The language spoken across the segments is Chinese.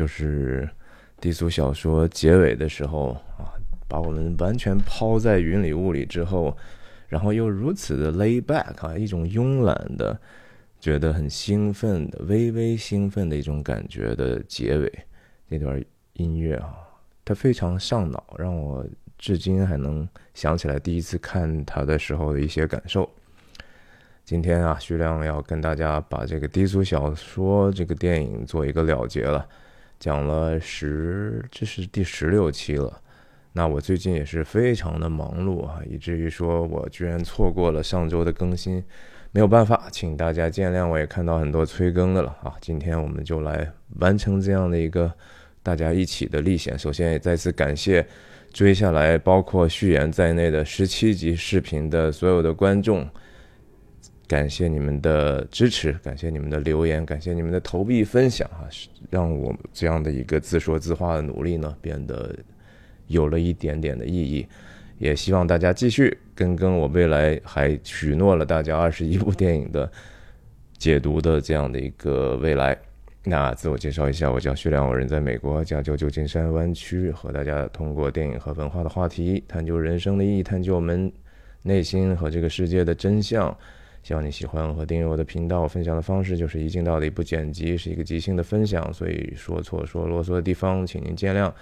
就是低俗小说结尾的时候啊，把我们完全抛在云里雾里之后，然后又如此的 lay back 啊，一种慵懒的，觉得很兴奋的、微微兴奋的一种感觉的结尾，那段音乐啊，它非常上脑，让我至今还能想起来第一次看它的时候的一些感受。今天啊，徐亮要跟大家把这个低俗小说这个电影做一个了结了，讲了十，这是第十六期了。那我最近也是非常的忙碌啊，以至于说我居然错过了上周的更新，没有办法，请大家见谅。我也看到很多催更的了啊，今天我们就来完成这样的一个大家一起的历险。首先也再次感谢追下来包括序言在内的十七集视频的所有的观众。感谢你们的支持，感谢你们的留言，感谢你们的投币分享啊，让我这样的一个自说自话的努力呢，变得有了一点点的意义。也希望大家继续跟跟我，未来还许诺了大家二十一部电影的解读的这样的一个未来。那自我介绍一下，我叫徐良，我人在美国加州旧金山湾区，和大家通过电影和文化的话题，探究人生的意义，探究我们内心和这个世界的真相。希望你喜欢和订阅我的频道。分享的方式就是一镜到底，不剪辑，是一个即兴的分享，所以说错说啰嗦的地方，请您见谅。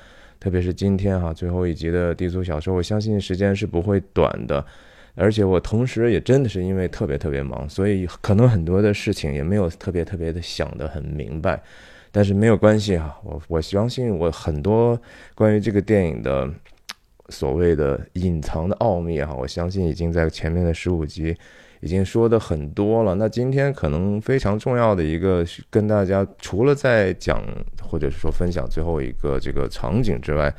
特别是今天哈，最后一集的低俗小说，我相信时间是不会短的。而且我同时也真的是因为特别特别忙，所以可能很多的事情也没有特别特别的想得很明白。但是没有关系哈，我我相信我很多关于这个电影的所谓的隐藏的奥秘哈，我相信已经在前面的十五集。已经说的很多了，那今天可能非常重要的一个，跟大家除了在讲或者是说分享最后一个这个场景之外，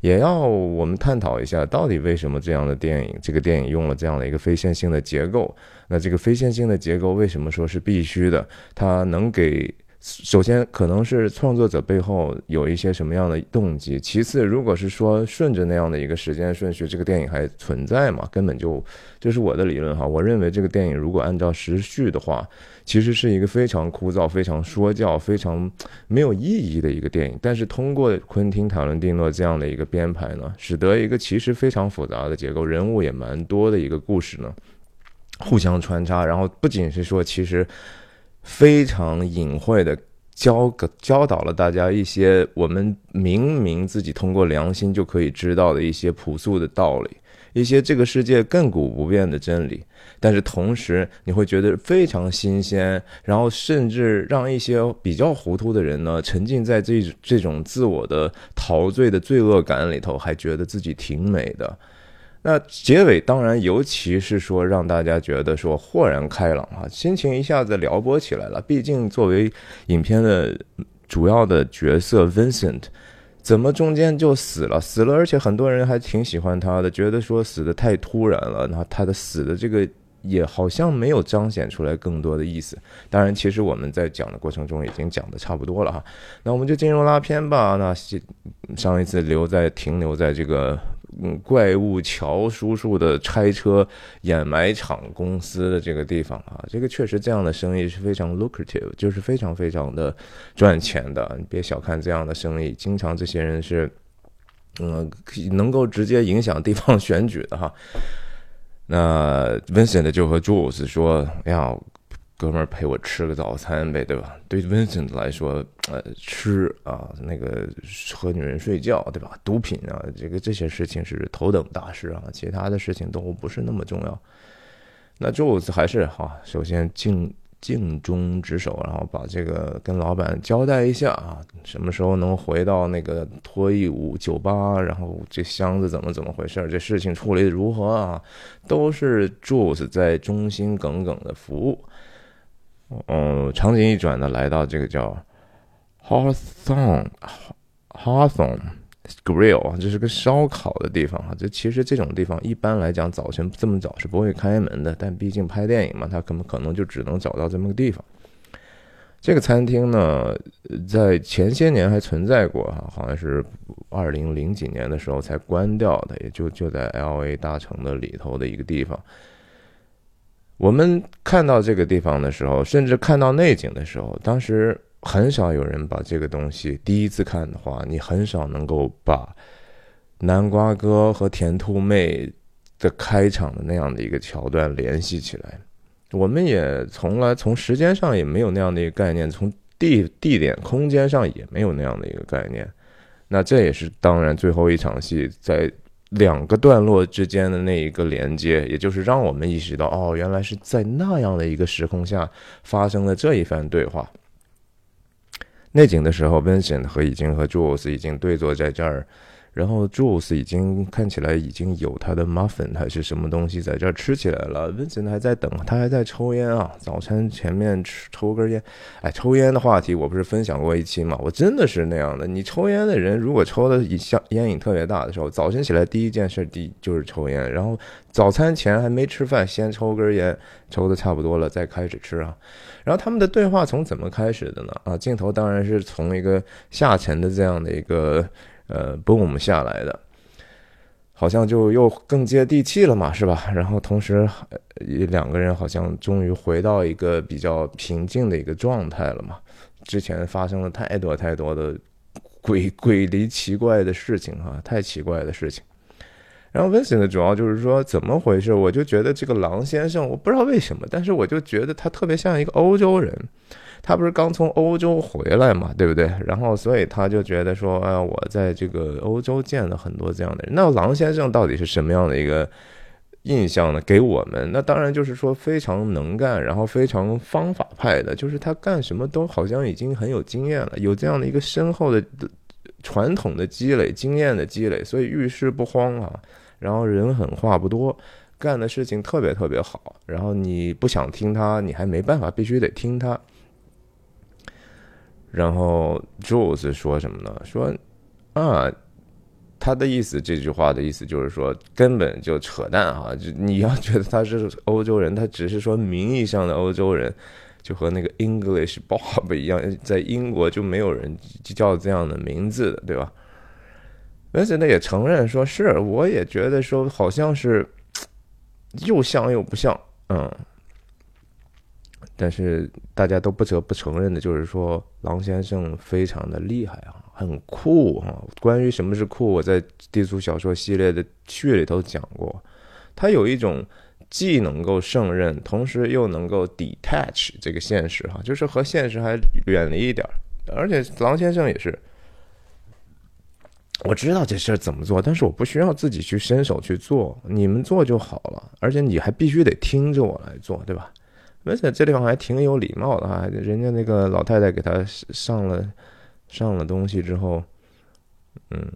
也要我们探讨一下，到底为什么这样的电影，这个电影用了这样的一个非线性的结构？那这个非线性的结构为什么说是必须的？它能给。首先，可能是创作者背后有一些什么样的动机。其次，如果是说顺着那样的一个时间顺序，这个电影还存在吗？根本就这是我的理论哈。我认为这个电影如果按照时序的话，其实是一个非常枯燥、非常说教、非常没有意义的一个电影。但是通过昆汀·塔伦蒂诺这样的一个编排呢，使得一个其实非常复杂的结构、人物也蛮多的一个故事呢，互相穿插。然后不仅是说，其实。非常隐晦的教个教导了大家一些我们明明自己通过良心就可以知道的一些朴素的道理，一些这个世界亘古不变的真理。但是同时你会觉得非常新鲜，然后甚至让一些比较糊涂的人呢沉浸在这这种自我的陶醉的罪恶感里头，还觉得自己挺美的。那结尾当然，尤其是说让大家觉得说豁然开朗啊，心情一下子撩拨起来了。毕竟作为影片的主要的角色 Vincent，怎么中间就死了？死了，而且很多人还挺喜欢他的，觉得说死的太突然了。那他的死的这个也好像没有彰显出来更多的意思。当然，其实我们在讲的过程中已经讲的差不多了哈。那我们就进入拉片吧。那上一次留在停留在这个。嗯，怪物乔叔叔的拆车掩埋场公司的这个地方啊，这个确实这样的生意是非常 lucrative，就是非常非常的赚钱的。你别小看这样的生意，经常这些人是，嗯，能够直接影响地方选举的哈。那 Vincent 就和 Jules 说：“哎呀。”哥们儿陪我吃个早餐呗，对吧？对 Vincent 来说，呃，吃啊，那个和女人睡觉，对吧？毒品啊，这个这些事情是头等大事啊，其他的事情都不是那么重要。那 Jules 还是哈，首先尽尽忠职守，然后把这个跟老板交代一下啊，什么时候能回到那个脱衣舞酒吧，然后这箱子怎么怎么回事，这事情处理如何啊，都是 Jules 在忠心耿耿的服务。嗯，场景一转呢，来到这个叫 Hawthorne Hawthorne Grill，这是个烧烤的地方哈。这其实这种地方一般来讲早晨这么早是不会开门的，但毕竟拍电影嘛，他可能可能就只能找到这么个地方。这个餐厅呢，在前些年还存在过哈，好像是二零零几年的时候才关掉的，也就就在 L A 大城的里头的一个地方。我们看到这个地方的时候，甚至看到内景的时候，当时很少有人把这个东西第一次看的话，你很少能够把南瓜哥和甜兔妹的开场的那样的一个桥段联系起来。我们也从来从时间上也没有那样的一个概念，从地地点空间上也没有那样的一个概念。那这也是当然，最后一场戏在两个段落之间的那一个连接，也就是让我们意识到，哦，原来是在那样的一个时空下发生了这一番对话。内景的时候，Vincent 和已经和 Jules 已经对坐在这儿。然后 Jules 已经看起来已经有他的 muffin 还是什么东西在这儿吃起来了，Vincent 还在等，他还在抽烟啊。早餐前面吃抽根烟，哎，抽烟的话题我不是分享过一期嘛？我真的是那样的。你抽烟的人如果抽的香烟瘾特别大的时候，早晨起来第一件事第就是抽烟，然后早餐前还没吃饭，先抽根烟，抽的差不多了再开始吃啊。然后他们的对话从怎么开始的呢？啊，镜头当然是从一个下沉的这样的一个。呃，boom 下来的，好像就又更接地气了嘛，是吧？然后同时，两个人好像终于回到一个比较平静的一个状态了嘛。之前发生了太多太多的鬼鬼离奇怪的事情哈，太奇怪的事情。然后 Vincent 主要就是说怎么回事？我就觉得这个狼先生，我不知道为什么，但是我就觉得他特别像一个欧洲人。他不是刚从欧洲回来嘛，对不对？然后所以他就觉得说，哎，我在这个欧洲见了很多这样的人。那狼先生到底是什么样的一个印象呢？给我们，那当然就是说非常能干，然后非常方法派的，就是他干什么都好像已经很有经验了，有这样的一个深厚的传统的积累、经验的积累，所以遇事不慌啊。然后人狠话不多，干的事情特别特别好。然后你不想听他，你还没办法，必须得听他。然后 Jules 说什么呢？说啊，他的意思，这句话的意思就是说，根本就扯淡啊！就你要觉得他是欧洲人，他只是说名义上的欧洲人，就和那个 English Bob 一样，在英国就没有人叫这样的名字的，对吧？而且他也承认说是，我也觉得说好像是又像又不像，嗯。但是大家都不得不承认的，就是说，狼先生非常的厉害啊，很酷啊。关于什么是酷，我在低俗小说系列的序里头讲过。他有一种既能够胜任，同时又能够 detach 这个现实哈，就是和现实还远离一点。而且狼先生也是，我知道这事儿怎么做，但是我不需要自己去伸手去做，你们做就好了。而且你还必须得听着我来做，对吧？而且这地方还挺有礼貌的哈，人家那个老太太给他上了上了东西之后，嗯，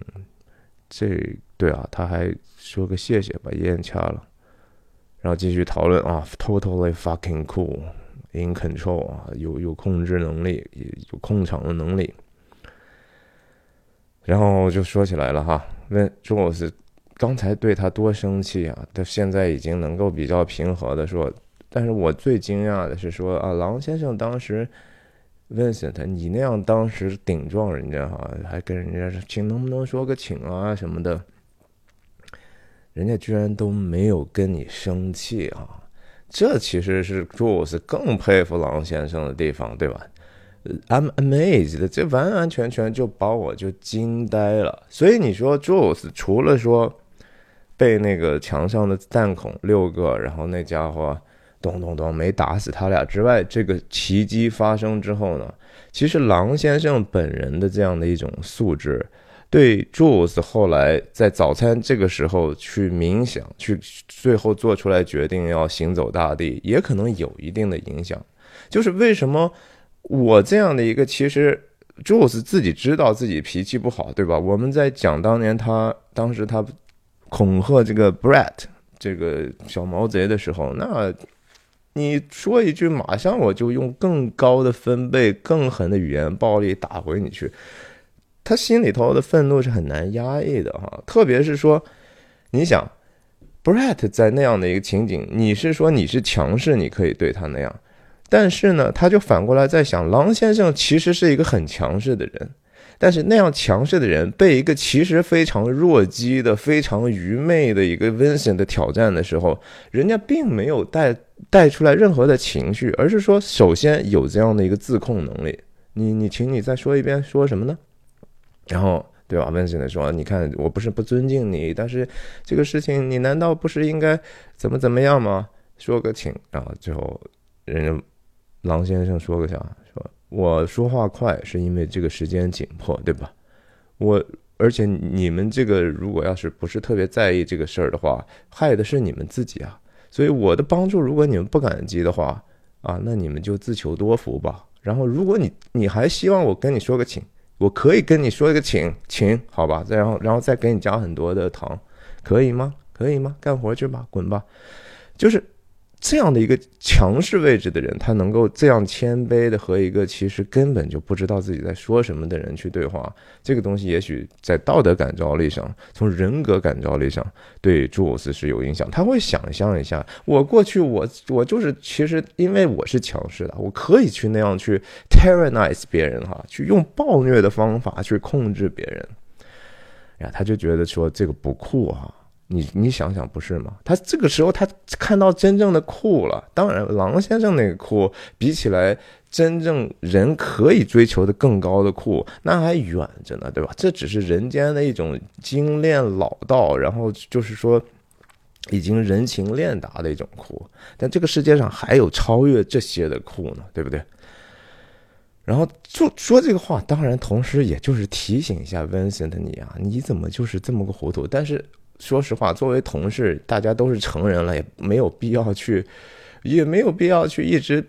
这对啊，他还说个谢谢，把烟掐了，然后继续讨论啊，totally fucking cool，in control 啊，有有控制能力，有控场的能力，然后就说起来了哈，问说我是刚才对他多生气啊，他现在已经能够比较平和的说。但是我最惊讶的是说啊，狼先生当时，Vincent，你那样当时顶撞人家哈，还跟人家说请能不能说个请啊什么的，人家居然都没有跟你生气啊，这其实是 Jules 更佩服狼先生的地方，对吧？I'm amazed，这完完全全就把我就惊呆了。所以你说 Jules 除了说被那个墙上的弹孔六个，然后那家伙。咚咚咚，没打死他俩之外，这个奇迹发生之后呢，其实狼先生本人的这样的一种素质，对 Jules 后来在早餐这个时候去冥想，去最后做出来决定要行走大地，也可能有一定的影响。就是为什么我这样的一个，其实 Jules 自己知道自己脾气不好，对吧？我们在讲当年他当时他恐吓这个 Brett 这个小毛贼的时候，那。你说一句，马上我就用更高的分贝、更狠的语言暴力打回你去。他心里头的愤怒是很难压抑的哈，特别是说，你想，Brett 在那样的一个情景，你是说你是强势，你可以对他那样，但是呢，他就反过来在想，狼先生其实是一个很强势的人。但是那样强势的人被一个其实非常弱鸡的、非常愚昧的一个 Vincent 的挑战的时候，人家并没有带带出来任何的情绪，而是说首先有这样的一个自控能力，你你，请你再说一遍，说什么呢？然后对吧？Vincent 说：“你看，我不是不尊敬你，但是这个事情你难道不是应该怎么怎么样吗？说个请。”然后最后，人家狼先生说个啥？说我说话快是因为这个时间紧迫，对吧？我而且你们这个如果要是不是特别在意这个事儿的话，害的是你们自己啊。所以我的帮助，如果你们不感激的话，啊，那你们就自求多福吧。然后，如果你你还希望我跟你说个请，我可以跟你说一个请，请好吧，再然后然后再给你加很多的糖，可以吗？可以吗？干活去吧，滚吧，就是。这样的一个强势位置的人，他能够这样谦卑的和一个其实根本就不知道自己在说什么的人去对话，这个东西也许在道德感召力上，从人格感召力上，对朱尔斯是有影响。他会想象一下，我过去我我就是其实因为我是强势的，我可以去那样去 tyrannize 别人哈，去用暴虐的方法去控制别人，呀，他就觉得说这个不酷哈。你你想想不是吗？他这个时候他看到真正的酷了。当然，狼先生那个酷比起来，真正人可以追求的更高的酷，那还远着呢，对吧？这只是人间的一种精炼老道，然后就是说已经人情练达的一种酷。但这个世界上还有超越这些的酷呢，对不对？然后就说这个话，当然同时也就是提醒一下 Vincent 你啊，你怎么就是这么个糊涂？但是。说实话，作为同事，大家都是成人了，也没有必要去，也没有必要去一直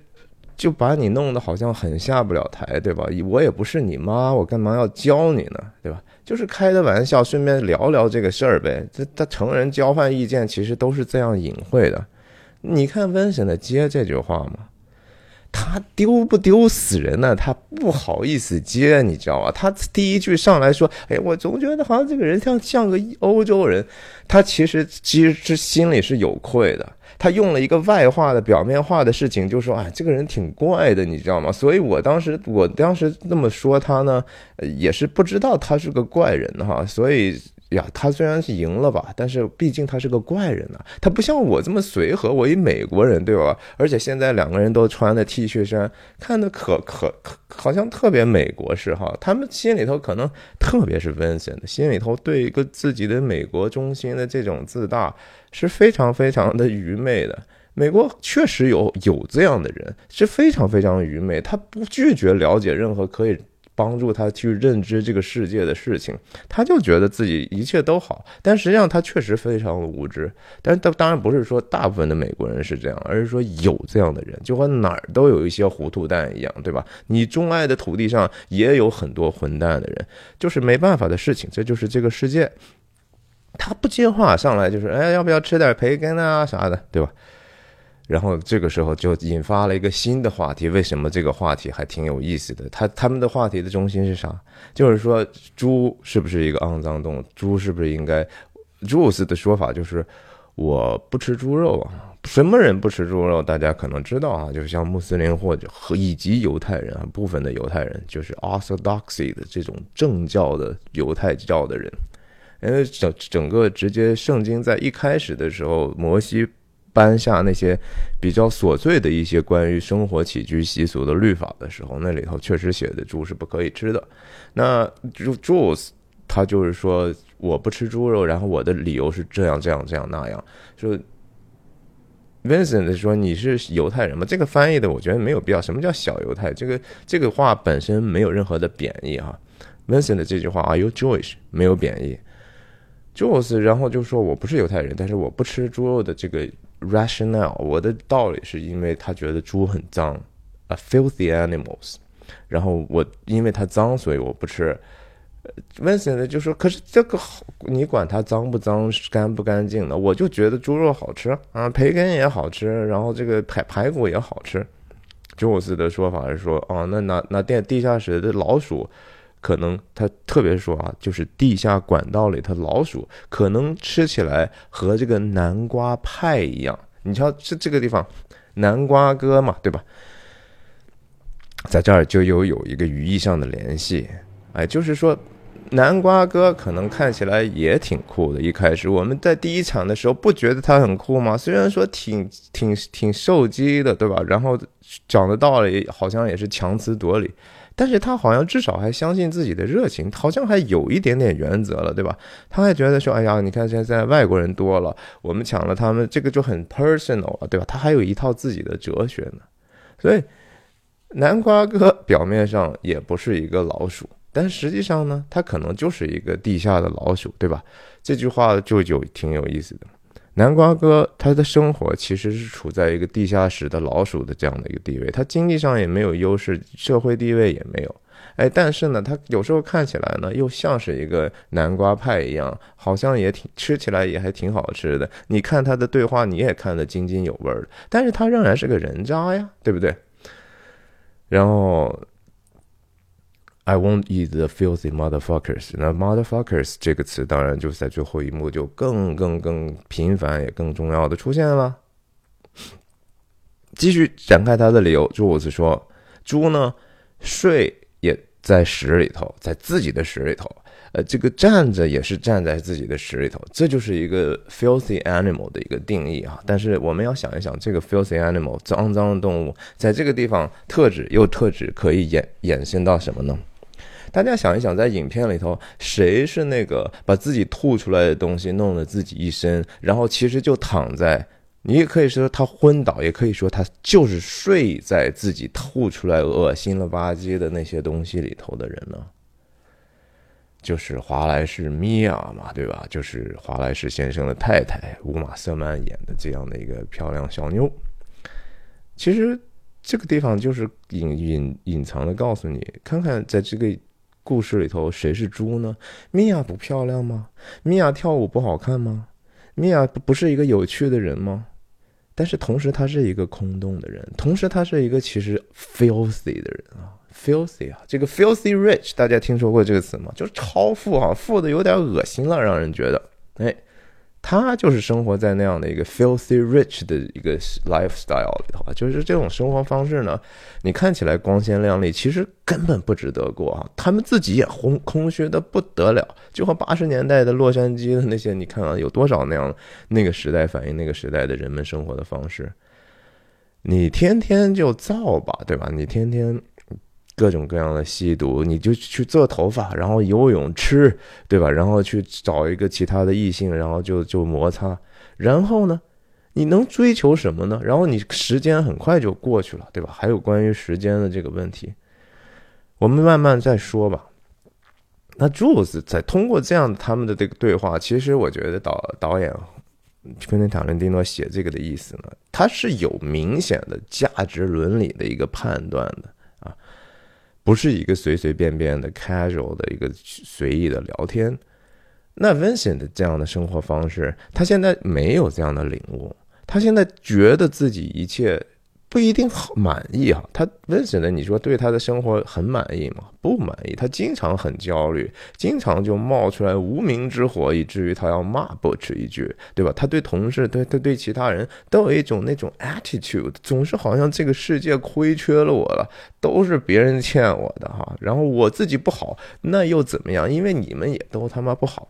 就把你弄得好像很下不了台，对吧？我也不是你妈，我干嘛要教你呢，对吧？就是开个玩笑，顺便聊聊这个事儿呗。这他成人交换意见，其实都是这样隐晦的。你看温神的接这句话吗？他丢不丢死人呢？他不好意思接，你知道吧？他第一句上来说：“哎，我总觉得好像这个人像像个欧洲人。”他其实其实是心里是有愧的。他用了一个外化的、表面化的事情，就说：“哎，这个人挺怪的，你知道吗？”所以我当时我当时那么说他呢，也是不知道他是个怪人哈，所以。呀，他虽然是赢了吧，但是毕竟他是个怪人呐，他不像我这么随和，我一美国人，对吧？而且现在两个人都穿的 T 恤衫，看的可可可好像特别美国式哈。他们心里头可能，特别是 Vincent 心里头对一个自己的美国中心的这种自大是非常非常的愚昧的。美国确实有有这样的人，是非常非常愚昧，他不拒绝了解任何可以。帮助他去认知这个世界的事情，他就觉得自己一切都好，但实际上他确实非常的无知。但是当当然不是说大部分的美国人是这样，而是说有这样的人，就和哪儿都有一些糊涂蛋一样，对吧？你钟爱的土地上也有很多混蛋的人，就是没办法的事情，这就是这个世界。他不接话，上来就是哎，要不要吃点培根啊啥的，对吧？然后这个时候就引发了一个新的话题。为什么这个话题还挺有意思的？他他们的话题的中心是啥？就是说猪是不是一个肮脏动物？猪是不是应该？朱斯的说法就是我不吃猪肉啊。什么人不吃猪肉？大家可能知道啊，就是像穆斯林或者和以及犹太人啊，部分的犹太人就是 Orthodoxy 的这种正教的犹太教的人，因为整整个直接圣经在一开始的时候，摩西。颁下那些比较琐碎的一些关于生活起居习俗的律法的时候，那里头确实写的猪是不可以吃的。那猪猪他就是说我不吃猪肉，然后我的理由是这样这样这样那样。说 Vincent 说你是犹太人吗？这个翻译的我觉得没有必要。什么叫小犹太？这个这个话本身没有任何的贬义哈。Vincent 这句话 Are you Jewish？没有贬义。Jews，然后就说我不是犹太人，但是我不吃猪肉的这个。rationale，我的道理是因为他觉得猪很脏，a filthy animals，然后我因为它脏，所以我不吃。Vincent 就说：“可是这个好，你管它脏不脏、干不干净的，我就觉得猪肉好吃啊，培根也好吃，然后这个排排骨也好吃。”朱斯的说法是说：“哦，那那那电地下室的老鼠。”可能他特别说啊，就是地下管道里的老鼠，可能吃起来和这个南瓜派一样。你瞧，这这个地方，南瓜哥嘛，对吧？在这儿就有有一个语义上的联系，哎，就是说，南瓜哥可能看起来也挺酷的。一开始我们在第一场的时候不觉得他很酷吗？虽然说挺挺挺受击的，对吧？然后讲的道理好像也是强词夺理。但是他好像至少还相信自己的热情，好像还有一点点原则了，对吧？他还觉得说，哎呀，你看现在外国人多了，我们抢了他们，这个就很 personal 了，对吧？他还有一套自己的哲学呢。所以，南瓜哥表面上也不是一个老鼠，但实际上呢，他可能就是一个地下的老鼠，对吧？这句话就就挺有意思的。南瓜哥他的生活其实是处在一个地下室的老鼠的这样的一个地位，他经济上也没有优势，社会地位也没有。哎，但是呢，他有时候看起来呢，又像是一个南瓜派一样，好像也挺吃起来也还挺好吃的。你看他的对话，你也看得津津有味的。但是他仍然是个人渣呀，对不对？然后。I won't eat the filthy motherfuckers。那 motherfuckers 这个词当然就是在最后一幕就更更更频繁也更重要的出现了。继续展开他的理由，朱子说：“猪呢睡也在屎里头，在自己的屎里头。呃，这个站着也是站在自己的屎里头。这就是一个 filthy animal 的一个定义啊。但是我们要想一想，这个 filthy animal 脏脏的动物，在这个地方特指又特指可以衍衍生到什么呢？”大家想一想，在影片里头，谁是那个把自己吐出来的东西弄得自己一身，然后其实就躺在，你也可以说他昏倒，也可以说他就是睡在自己吐出来恶心了吧唧的那些东西里头的人呢？就是华莱士·米娅嘛，对吧？就是华莱士先生的太太，乌玛·瑟曼演的这样的一个漂亮小妞。其实这个地方就是隐隐隐藏的告诉你，看看在这个。故事里头谁是猪呢？米娅不漂亮吗？米娅跳舞不好看吗？米娅不是一个有趣的人吗？但是同时她是一个空洞的人，同时她是一个其实 filthy 的人啊，filthy 啊，这个 filthy rich 大家听说过这个词吗？就是超富啊，富的有点恶心了，让人觉得，哎。他就是生活在那样的一个 filthy rich 的一个 lifestyle 里头啊，就是这种生活方式呢，你看起来光鲜亮丽，其实根本不值得过啊。他们自己也空空虚的不得了，就和八十年代的洛杉矶的那些，你看啊，有多少那样那个时代反映那个时代的人们生活的方式。你天天就造吧，对吧？你天天。各种各样的吸毒，你就去做头发，然后游泳吃，对吧？然后去找一个其他的异性，然后就就摩擦，然后呢，你能追求什么呢？然后你时间很快就过去了，对吧？还有关于时间的这个问题，我们慢慢再说吧。那 Jules 在通过这样他们的这个对话，其实我觉得导导演昆汀塔伦蒂诺写这个的意思呢，他是有明显的价值伦理的一个判断的。不是一个随随便便的 casual 的一个随意的聊天。那 Vincent 这样的生活方式，他现在没有这样的领悟，他现在觉得自己一切。不一定好满意哈，他温什的你说对他的生活很满意吗？不满意，他经常很焦虑，经常就冒出来无名之火，以至于他要骂 Butch 一句，对吧？他对同事，对他对其他人都有一种那种 attitude，总是好像这个世界亏缺了我了，都是别人欠我的哈，然后我自己不好，那又怎么样？因为你们也都他妈不好，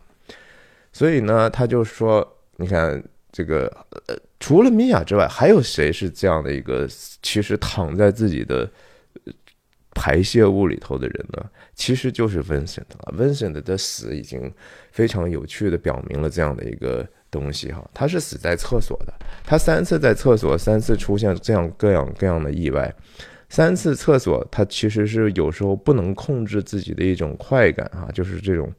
所以呢，他就说，你看。这个呃，除了米娅之外，还有谁是这样的一个其实躺在自己的排泄物里头的人呢？其实就是 Vincent 了。Vincent 的死已经非常有趣的表明了这样的一个东西哈，他是死在厕所的，他三次在厕所，三次出现这样各样各样的意外，三次厕所他其实是有时候不能控制自己的一种快感啊，就是这种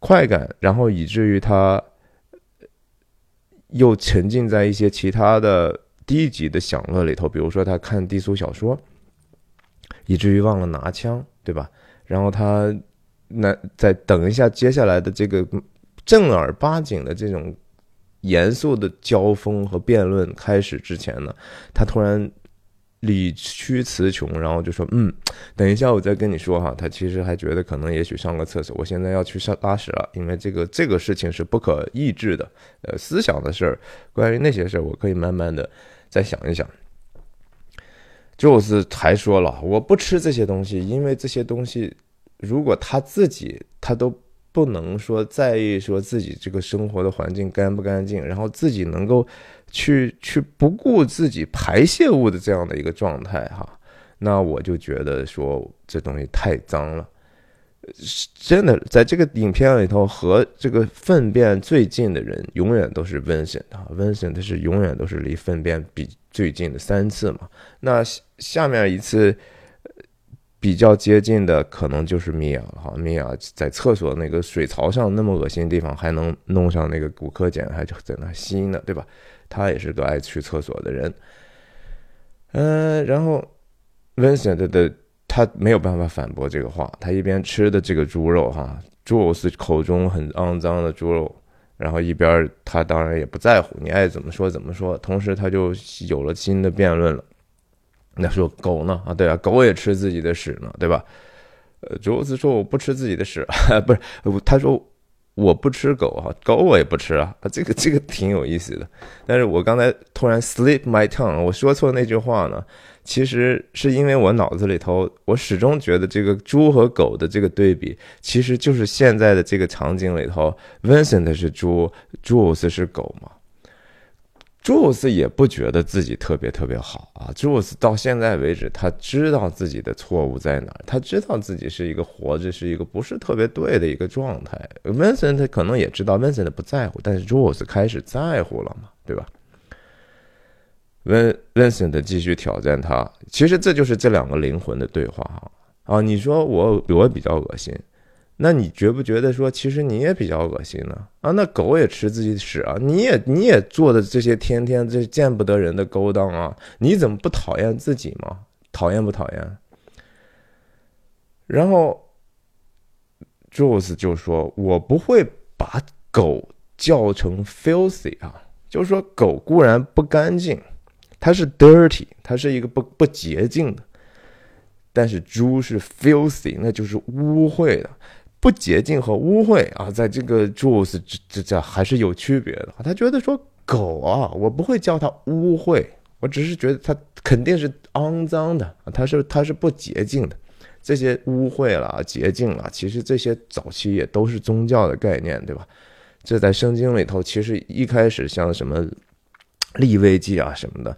快感，然后以至于他。又沉浸在一些其他的低级的享乐里头，比如说他看低俗小说，以至于忘了拿枪，对吧？然后他那在等一下接下来的这个正儿八经的这种严肃的交锋和辩论开始之前呢，他突然。理屈词穷，然后就说：“嗯，等一下，我再跟你说哈。”他其实还觉得可能也许上个厕所，我现在要去上拉屎了，因为这个这个事情是不可抑制的，呃，思想的事儿，关于那些事儿，我可以慢慢的再想一想。就是还说了，我不吃这些东西，因为这些东西，如果他自己他都。不能说在意说自己这个生活的环境干不干净，然后自己能够去去不顾自己排泄物的这样的一个状态哈，那我就觉得说这东西太脏了。真的，在这个影片里头，和这个粪便最近的人，永远都是 Vincent 啊，Vincent 是永远都是离粪便比最近的三次嘛。那下面一次比较接近的，可能就是米娅了哈。米娅在厕所那个水槽上那么恶心的地方，还能弄上那个骨科碱，还在那吸呢，对吧？他也是个爱去厕所的人。嗯，然后 Vincent 的。他没有办法反驳这个话。他一边吃的这个猪肉，哈，猪肉是口中很肮脏的猪肉，然后一边他当然也不在乎，你爱怎么说怎么说。同时，他就有了新的辩论了。那说狗呢？啊，对啊，狗也吃自己的屎呢，对吧？呃，朱尔斯说我不吃自己的屎，不是，他说我不吃狗哈，狗我也不吃啊。这个这个挺有意思的。但是我刚才突然 slip my tongue，我说错那句话呢。其实是因为我脑子里头，我始终觉得这个猪和狗的这个对比，其实就是现在的这个场景里头，Vincent 是猪，Jules 是狗嘛。Jules 也不觉得自己特别特别好啊。Jules 到现在为止，他知道自己的错误在哪，他知道自己是一个活着是一个不是特别对的一个状态。Vincent 可能也知道 Vincent 不在乎，但是 Jules 开始在乎了嘛，对吧？Vin Vincent 继续挑战他，其实这就是这两个灵魂的对话哈啊！你说我我比较恶心，那你觉不觉得说其实你也比较恶心呢？啊，那狗也吃自己屎啊！你也你也做的这些天天这见不得人的勾当啊！你怎么不讨厌自己吗？讨厌不讨厌？然后 Jules 就说：“我不会把狗叫成 filthy 啊，就是说狗固然不干净。”它是 dirty，它是一个不不洁净的，但是猪是 filthy，那就是污秽的，不洁净和污秽啊，在这个 Jules 这这这还是有区别的。他觉得说狗啊，我不会叫它污秽，我只是觉得它肯定是肮脏的，它是它是不洁净的。这些污秽了、洁净了，其实这些早期也都是宗教的概念，对吧？这在圣经里头，其实一开始像什么。立位记啊什么的，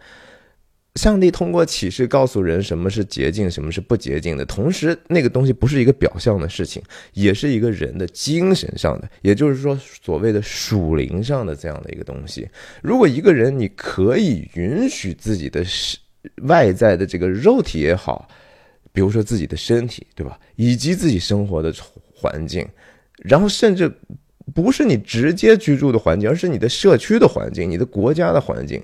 上帝通过启示告诉人什么是洁净，什么是不洁净的。同时，那个东西不是一个表象的事情，也是一个人的精神上的，也就是说，所谓的属灵上的这样的一个东西。如果一个人你可以允许自己的外在的这个肉体也好，比如说自己的身体，对吧，以及自己生活的环境，然后甚至。不是你直接居住的环境，而是你的社区的环境，你的国家的环境。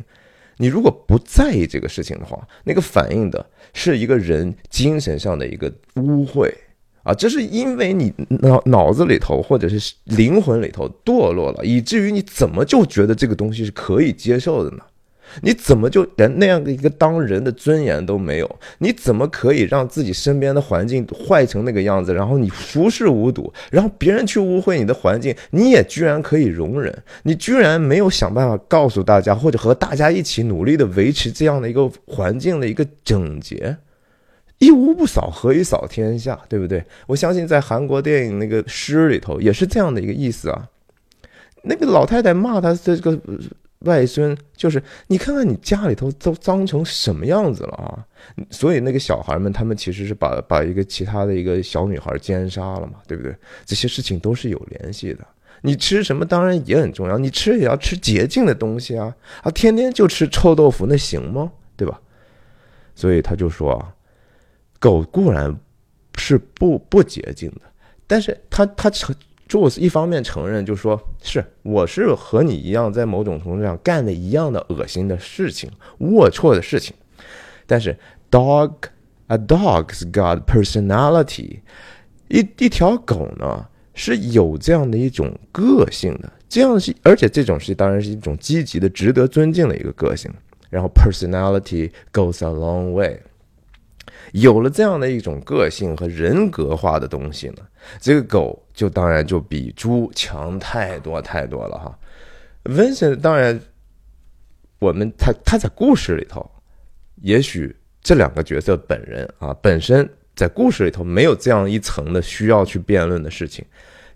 你如果不在意这个事情的话，那个反映的是一个人精神上的一个污秽啊！这是因为你脑脑子里头或者是灵魂里头堕落了，以至于你怎么就觉得这个东西是可以接受的呢？你怎么就连那样的一个当人的尊严都没有？你怎么可以让自己身边的环境坏成那个样子？然后你熟视无睹，然后别人去污秽你的环境，你也居然可以容忍？你居然没有想办法告诉大家，或者和大家一起努力的维持这样的一个环境的一个整洁？一屋不扫，何以扫天下？对不对？我相信在韩国电影那个诗里头也是这样的一个意思啊。那个老太太骂他这个。外孙就是你看看你家里头都脏成什么样子了啊！所以那个小孩们他们其实是把把一个其他的一个小女孩奸杀了嘛，对不对？这些事情都是有联系的。你吃什么当然也很重要，你吃也要吃洁净的东西啊！啊，天天就吃臭豆腐那行吗？对吧？所以他就说啊，狗固然是不不洁净的，但是他他成。朱斯一方面承认，就说是我是和你一样，在某种程度上干的一样的恶心的事情、龌龊的事情。但是，dog a dog's got personality，一一条狗呢是有这样的一种个性的，这样是而且这种是当然是一种积极的、值得尊敬的一个个性。然后，personality goes a long way。有了这样的一种个性和人格化的东西呢，这个狗就当然就比猪强太多太多了哈。Vincent 当然，我们他他在故事里头，也许这两个角色本人啊本身在故事里头没有这样一层的需要去辩论的事情，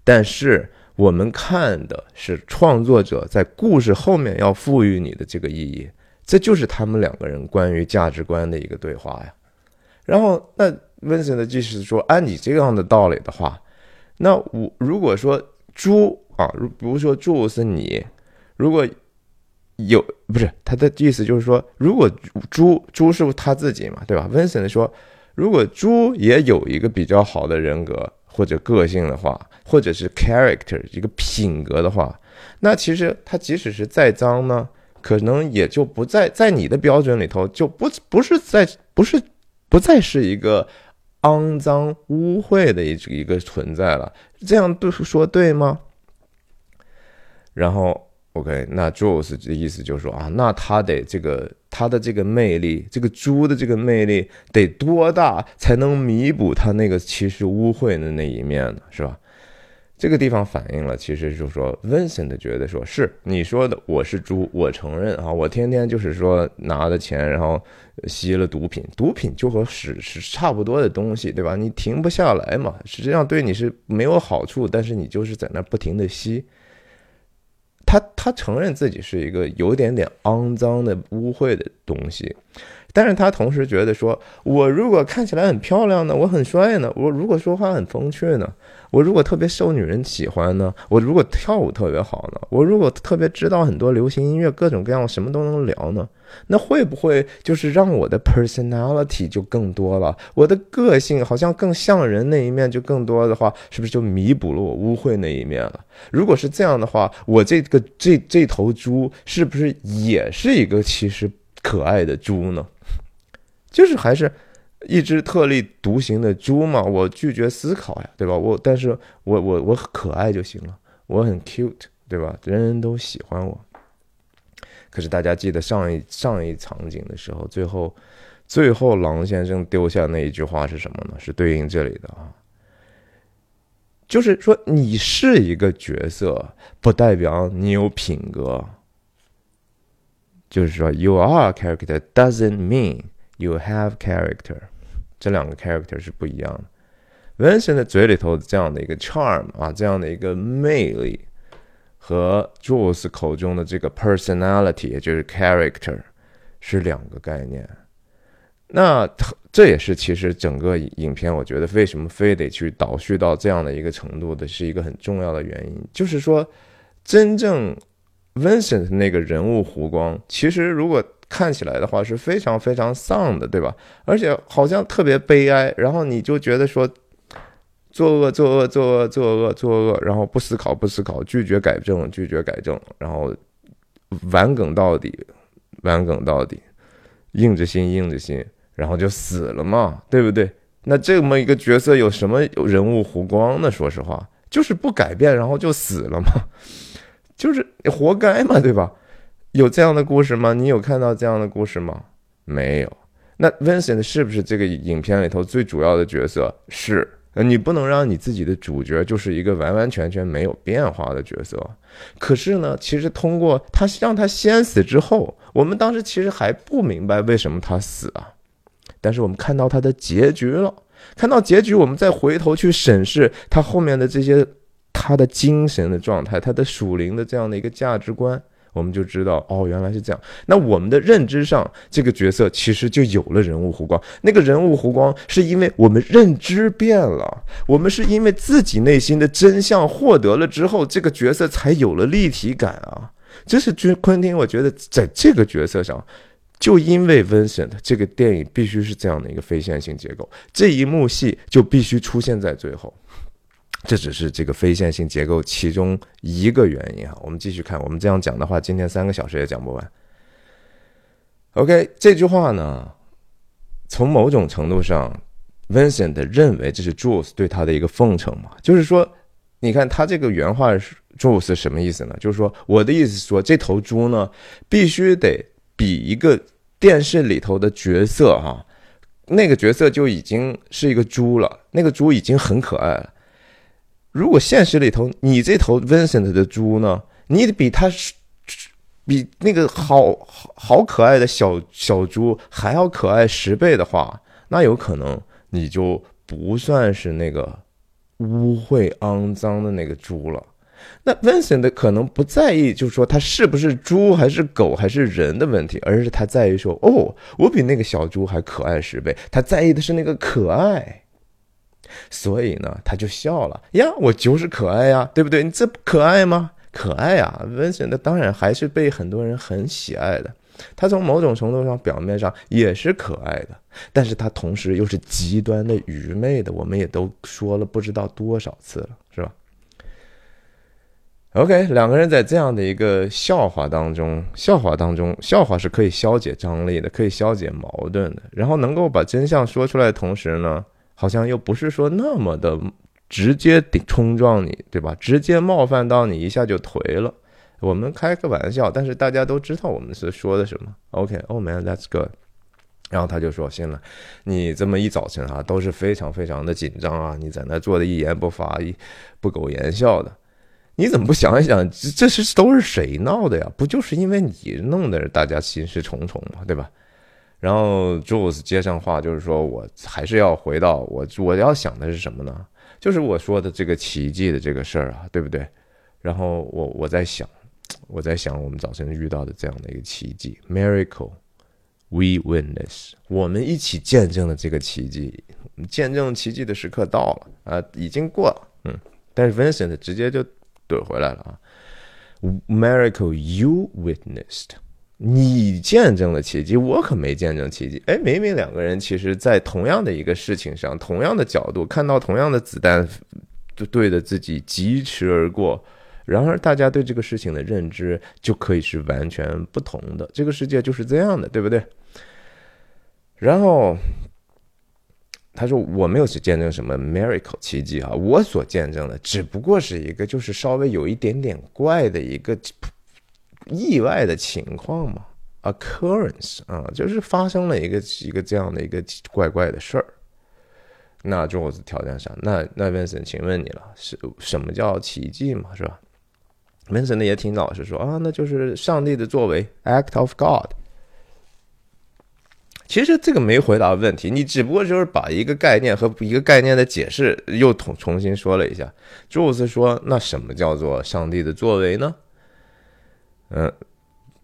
但是我们看的是创作者在故事后面要赋予你的这个意义，这就是他们两个人关于价值观的一个对话呀。然后那 Vincent 的意思说，按你这样的道理的话，那我如果说猪啊，如比如说猪是你，如果有不是他的意思就是说，如果猪猪是他自己嘛，对吧？Vincent 说，如果猪也有一个比较好的人格或者个性的话，或者是 character 一个品格的话，那其实他即使是再脏呢，可能也就不在在你的标准里头就不不是在不是不再是一个肮脏污秽的一一个存在了。这样对说对吗？然后。OK，那 Jules 的意思就是说啊，那他得这个他的这个魅力，这个猪的这个魅力得多大才能弥补他那个其实污秽的那一面呢？是吧？这个地方反映了，其实就是说，Vincent 觉得说是你说的，我是猪，我承认啊，我天天就是说拿的钱，然后吸了毒品，毒品就和屎是差不多的东西，对吧？你停不下来嘛，实际上对你是没有好处，但是你就是在那不停的吸。他他承认自己是一个有点点肮脏的污秽的东西，但是他同时觉得说，我如果看起来很漂亮呢，我很帅呢，我如果说话很风趣呢。我如果特别受女人喜欢呢？我如果跳舞特别好呢？我如果特别知道很多流行音乐，各种各样什么都能聊呢？那会不会就是让我的 personality 就更多了？我的个性好像更像人那一面就更多的话，是不是就弥补了我污秽那一面了？如果是这样的话，我这个这这头猪是不是也是一个其实可爱的猪呢？就是还是。一只特立独行的猪嘛，我拒绝思考呀，对吧？我，但是我，我，我可爱就行了，我很 cute，对吧？人人都喜欢我。可是大家记得上一上一场景的时候，最后，最后狼先生丢下那一句话是什么呢？是对应这里的啊，就是说你是一个角色，不代表你有品格。就是说，you are a character doesn't mean。You have character，这两个 character 是不一样的。Vincent 的嘴里头这样的一个 charm 啊，这样的一个魅力，和 Jules 口中的这个 personality，也就是 character，是两个概念。那这也是其实整个影片，我觉得为什么非得去倒叙到这样的一个程度的，是一个很重要的原因，就是说，真正 Vincent 那个人物弧光，其实如果看起来的话是非常非常丧的，对吧？而且好像特别悲哀，然后你就觉得说，作恶作恶作恶作恶作恶，然后不思考不思考，拒绝改正拒绝改正，然后顽梗到底，顽梗到底，硬着心硬着心，然后就死了嘛，对不对？那这么一个角色有什么人物弧光呢？说实话，就是不改变，然后就死了嘛，就是活该嘛，对吧？有这样的故事吗？你有看到这样的故事吗？没有。那 Vincent 是不是这个影片里头最主要的角色？是。你不能让你自己的主角就是一个完完全全没有变化的角色。可是呢，其实通过他让他先死之后，我们当时其实还不明白为什么他死啊。但是我们看到他的结局了，看到结局，我们再回头去审视他后面的这些，他的精神的状态，他的属灵的这样的一个价值观。我们就知道哦，原来是这样。那我们的认知上，这个角色其实就有了人物弧光。那个人物弧光是因为我们认知变了，我们是因为自己内心的真相获得了之后，这个角色才有了立体感啊。这是君昆汀，我觉得在这个角色上，就因为 Vincent 这个电影必须是这样的一个非线性结构，这一幕戏就必须出现在最后。这只是这个非线性结构其中一个原因啊。我们继续看，我们这样讲的话，今天三个小时也讲不完。OK，这句话呢，从某种程度上，Vincent 认为这是 Jules 对他的一个奉承嘛。就是说，你看他这个原话是 Jules 什么意思呢？就是说，我的意思说，这头猪呢，必须得比一个电视里头的角色哈，那个角色就已经是一个猪了，那个猪已经很可爱了。如果现实里头你这头 Vincent 的猪呢，你比他比那个好好好可爱的小小猪还要可爱十倍的话，那有可能你就不算是那个污秽肮脏的那个猪了。那 Vincent 可能不在意，就是说他是不是猪还是狗还是人的问题，而是他在意说，哦，我比那个小猪还可爱十倍。他在意的是那个可爱，所以呢，他就笑了呀，我就是可爱呀，对不对？你这不可爱吗？可爱啊，Vincent 当然还是被很多人很喜爱的。他从某种程度上表面上也是可爱的，但是他同时又是极端的愚昧的。我们也都说了不知道多少次了，是吧？OK，两个人在这样的一个笑话当中，笑话当中，笑话是可以消解张力的，可以消解矛盾的，然后能够把真相说出来的同时呢，好像又不是说那么的直接顶冲撞你，对吧？直接冒犯到你一下就颓了。我们开个玩笑，但是大家都知道我们是说的什么。OK，Oh man，That's good。然后他就说：“行了，你这么一早晨啊，都是非常非常的紧张啊，你在那坐的一言不发，一不苟言笑的。”你怎么不想一想，这这是都是谁闹的呀？不就是因为你弄的，大家心事重重嘛，对吧？然后 Jules 接上话，就是说我还是要回到我我要想的是什么呢？就是我说的这个奇迹的这个事儿啊，对不对？然后我我在想，我在想我们早晨遇到的这样的一个奇迹，miracle，we witness，我们一起见证了这个奇迹，见证奇迹的时刻到了啊，已经过了，嗯，但是 Vincent 直接就。怼回来了啊！Miracle you witnessed，你见证了奇迹，我可没见证奇迹。哎，明明两个人其实，在同样的一个事情上，同样的角度看到同样的子弹，就对着自己疾驰而过。然而，大家对这个事情的认知就可以是完全不同的。这个世界就是这样的，对不对？然后。他说：“我没有去见证什么 miracle 奇迹啊，我所见证的只不过是一个就是稍微有一点点怪的一个意外的情况嘛，occurrence 啊，就是发生了一个一个这样的一个怪怪的事儿。那就我挑战上，那那 Vincent，请问你了，是什么叫奇迹嘛，是吧？Vincent 呢也挺老实说啊，那就是上帝的作为，act of God。”其实这个没回答问题，你只不过就是把一个概念和一个概念的解释又重重新说了一下。朱斯说：“那什么叫做上帝的作为呢？”嗯，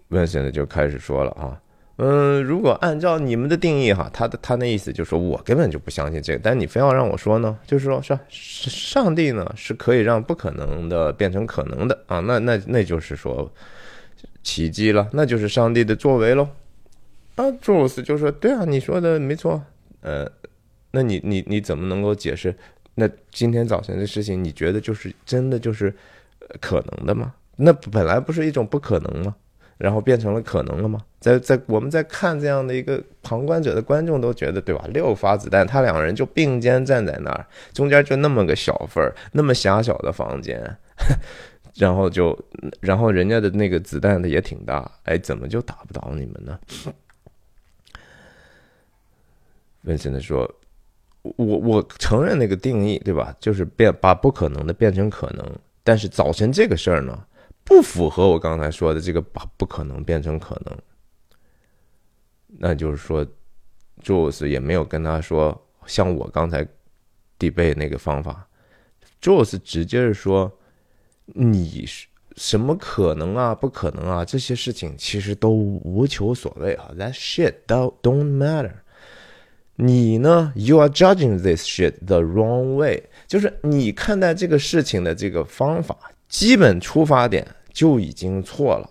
温现在就开始说了啊，嗯，如果按照你们的定义哈，他的他那意思就是说我根本就不相信这个，但你非要让我说呢，就是说是上帝呢是可以让不可能的变成可能的啊，那那那就是说奇迹了，那就是上帝的作为喽。啊，朱鲁斯就说：“对啊，你说的没错。呃，那你你你怎么能够解释？那今天早晨的事情，你觉得就是真的就是可能的吗？那本来不是一种不可能吗？然后变成了可能了吗？在在我们在看这样的一个旁观者的观众都觉得，对吧？六发子弹，他两个人就并肩站在那儿，中间就那么个小份儿，那么狭小的房间，然后就然后人家的那个子弹的也挺大，哎，怎么就打不倒你们呢？”温森的说：“我我承认那个定义，对吧？就是变把不可能的变成可能。但是早晨这个事儿呢，不符合我刚才说的这个把不可能变成可能。那就是说，Jules 也没有跟他说像我刚才 debate 那个方法。Jules 直接是说，你什么可能啊？不可能啊？这些事情其实都无求所谓啊。That shit don't don't matter。”你呢？You are judging this shit the wrong way，就是你看待这个事情的这个方法，基本出发点就已经错了。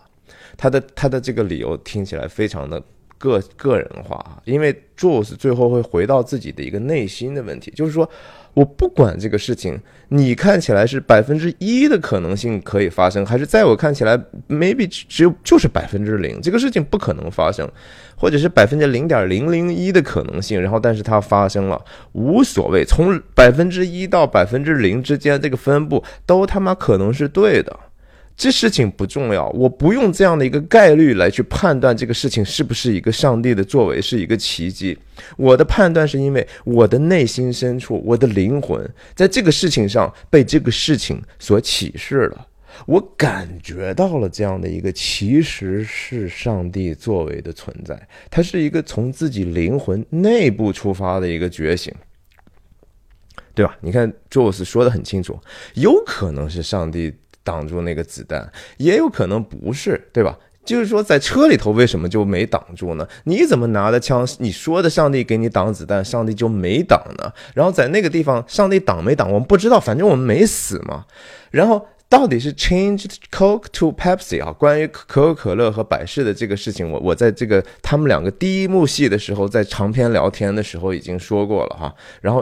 他的他的这个理由听起来非常的个个人化啊，因为 Jules 最后会回到自己的一个内心的问题，就是说。我不管这个事情，你看起来是百分之一的可能性可以发生，还是在我看起来，maybe 只有就是百分之零，这个事情不可能发生，或者是百分之零点零零一的可能性，然后但是它发生了，无所谓，从百分之一到百分之零之间这个分布都他妈可能是对的。这事情不重要，我不用这样的一个概率来去判断这个事情是不是一个上帝的作为，是一个奇迹。我的判断是因为我的内心深处，我的灵魂在这个事情上被这个事情所启示了，我感觉到了这样的一个其实是上帝作为的存在，它是一个从自己灵魂内部出发的一个觉醒，对吧？你看 j o e 说的很清楚，有可能是上帝。挡住那个子弹，也有可能不是，对吧？就是说，在车里头为什么就没挡住呢？你怎么拿的枪？你说的上帝给你挡子弹，上帝就没挡呢？然后在那个地方，上帝挡没挡？我们不知道，反正我们没死嘛。然后到底是 change Coke to Pepsi 啊？关于可口可乐和百事的这个事情，我我在这个他们两个第一幕戏的时候，在长篇聊天的时候已经说过了哈。然后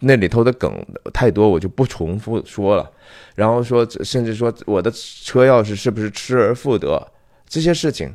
那里头的梗太多，我就不重复说了。然后说，甚至说我的车钥匙是不是失而复得？这些事情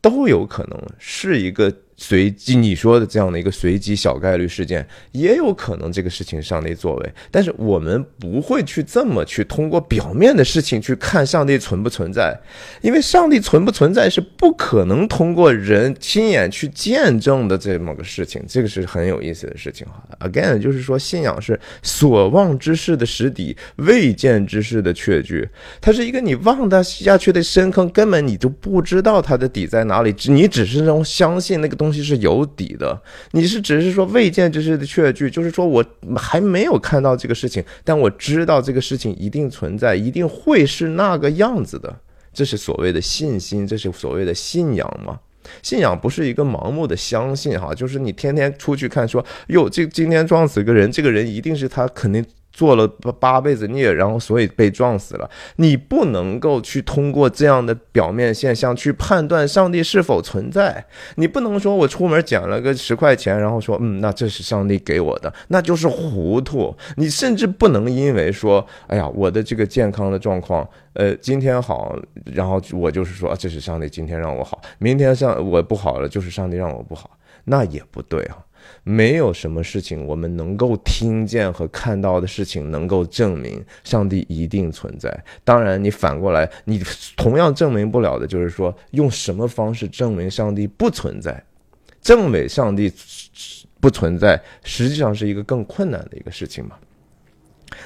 都有可能是一个。随机你说的这样的一个随机小概率事件，也有可能这个事情上帝作为，但是我们不会去这么去通过表面的事情去看上帝存不存在，因为上帝存不存在是不可能通过人亲眼去见证的这么个事情，这个是很有意思的事情哈。Again，就是说信仰是所望之事的实底，未见之事的确据，它是一个你望得下去的深坑，根本你就不知道它的底在哪里，你只是那种相信那个东。东西是有底的，你是只是说未见之事的确据，就是说我还没有看到这个事情，但我知道这个事情一定存在，一定会是那个样子的，这是所谓的信心，这是所谓的信仰吗？信仰不是一个盲目的相信哈，就是你天天出去看，说哟，这今天撞死个人，这个人一定是他肯定。做了八八辈子孽，然后所以被撞死了。你不能够去通过这样的表面现象去判断上帝是否存在。你不能说我出门捡了个十块钱，然后说嗯，那这是上帝给我的，那就是糊涂。你甚至不能因为说，哎呀，我的这个健康的状况，呃，今天好，然后我就是说这是上帝今天让我好，明天上我不好了，就是上帝让我不好，那也不对啊。没有什么事情我们能够听见和看到的事情能够证明上帝一定存在。当然，你反过来，你同样证明不了的就是说，用什么方式证明上帝不存在？证伪上帝不存在，实际上是一个更困难的一个事情嘛。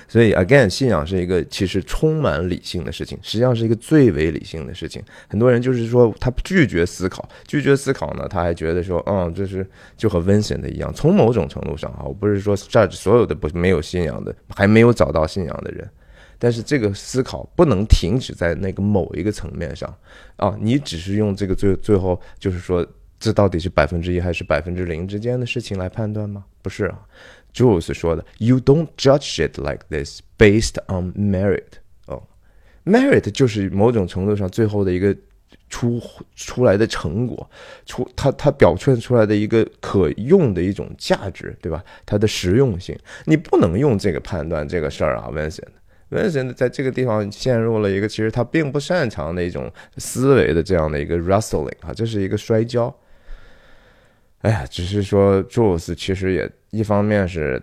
所以，again，信仰是一个其实充满理性的事情，实际上是一个最为理性的事情。很多人就是说他拒绝思考，拒绝思考呢，他还觉得说，嗯，这是就和 Vincent 一样。从某种程度上啊，我不是说这所有的不没有信仰的，还没有找到信仰的人，但是这个思考不能停止在那个某一个层面上啊。你只是用这个最最后就是说，这到底是百分之一还是百分之零之间的事情来判断吗？不是啊。Jules 说的，You don't judge it like this based on merit。哦，merit 就是某种程度上最后的一个出出来的成果，出它它表现出来的一个可用的一种价值，对吧？它的实用性，你不能用这个判断这个事儿啊，Vincent。Vincent 在这个地方陷入了一个其实他并不擅长的一种思维的这样的一个 wrestling 啊，这是一个摔跤。哎呀，只是说 Jules 其实也。一方面是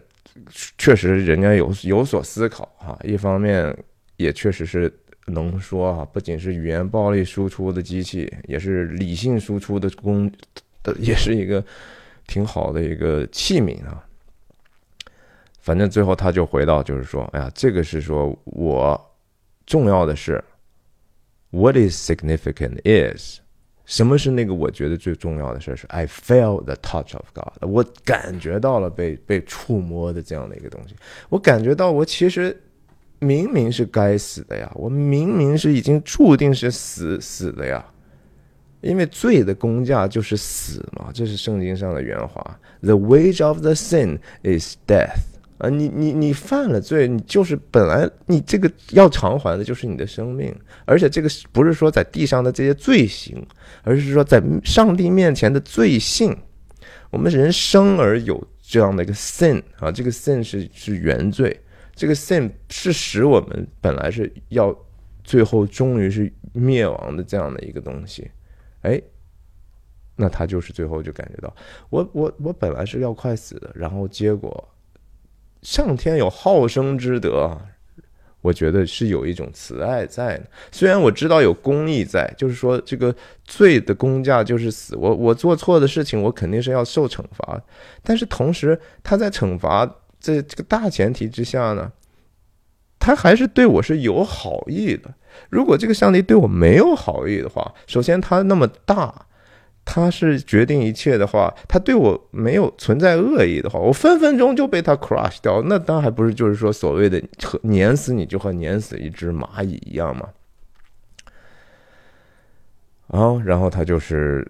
确实人家有有所思考哈，一方面也确实是能说啊，不仅是语言暴力输出的机器，也是理性输出的工，也是一个挺好的一个器皿啊。反正最后他就回到，就是说，哎呀，这个是说我重要的是，What is significant is。什么是那个我觉得最重要的事是 I feel the touch of God，我感觉到了被被触摸的这样的一个东西。我感觉到我其实明明是该死的呀，我明明是已经注定是死死的呀，因为罪的工价就是死嘛，这是圣经上的原话。The wage of the sin is death。啊，你你你犯了罪，你就是本来你这个要偿还的就是你的生命，而且这个不是说在地上的这些罪行，而是说在上帝面前的罪性。我们人生而有这样的一个 sin 啊，这个 sin 是是原罪，这个 sin 是使我们本来是要最后终于是灭亡的这样的一个东西，哎，那他就是最后就感觉到我我我本来是要快死的，然后结果。上天有好生之德，我觉得是有一种慈爱在的。虽然我知道有公义在，就是说这个罪的公价就是死。我我做错的事情，我肯定是要受惩罚。但是同时，他在惩罚在这个大前提之下呢，他还是对我是有好意的。如果这个上帝对我没有好意的话，首先他那么大，他是决定一切的话，他对我没有存在恶意的话，我分分钟就被他 crush 掉。那当然还不是就是说所谓的和碾死你就和碾死一只蚂蚁一样嘛。啊，然后他就是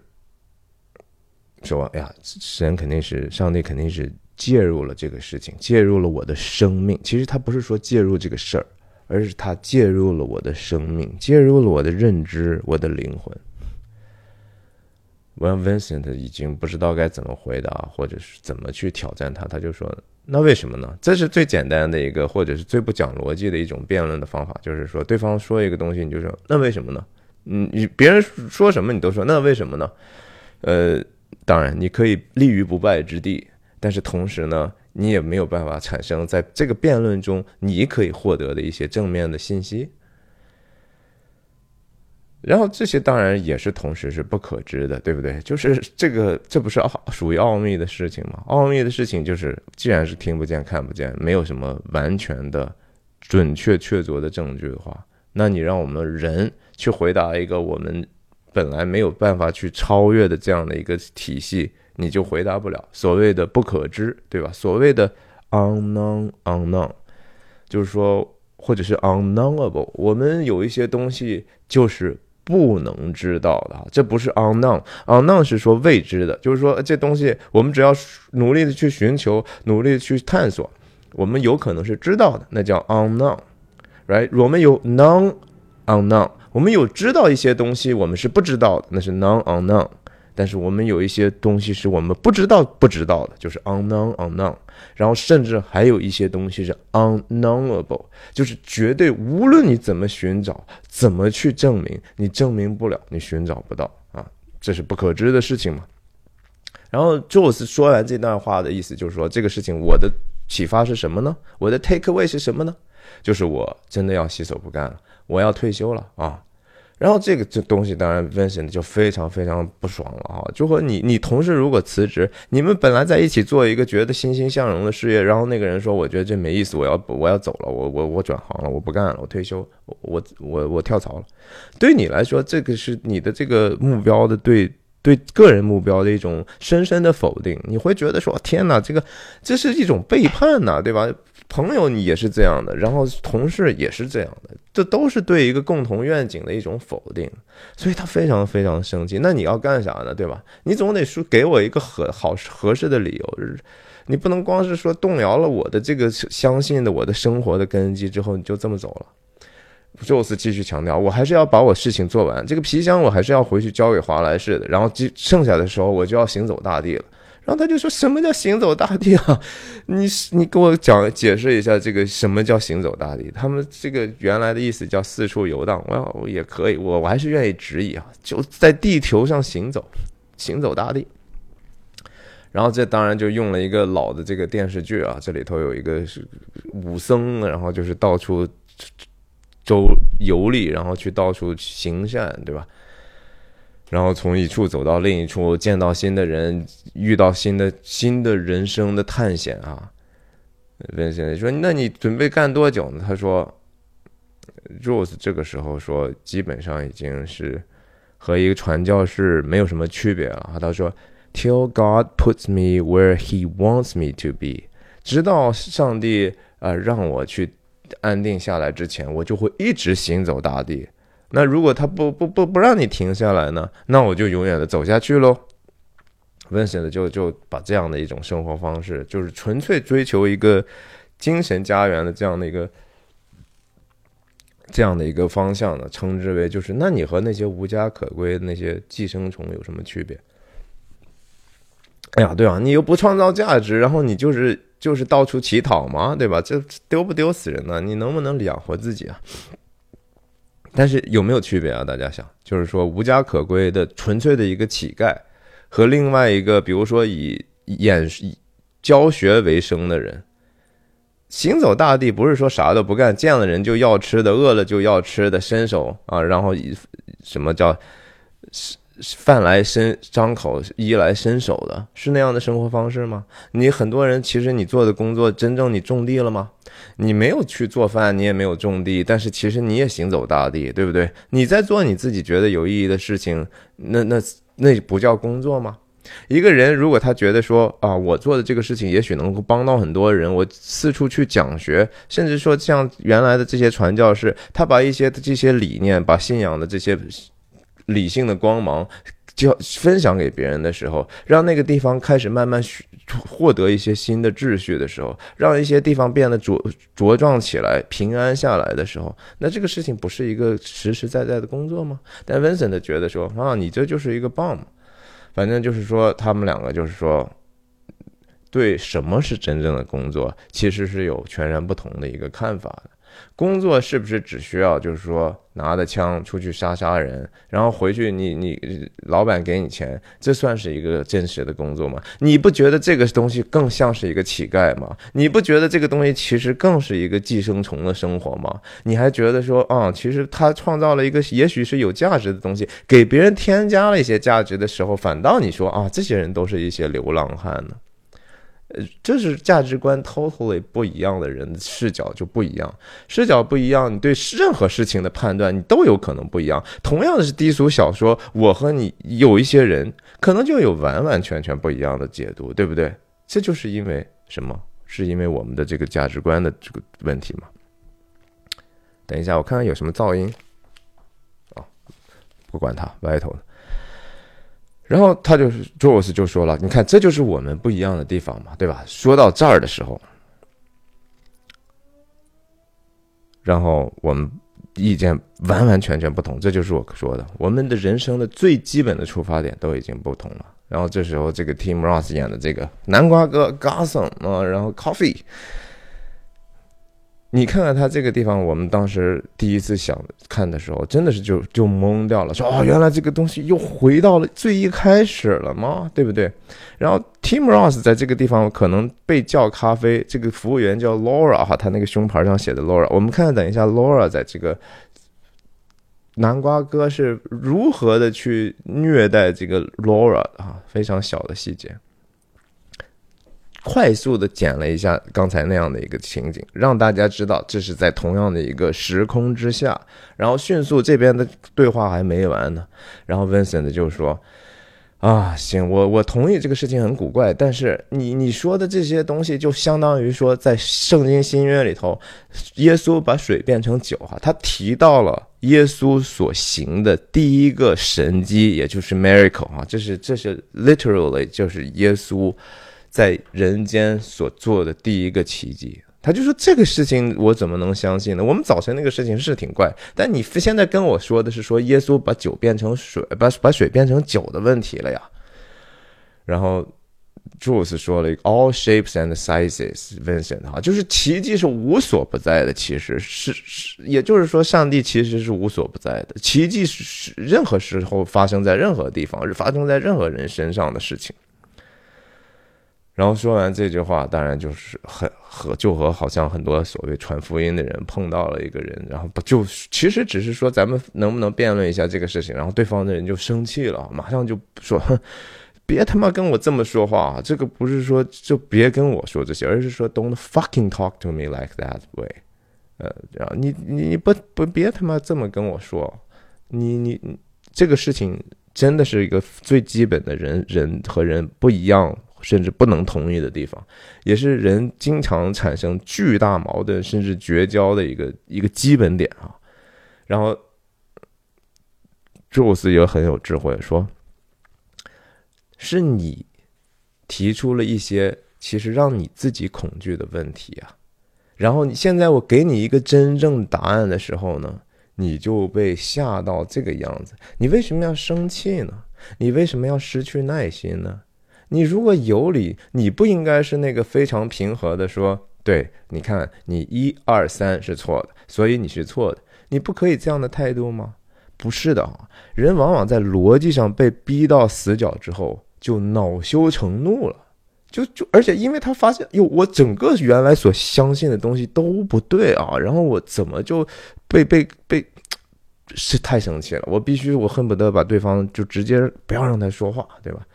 说：“哎呀，神肯定是上帝，肯定是介入了这个事情，介入了我的生命。其实他不是说介入这个事儿，而是他介入了我的生命，介入了我的认知，我的灵魂。” When Vincent 已经不知道该怎么回答，或者是怎么去挑战他，他就说：“那为什么呢？”这是最简单的一个，或者是最不讲逻辑的一种辩论的方法，就是说，对方说一个东西，你就说：“那为什么呢？”嗯，你别人说什么你都说那为什么呢？呃，当然你可以立于不败之地，但是同时呢，你也没有办法产生在这个辩论中你可以获得的一些正面的信息。然后这些当然也是同时是不可知的，对不对？就是这个，这不是奥属于奥秘的事情吗？奥秘的事情就是，既然是听不见、看不见，没有什么完全的、准确确凿的证据的话，那你让我们人去回答一个我们本来没有办法去超越的这样的一个体系，你就回答不了。所谓的不可知，对吧？所谓的 unknown unknown，就是说，或者是 unknowable，我们有一些东西就是。不能知道的，这不是 unknown，unknown 是说未知的，就是说这东西我们只要努力的去寻求，努力的去探索，我们有可能是知道的，那叫 unknown，right？我们有 non unknown，我们有知道一些东西，我们是不知道的，那是 non unknown。但是我们有一些东西是我们不知道不知道的，就是 unknown unknown，然后甚至还有一些东西是 unknowable，就是绝对无论你怎么寻找，怎么去证明，你证明不了，你寻找不到啊，这是不可知的事情嘛。然后 j o e 说完这段话的意思就是说，这个事情我的启发是什么呢？我的 take away 是什么呢？就是我真的要洗手不干了，我要退休了啊。然后这个这东西当然 Vincent 就非常非常不爽了哈，就和你你同事如果辞职，你们本来在一起做一个觉得欣欣向荣的事业，然后那个人说我觉得这没意思，我要我要走了，我我我转行了，我不干了，我退休，我我我跳槽了。对你来说，这个是你的这个目标的对对个人目标的一种深深的否定，你会觉得说天哪，这个这是一种背叛呐，对吧？朋友，你也是这样的，然后同事也是这样的，这都是对一个共同愿景的一种否定，所以他非常非常生气。那你要干啥呢？对吧？你总得说给我一个合好合适的理由，你不能光是说动摇了我的这个相信的我的生活的根基之后你就这么走了。就是继续强调，我还是要把我事情做完，这个皮箱我还是要回去交给华莱士的，然后剩下的时候我就要行走大地了。然后他就说：“什么叫行走大地啊？你你给我讲解释一下这个什么叫行走大地？他们这个原来的意思叫四处游荡。我我也可以，我我还是愿意直译啊，就在地球上行走，行走大地。然后这当然就用了一个老的这个电视剧啊，这里头有一个是武僧，然后就是到处周游历，然后去到处行善，对吧？”然后从一处走到另一处，见到新的人，遇到新的新的人生的探险啊。问现在说，那你准备干多久呢？他说，Rose 这个时候说，基本上已经是和一个传教士没有什么区别了。他说，Till God puts me where He wants me to be，直到上帝啊让我去安定下来之前，我就会一直行走大地。那如果他不不不不让你停下来呢？那我就永远的走下去喽。Vincent 就就把这样的一种生活方式，就是纯粹追求一个精神家园的这样的一个这样的一个方向呢，称之为就是，那你和那些无家可归的那些寄生虫有什么区别？哎呀，对啊，你又不创造价值，然后你就是就是到处乞讨嘛，对吧？这丢不丢死人呢？你能不能养活自己啊？但是有没有区别啊？大家想，就是说无家可归的纯粹的一个乞丐，和另外一个，比如说以演教学为生的人，行走大地，不是说啥都不干，见了人就要吃的，饿了就要吃的，伸手啊，然后什么叫饭来伸张口，衣来伸手的，是那样的生活方式吗？你很多人其实你做的工作，真正你种地了吗？你没有去做饭，你也没有种地，但是其实你也行走大地，对不对？你在做你自己觉得有意义的事情，那那那不叫工作吗？一个人如果他觉得说啊，我做的这个事情也许能够帮到很多人，我四处去讲学，甚至说像原来的这些传教士，他把一些这些理念，把信仰的这些理性的光芒，就分享给别人的时候，让那个地方开始慢慢获得一些新的秩序的时候，让一些地方变得茁茁壮起来、平安下来的时候，那这个事情不是一个实实在在的工作吗？但 Vincent 觉得说啊，你这就是一个 bomb。反正就是说，他们两个就是说，对什么是真正的工作，其实是有全然不同的一个看法的。工作是不是只需要就是说拿着枪出去杀杀人，然后回去你你老板给你钱，这算是一个真实的工作吗？你不觉得这个东西更像是一个乞丐吗？你不觉得这个东西其实更是一个寄生虫的生活吗？你还觉得说啊，其实他创造了一个也许是有价值的东西，给别人添加了一些价值的时候，反倒你说啊，这些人都是一些流浪汉呢？呃，这是价值观 totally 不一样的人视角就不一样，视角不一样，你对任何事情的判断你都有可能不一样。同样的是低俗小说，我和你有一些人可能就有完完全全不一样的解读，对不对？这就是因为什么？是因为我们的这个价值观的这个问题吗？等一下，我看看有什么噪音。啊，不管它，歪头的。然后他就是 j o e 就说了：“你看，这就是我们不一样的地方嘛，对吧？”说到这儿的时候，然后我们意见完完全全不同，这就是我说的，我们的人生的最基本的出发点都已经不同了。然后这时候，这个 Tim Ross 演的这个南瓜哥 Gossam 啊，然后 Coffee。你看看他这个地方，我们当时第一次想看的时候，真的是就就懵掉了，说哦，原来这个东西又回到了最一开始了吗？对不对？然后 Tim Ross 在这个地方可能被叫咖啡，这个服务员叫 Laura 哈，他那个胸牌上写的 Laura。我们看看，等一下 Laura 在这个南瓜哥是如何的去虐待这个 Laura 啊，非常小的细节。快速的剪了一下刚才那样的一个情景，让大家知道这是在同样的一个时空之下。然后迅速这边的对话还没完呢，然后 Vincent 就说：“啊，行，我我同意这个事情很古怪，但是你你说的这些东西就相当于说在圣经新约里头，耶稣把水变成酒哈，他提到了耶稣所行的第一个神迹，也就是 miracle 啊，这是这是 literally 就是耶稣。”在人间所做的第一个奇迹，他就说这个事情我怎么能相信呢？我们早晨那个事情是挺怪，但你现在跟我说的是说耶稣把酒变成水，把把水变成酒的问题了呀。然后 Jules 说了一个 All shapes and sizes，Vincent 哈，就是奇迹是无所不在的，其实是是，也就是说上帝其实是无所不在的，奇迹是任何时候发生在任何地方，发生在任何人身上的事情。然后说完这句话，当然就是很和就和好像很多所谓传福音的人碰到了一个人，然后不就其实只是说咱们能不能辩论一下这个事情，然后对方的人就生气了，马上就说：“哼，别他妈跟我这么说话，这个不是说就别跟我说这些，而是说 Don't fucking talk to me like that way。”呃，然后你你不不别他妈这么跟我说，你你这个事情真的是一个最基本的人人和人不一样。甚至不能同意的地方，也是人经常产生巨大矛盾甚至绝交的一个一个基本点啊。然后，宙斯也很有智慧，说是你提出了一些其实让你自己恐惧的问题啊。然后你现在我给你一个真正答案的时候呢，你就被吓到这个样子。你为什么要生气呢？你为什么要失去耐心呢？你如果有理，你不应该是那个非常平和的说，对，你看你一二三是错的，所以你是错的，你不可以这样的态度吗？不是的啊，人往往在逻辑上被逼到死角之后，就恼羞成怒了，就就而且因为他发现，哟，我整个原来所相信的东西都不对啊，然后我怎么就被被被是太生气了，我必须我恨不得把对方就直接不要让他说话，对吧？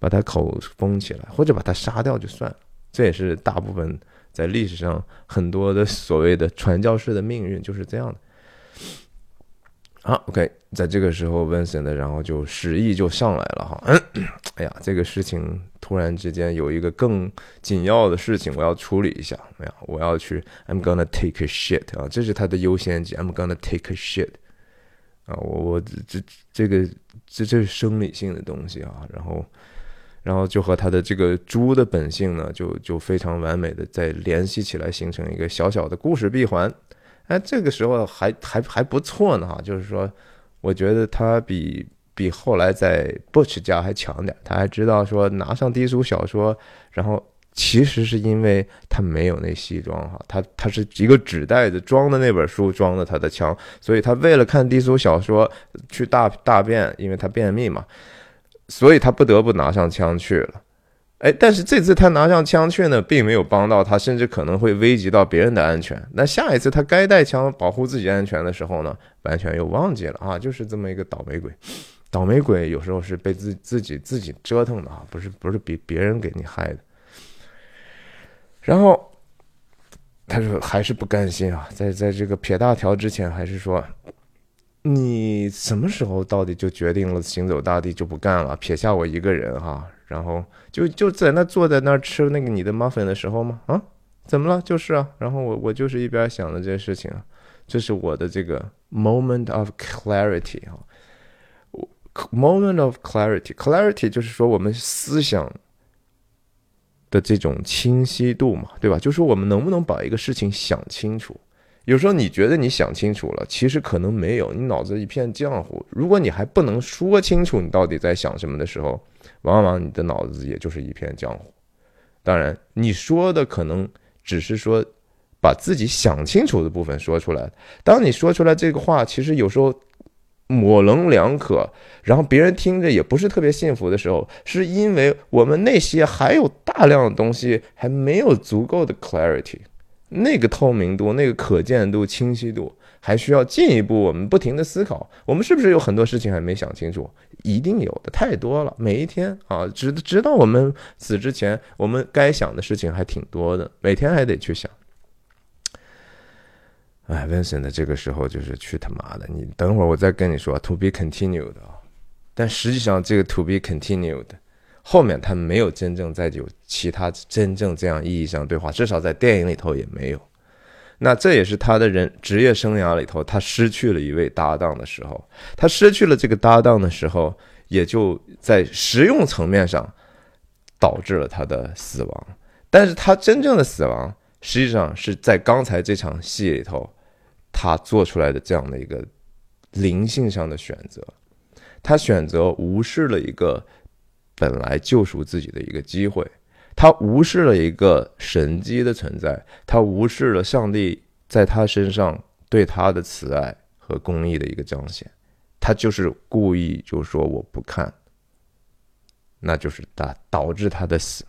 把他口封起来，或者把他杀掉就算了。这也是大部分在历史上很多的所谓的传教士的命运就是这样的。好，OK，在这个时候，Vincent 然后就失意就上来了哈。嗯 哎呀，这个事情突然之间有一个更紧要的事情我要处理一下。哎呀，我要去，I'm gonna take a shit 啊，这是他的优先级。I'm gonna take a shit 啊，我我这这个这这是生理性的东西啊。然后然后就和他的这个猪的本性呢，就就非常完美的再联系起来，形成一个小小的故事闭环。哎，这个时候还还还不错呢哈，就是说，我觉得他比比后来在 Butch 家还强点，他还知道说拿上低俗小说，然后其实是因为他没有那西装哈，他他是一个纸袋子装的那本书装的他的枪，所以他为了看低俗小说去大大便，因为他便秘嘛，所以他不得不拿上枪去了。哎，但是这次他拿上枪去呢，并没有帮到他，甚至可能会危及到别人的安全。那下一次他该带枪保护自己安全的时候呢，完全又忘记了啊！就是这么一个倒霉鬼，倒霉鬼有时候是被自自己自己折腾的啊，不是不是比别人给你害的。然后他说还是不甘心啊，在在这个撇大条之前，还是说你什么时候到底就决定了行走大地就不干了，撇下我一个人哈？然后就就在那坐在那儿吃那个你的 muffin 的时候吗？啊，怎么了？就是啊。然后我我就是一边想着这些事情啊，这是我的这个 moment of clarity 啊，moment of clarity，clarity 就是说我们思想的这种清晰度嘛，对吧？就是我们能不能把一个事情想清楚？有时候你觉得你想清楚了，其实可能没有，你脑子一片浆糊。如果你还不能说清楚你到底在想什么的时候，往往你的脑子也就是一片浆糊。当然，你说的可能只是说把自己想清楚的部分说出来。当你说出来这个话，其实有时候模棱两可，然后别人听着也不是特别信服的时候，是因为我们那些还有大量的东西还没有足够的 clarity。那个透明度、那个可见度、清晰度，还需要进一步。我们不停的思考，我们是不是有很多事情还没想清楚？一定有的，太多了。每一天啊，直直到我们死之前，我们该想的事情还挺多的，每天还得去想。哎，Vincent 这个时候就是去他妈的！你等会儿我再跟你说，to be continued 啊。但实际上，这个 to be continued。后面他没有真正再有其他真正这样意义上对话，至少在电影里头也没有。那这也是他的人职业生涯里头，他失去了一位搭档的时候，他失去了这个搭档的时候，也就在实用层面上导致了他的死亡。但是他真正的死亡，实际上是在刚才这场戏里头，他做出来的这样的一个灵性上的选择，他选择无视了一个。本来救赎自己的一个机会，他无视了一个神迹的存在，他无视了上帝在他身上对他的慈爱和公义的一个彰显，他就是故意就说我不看，那就是他导致他的死。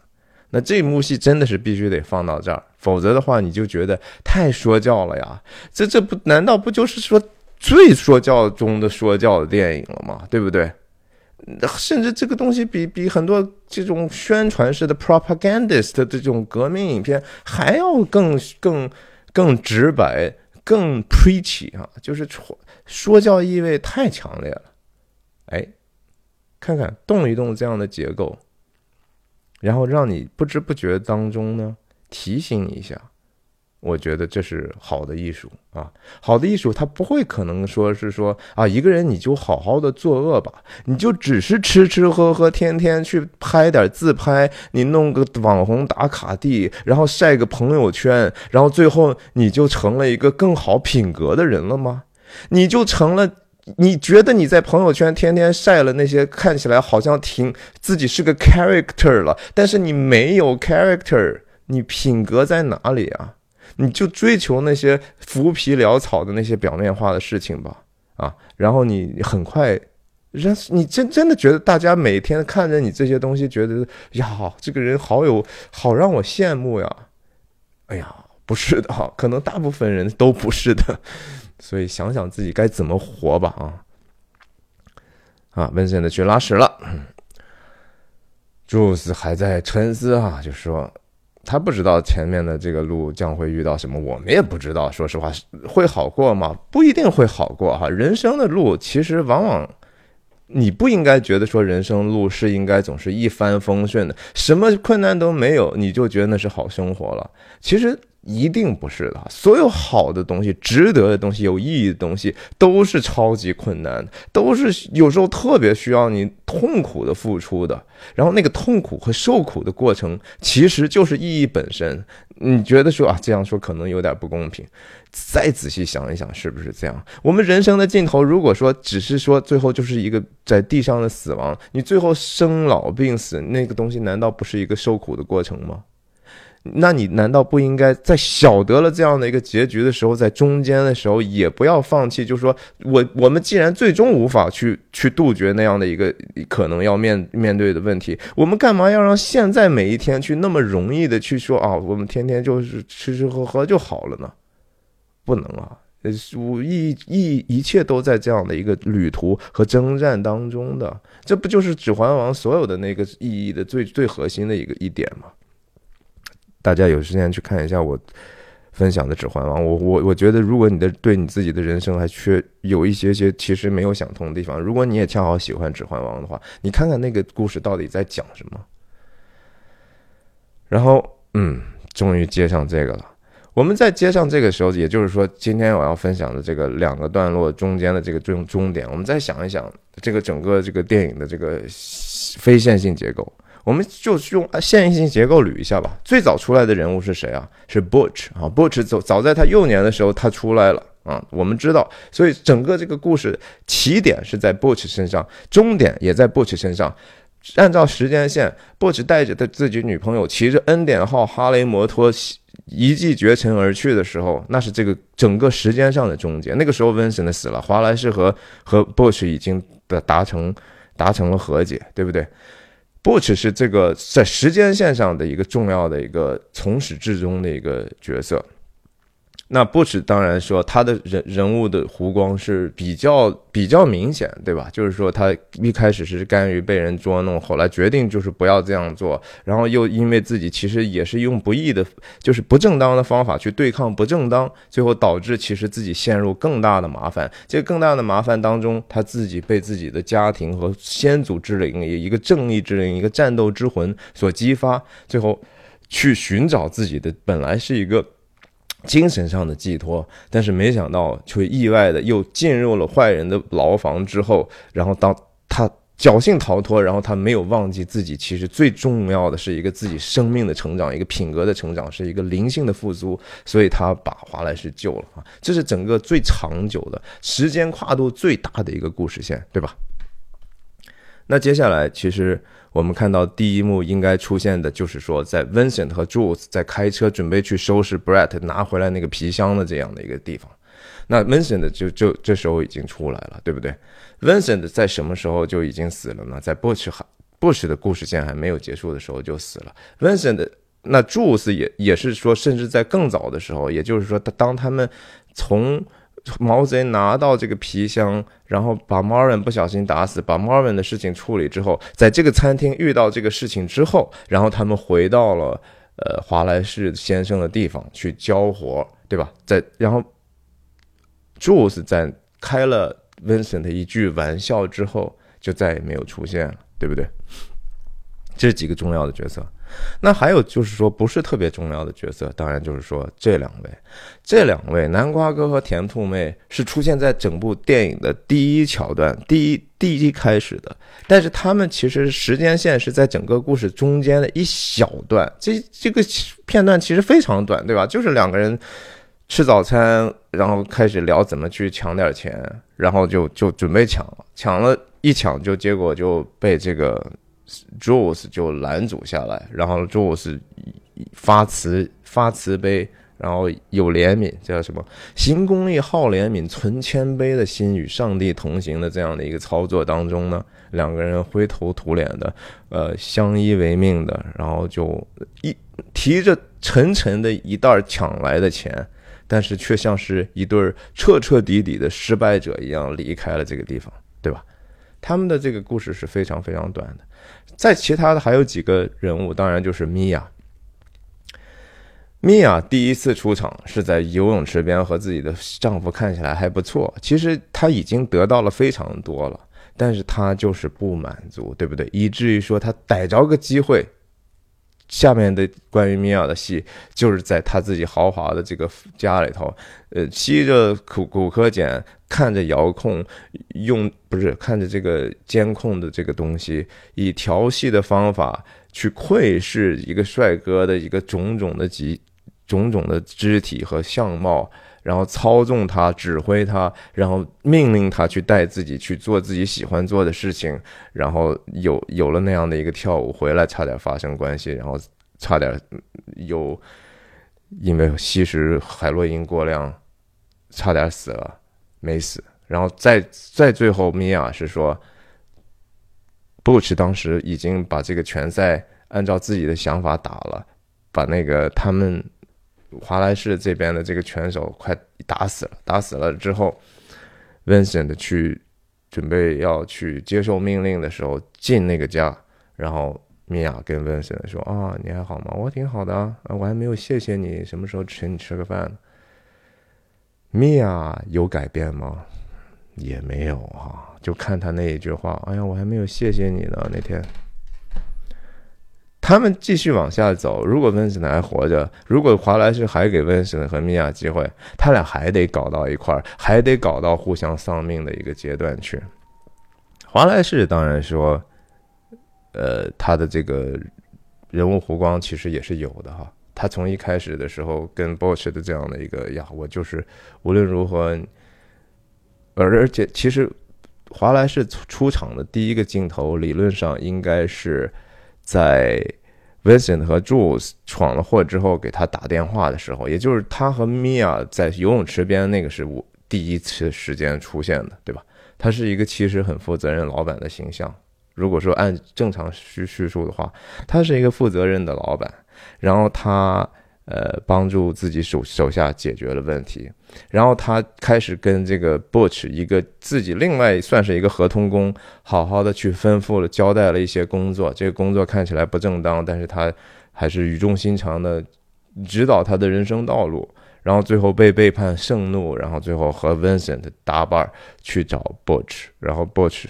那这一幕戏真的是必须得放到这儿，否则的话你就觉得太说教了呀。这这不难道不就是说最说教中的说教的电影了吗？对不对？甚至这个东西比比很多这种宣传式的 propagandist 的这种革命影片还要更更更直白、更 preachy 啊，就是说说教意味太强烈了。哎，看看动一动这样的结构，然后让你不知不觉当中呢提醒你一下。我觉得这是好的艺术啊，好的艺术，它不会可能说是说啊，一个人你就好好的作恶吧，你就只是吃吃喝喝，天天去拍点自拍，你弄个网红打卡地，然后晒个朋友圈，然后最后你就成了一个更好品格的人了吗？你就成了？你觉得你在朋友圈天天晒了那些看起来好像挺自己是个 character 了，但是你没有 character，你品格在哪里啊？你就追求那些浮皮潦草的那些表面化的事情吧，啊，然后你很快，人你真真的觉得大家每天看着你这些东西，觉得呀，这个人好有好让我羡慕呀，哎呀，不是的，可能大部分人都不是的，所以想想自己该怎么活吧，啊，啊，温森的去拉屎了，朱斯还在沉思啊，就说。他不知道前面的这个路将会遇到什么，我们也不知道。说实话，会好过吗？不一定会好过哈。人生的路其实往往，你不应该觉得说人生路是应该总是一帆风顺的，什么困难都没有，你就觉得那是好生活了。其实。一定不是的，所有好的东西、值得的东西、有意义的东西，都是超级困难的，都是有时候特别需要你痛苦的付出的。然后那个痛苦和受苦的过程，其实就是意义本身。你觉得说啊，这样说可能有点不公平，再仔细想一想，是不是这样？我们人生的尽头，如果说只是说最后就是一个在地上的死亡，你最后生老病死，那个东西难道不是一个受苦的过程吗？那你难道不应该在晓得了这样的一个结局的时候，在中间的时候也不要放弃？就是说我我们既然最终无法去去杜绝那样的一个可能要面面对的问题，我们干嘛要让现在每一天去那么容易的去说啊？我们天天就是吃吃喝喝就好了呢？不能啊！呃，一一一切都在这样的一个旅途和征战当中的，这不就是《指环王》所有的那个意义的最最核心的一个一点吗？大家有时间去看一下我分享的《指环王》，我我我觉得，如果你的对你自己的人生还缺有一些些其实没有想通的地方，如果你也恰好喜欢《指环王》的话，你看看那个故事到底在讲什么。然后，嗯，终于接上这个了。我们在接上这个时候，也就是说，今天我要分享的这个两个段落中间的这个终终点，我们再想一想这个整个这个电影的这个非线性结构。我们就用线性结构捋一下吧。最早出来的人物是谁啊？是 Butch 啊，Butch 早早在他幼年的时候他出来了啊。我们知道，所以整个这个故事起点是在 Butch 身上，终点也在 Butch 身上。按照时间线，Butch 带着他自己女朋友骑着恩典号哈雷摩托一骑绝尘而去的时候，那是这个整个时间上的终结。那个时候，Vincent 死了，华莱士和和 Butch 已经的达成达成了和解，对不对？不只是这个在时间线上的一个重要的一个从始至终的一个角色。那不止，当然说他的人人物的弧光是比较比较明显，对吧？就是说他一开始是甘于被人捉弄，后来决定就是不要这样做，然后又因为自己其实也是用不义的，就是不正当的方法去对抗不正当，最后导致其实自己陷入更大的麻烦。这个更大的麻烦当中，他自己被自己的家庭和先祖之灵，一个正义之灵，一个战斗之魂所激发，最后去寻找自己的本来是一个。精神上的寄托，但是没想到却意外的又进入了坏人的牢房之后，然后当他侥幸逃脱，然后他没有忘记自己其实最重要的是一个自己生命的成长，一个品格的成长，是一个灵性的复苏，所以他把华莱士救了啊！这是整个最长久的时间跨度最大的一个故事线，对吧？那接下来其实。我们看到第一幕应该出现的就是说，在 Vincent 和 Jules 在开车准备去收拾 Brett 拿回来那个皮箱的这样的一个地方。那 Vincent 就就这时候已经出来了，对不对？Vincent 在什么时候就已经死了呢？在 Bush 还 Bush 的故事线还没有结束的时候就死了。Vincent 那 Jules 也也是说，甚至在更早的时候，也就是说，当他们从毛贼拿到这个皮箱，然后把 Marvin 不小心打死，把 Marvin 的事情处理之后，在这个餐厅遇到这个事情之后，然后他们回到了呃华莱士先生的地方去交活，对吧？在然后 Jules 在开了 Vincent 一句玩笑之后，就再也没有出现了，对不对？这几个重要的角色。那还有就是说，不是特别重要的角色，当然就是说这两位，这两位南瓜哥和甜兔妹是出现在整部电影的第一桥段、第一第一开始的，但是他们其实时间线是在整个故事中间的一小段，这这个片段其实非常短，对吧？就是两个人吃早餐，然后开始聊怎么去抢点钱，然后就就准备抢了，抢了一抢就结果就被这个。Jules 就拦阻下来，然后 Jules 发慈发慈悲，然后有怜悯，叫什么？行公义、好怜悯、存谦卑的心，与上帝同行的这样的一个操作当中呢，两个人灰头土脸的，呃，相依为命的，然后就一提着沉沉的一袋抢来的钱，但是却像是一对彻彻底底的失败者一样离开了这个地方，对吧？他们的这个故事是非常非常短的。在其他的还有几个人物，当然就是米娅。米娅第一次出场是在游泳池边和自己的丈夫看起来还不错，其实她已经得到了非常多了，但是她就是不满足，对不对？以至于说她逮着个机会。下面的关于米娅的戏，就是在他自己豪华的这个家里头，呃，吸着骨骨科碱，看着遥控，用不是看着这个监控的这个东西，以调戏的方法去窥视一个帅哥的一个种种的几种种的肢体和相貌。然后操纵他，指挥他，然后命令他去带自己去做自己喜欢做的事情，然后有有了那样的一个跳舞，回来差点发生关系，然后差点有因为吸食海洛因过量，差点死了，没死。然后在在最后，米娅是说，布奇当时已经把这个拳赛按照自己的想法打了，把那个他们。华莱士这边的这个拳手快打死了，打死了之后，Vincent 去准备要去接受命令的时候，进那个家，然后米娅跟 Vincent 说：“啊，你还好吗？我挺好的啊，我还没有谢谢你，什么时候请你吃个饭？”米娅有改变吗？也没有啊，就看他那一句话：“哎呀，我还没有谢谢你呢。”那天。他们继续往下走。如果温森还活着，如果华莱士还给温森和米娅机会，他俩还得搞到一块儿，还得搞到互相丧命的一个阶段去。华莱士当然说，呃，他的这个人物弧光其实也是有的哈。他从一开始的时候跟 Bosch 的这样的一个呀，我就是无论如何，而而且其实华莱士出场的第一个镜头，理论上应该是。在 Vincent 和 Jules 闯了祸之后，给他打电话的时候，也就是他和 Mia 在游泳池边那个是我第一次时间出现的，对吧？他是一个其实很负责任老板的形象。如果说按正常叙叙述的话，他是一个负责任的老板，然后他。呃，帮助自己手手下解决了问题，然后他开始跟这个 Butch 一个自己另外算是一个合同工，好好的去吩咐了交代了一些工作。这个工作看起来不正当，但是他还是语重心长的指导他的人生道路。然后最后被背叛，盛怒，然后最后和 Vincent 搭伴去找 Butch，然后 Butch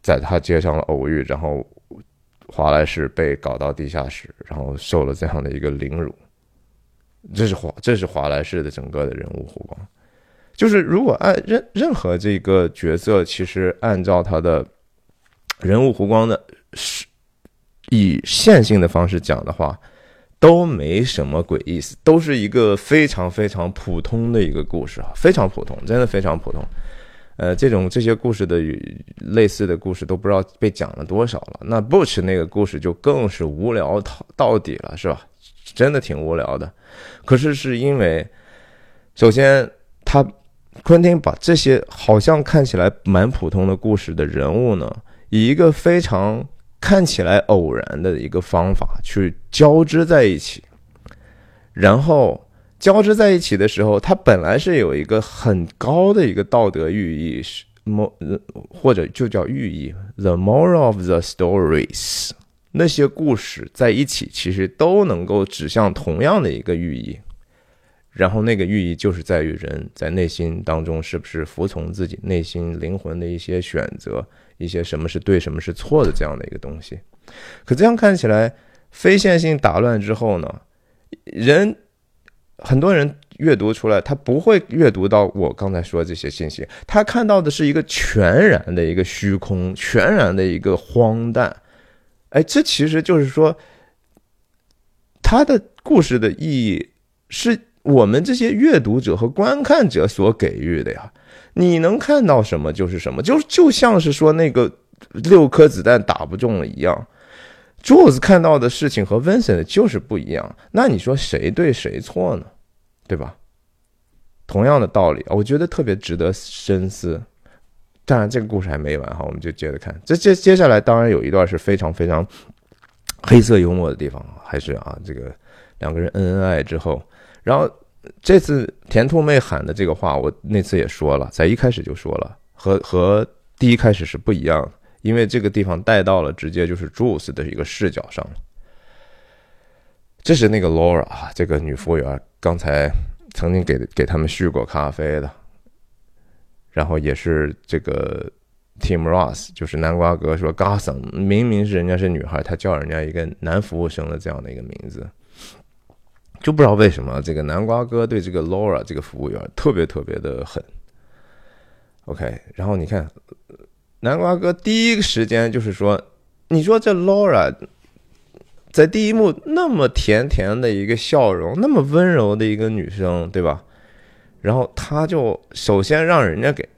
在他街上偶遇，然后。华莱士被搞到地下室，然后受了这样的一个凌辱，这是华这是华莱士的整个的人物弧光。就是如果按任任何这个角色，其实按照他的人物弧光的，是以线性的方式讲的话，都没什么鬼意思，都是一个非常非常普通的一个故事啊，非常普通，真的非常普通。呃，这种这些故事的类似的故事都不知道被讲了多少了。那 Butch 那个故事就更是无聊到到底了，是吧？真的挺无聊的。可是是因为，首先他昆汀把这些好像看起来蛮普通的故事的人物呢，以一个非常看起来偶然的一个方法去交织在一起，然后。交织在一起的时候，它本来是有一个很高的一个道德寓意，是 mo 或者就叫寓意。The moral of the stories，那些故事在一起其实都能够指向同样的一个寓意。然后那个寓意就是在于人在内心当中是不是服从自己内心灵魂的一些选择，一些什么是对，什么是错的这样的一个东西。可这样看起来，非线性打乱之后呢，人。很多人阅读出来，他不会阅读到我刚才说这些信息，他看到的是一个全然的一个虚空，全然的一个荒诞。哎，这其实就是说，他的故事的意义是我们这些阅读者和观看者所给予的呀。你能看到什么就是什么，就就像是说那个六颗子弹打不中了一样。柱子看到的事情和 Vincent 就是不一样，那你说谁对谁错呢？对吧？同样的道理我觉得特别值得深思。当然，这个故事还没完哈，我们就接着看。这接接下来当然有一段是非常非常黑色幽默的地方，还是啊，这个两个人恩恩爱之后，然后这次甜兔妹喊的这个话，我那次也说了，在一开始就说了，和和第一开始是不一样的。因为这个地方带到了，直接就是 Jules 的一个视角上。这是那个 Laura 啊，这个女服务员，刚才曾经给给他们续过咖啡的，然后也是这个 Tim Ross，就是南瓜哥说 g o s s m 明明是人家是女孩，他叫人家一个男服务生的这样的一个名字，就不知道为什么这个南瓜哥对这个 Laura 这个服务员特别特别的狠。OK，然后你看南瓜哥第一个时间就是说，你说这 Laura。在第一幕那么甜甜的一个笑容，那么温柔的一个女生，对吧？然后他就首先让人家给，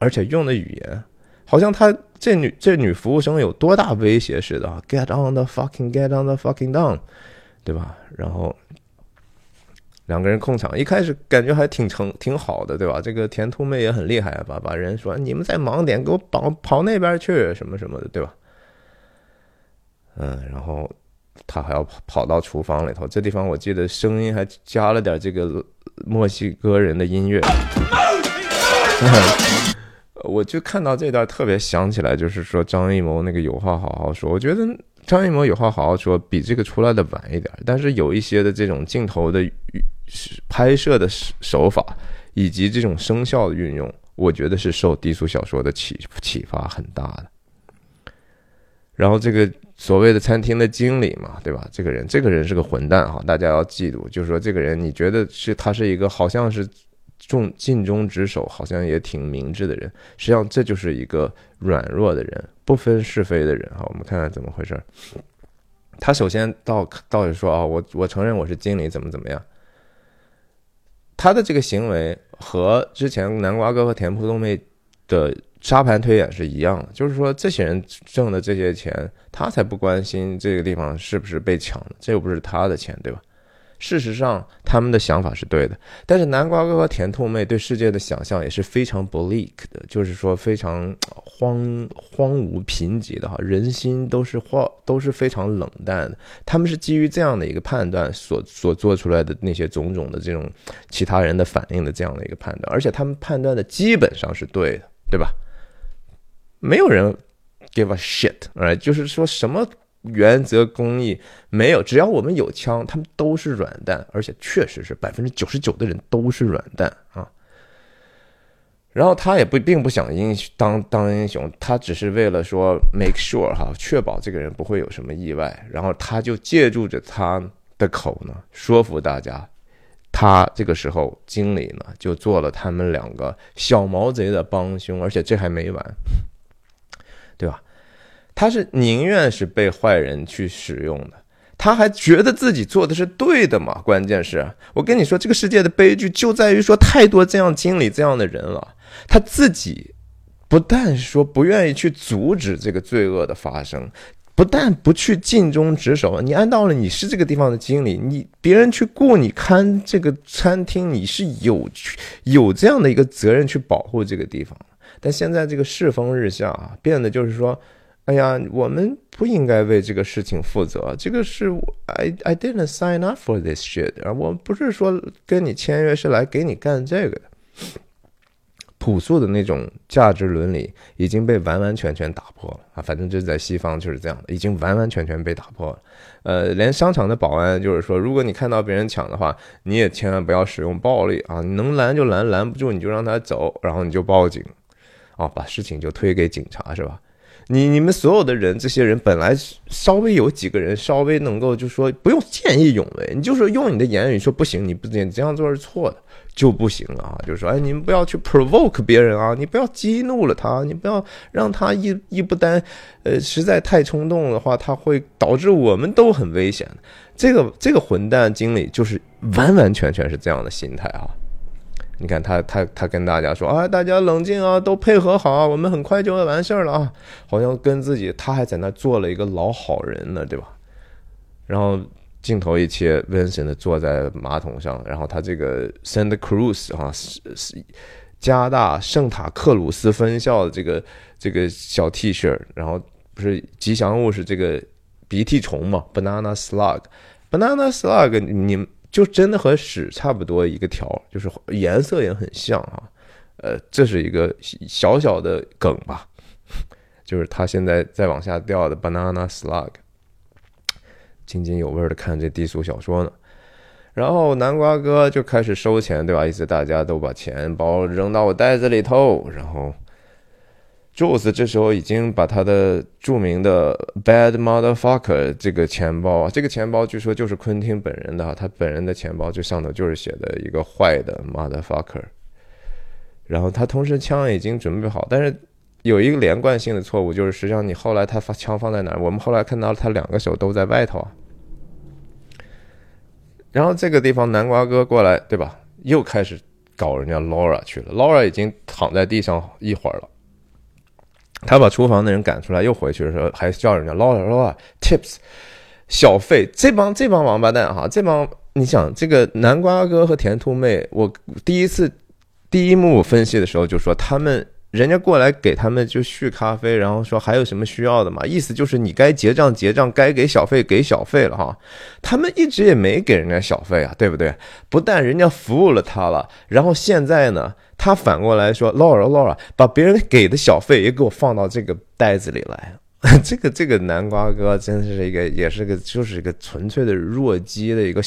而且用的语言，好像他这女这女服务生有多大威胁似的，get on the fucking get on the fucking down，对吧？然后两个人控场，一开始感觉还挺成挺好的，对吧？这个甜兔妹也很厉害，把把人说你们再忙点，给我跑跑那边去，什么什么的，对吧？嗯，然后。他还要跑跑到厨房里头，这地方我记得声音还加了点这个墨西哥人的音乐。我就看到这段特别想起来，就是说张艺谋那个有话好好说。我觉得张艺谋有话好好说比这个出来的晚一点，但是有一些的这种镜头的拍摄的手法以及这种声效的运用，我觉得是受低俗小说的启启发很大的。然后这个。所谓的餐厅的经理嘛，对吧？这个人，这个人是个混蛋哈，大家要记住。就是说，这个人，你觉得是他是一个好像是重尽忠职守，好像也挺明智的人，实际上这就是一个软弱的人，不分是非的人哈。我们看看怎么回事。他首先到到底说啊，我我承认我是经理，怎么怎么样？他的这个行为和之前南瓜哥和田浦东妹的。沙盘推演是一样的，就是说这些人挣的这些钱，他才不关心这个地方是不是被抢的，这又不是他的钱，对吧？事实上，他们的想法是对的，但是南瓜哥和甜兔妹对世界的想象也是非常 bleak 的，就是说非常荒荒芜贫瘠的哈，人心都是荒都是非常冷淡的。他们是基于这样的一个判断所所做出来的那些种种的这种其他人的反应的这样的一个判断，而且他们判断的基本上是对的，对吧？没有人 give a shit，哎，就是说什么原则公义没有，只要我们有枪，他们都是软蛋，而且确实是百分之九十九的人都是软蛋啊。然后他也不并不想英雄当当英雄，他只是为了说 make sure 哈，确保这个人不会有什么意外。然后他就借助着他的口呢，说服大家。他这个时候经理呢，就做了他们两个小毛贼的帮凶，而且这还没完。他是宁愿是被坏人去使用的，他还觉得自己做的是对的嘛？关键是我跟你说，这个世界的悲剧就在于说太多这样经理这样的人了，他自己不但说不愿意去阻止这个罪恶的发生，不但不去尽忠职守，你按道理你是这个地方的经理，你别人去雇你看这个餐厅，你是有有这样的一个责任去保护这个地方。但现在这个世风日下啊，变得就是说，哎呀，我们不应该为这个事情负责。这个是 I I didn't sign up for this shit 啊，我不是说跟你签约是来给你干这个的。朴素的那种价值伦理已经被完完全全打破了啊！反正就是在西方就是这样的，已经完完全全被打破了。呃，连商场的保安就是说，如果你看到别人抢的话，你也千万不要使用暴力啊！你能拦就拦，拦不住你就让他走，然后你就报警。哦，把事情就推给警察是吧？你你们所有的人，这些人本来稍微有几个人稍微能够就说不用见义勇为，你就说用你的言语说不行，你不你这样做是错的就不行了啊！就是说，哎，你们不要去 provoke 别人啊，你不要激怒了他，你不要让他一一不单，呃，实在太冲动的话，他会导致我们都很危险。这个这个混蛋经理就是完完全全是这样的心态啊！你看他他他跟大家说啊，大家冷静啊，都配合好，我们很快就会完事儿了啊，好像跟自己他还在那做了一个老好人呢，对吧？然后镜头一切，Vincent 坐在马桶上，然后他这个 Santa Cruz 哈是是加拿大圣塔克鲁斯分校的这个这个小 T 恤，然后不是吉祥物是这个鼻涕虫嘛，Banana Slug，Banana Slug 你。就真的和屎差不多一个条，就是颜色也很像啊，呃，这是一个小小的梗吧，就是他现在在往下掉的 banana slug，津津有味的看这低俗小说呢。然后南瓜哥就开始收钱，对吧？意思大家都把钱包扔到我袋子里头。然后 Jules 这时候已经把他的著名的 Bad Motherfucker 这个钱包，这个钱包据说就是昆汀本人的啊，他本人的钱包这上头就是写的一个坏的 Motherfucker。然后他同时枪已经准备好，但是有一个连贯性的错误，就是实际上你后来他发枪放在哪？我们后来看到他两个手都在外头啊。然后这个地方南瓜哥过来，对吧？又开始搞人家 Laura 去了。Laura 已经躺在地上一会儿了，他把厨房的人赶出来，又回去的时候还叫人家捞啊捞啊 tips 小费。这帮这帮王八蛋哈，这帮你想这个南瓜哥和甜兔妹，我第一次第一幕分析的时候就说他们。人家过来给他们就续咖啡，然后说还有什么需要的嘛？意思就是你该结账结账，该给小费给小费了哈。他们一直也没给人家小费啊，对不对？不但人家服务了他了，然后现在呢，他反过来说，Laura Laura，把别人给的小费也给我放到这个袋子里来。这个这个南瓜哥真是一个，也是个，就是一个纯粹的弱鸡的一个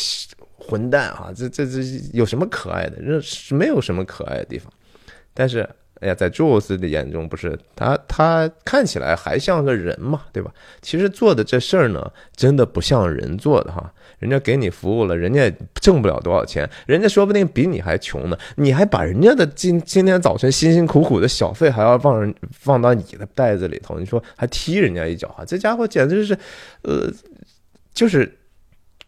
混蛋啊！这这这有什么可爱的？这是没有什么可爱的地方，但是。哎呀，在宙斯的眼中，不是他，他看起来还像个人嘛，对吧？其实做的这事儿呢，真的不像人做的哈。人家给你服务了，人家挣不了多少钱，人家说不定比你还穷呢。你还把人家的今今天早晨辛辛苦苦的小费还要放人放到你的袋子里头，你说还踢人家一脚哈？这家伙简直是，呃，就是。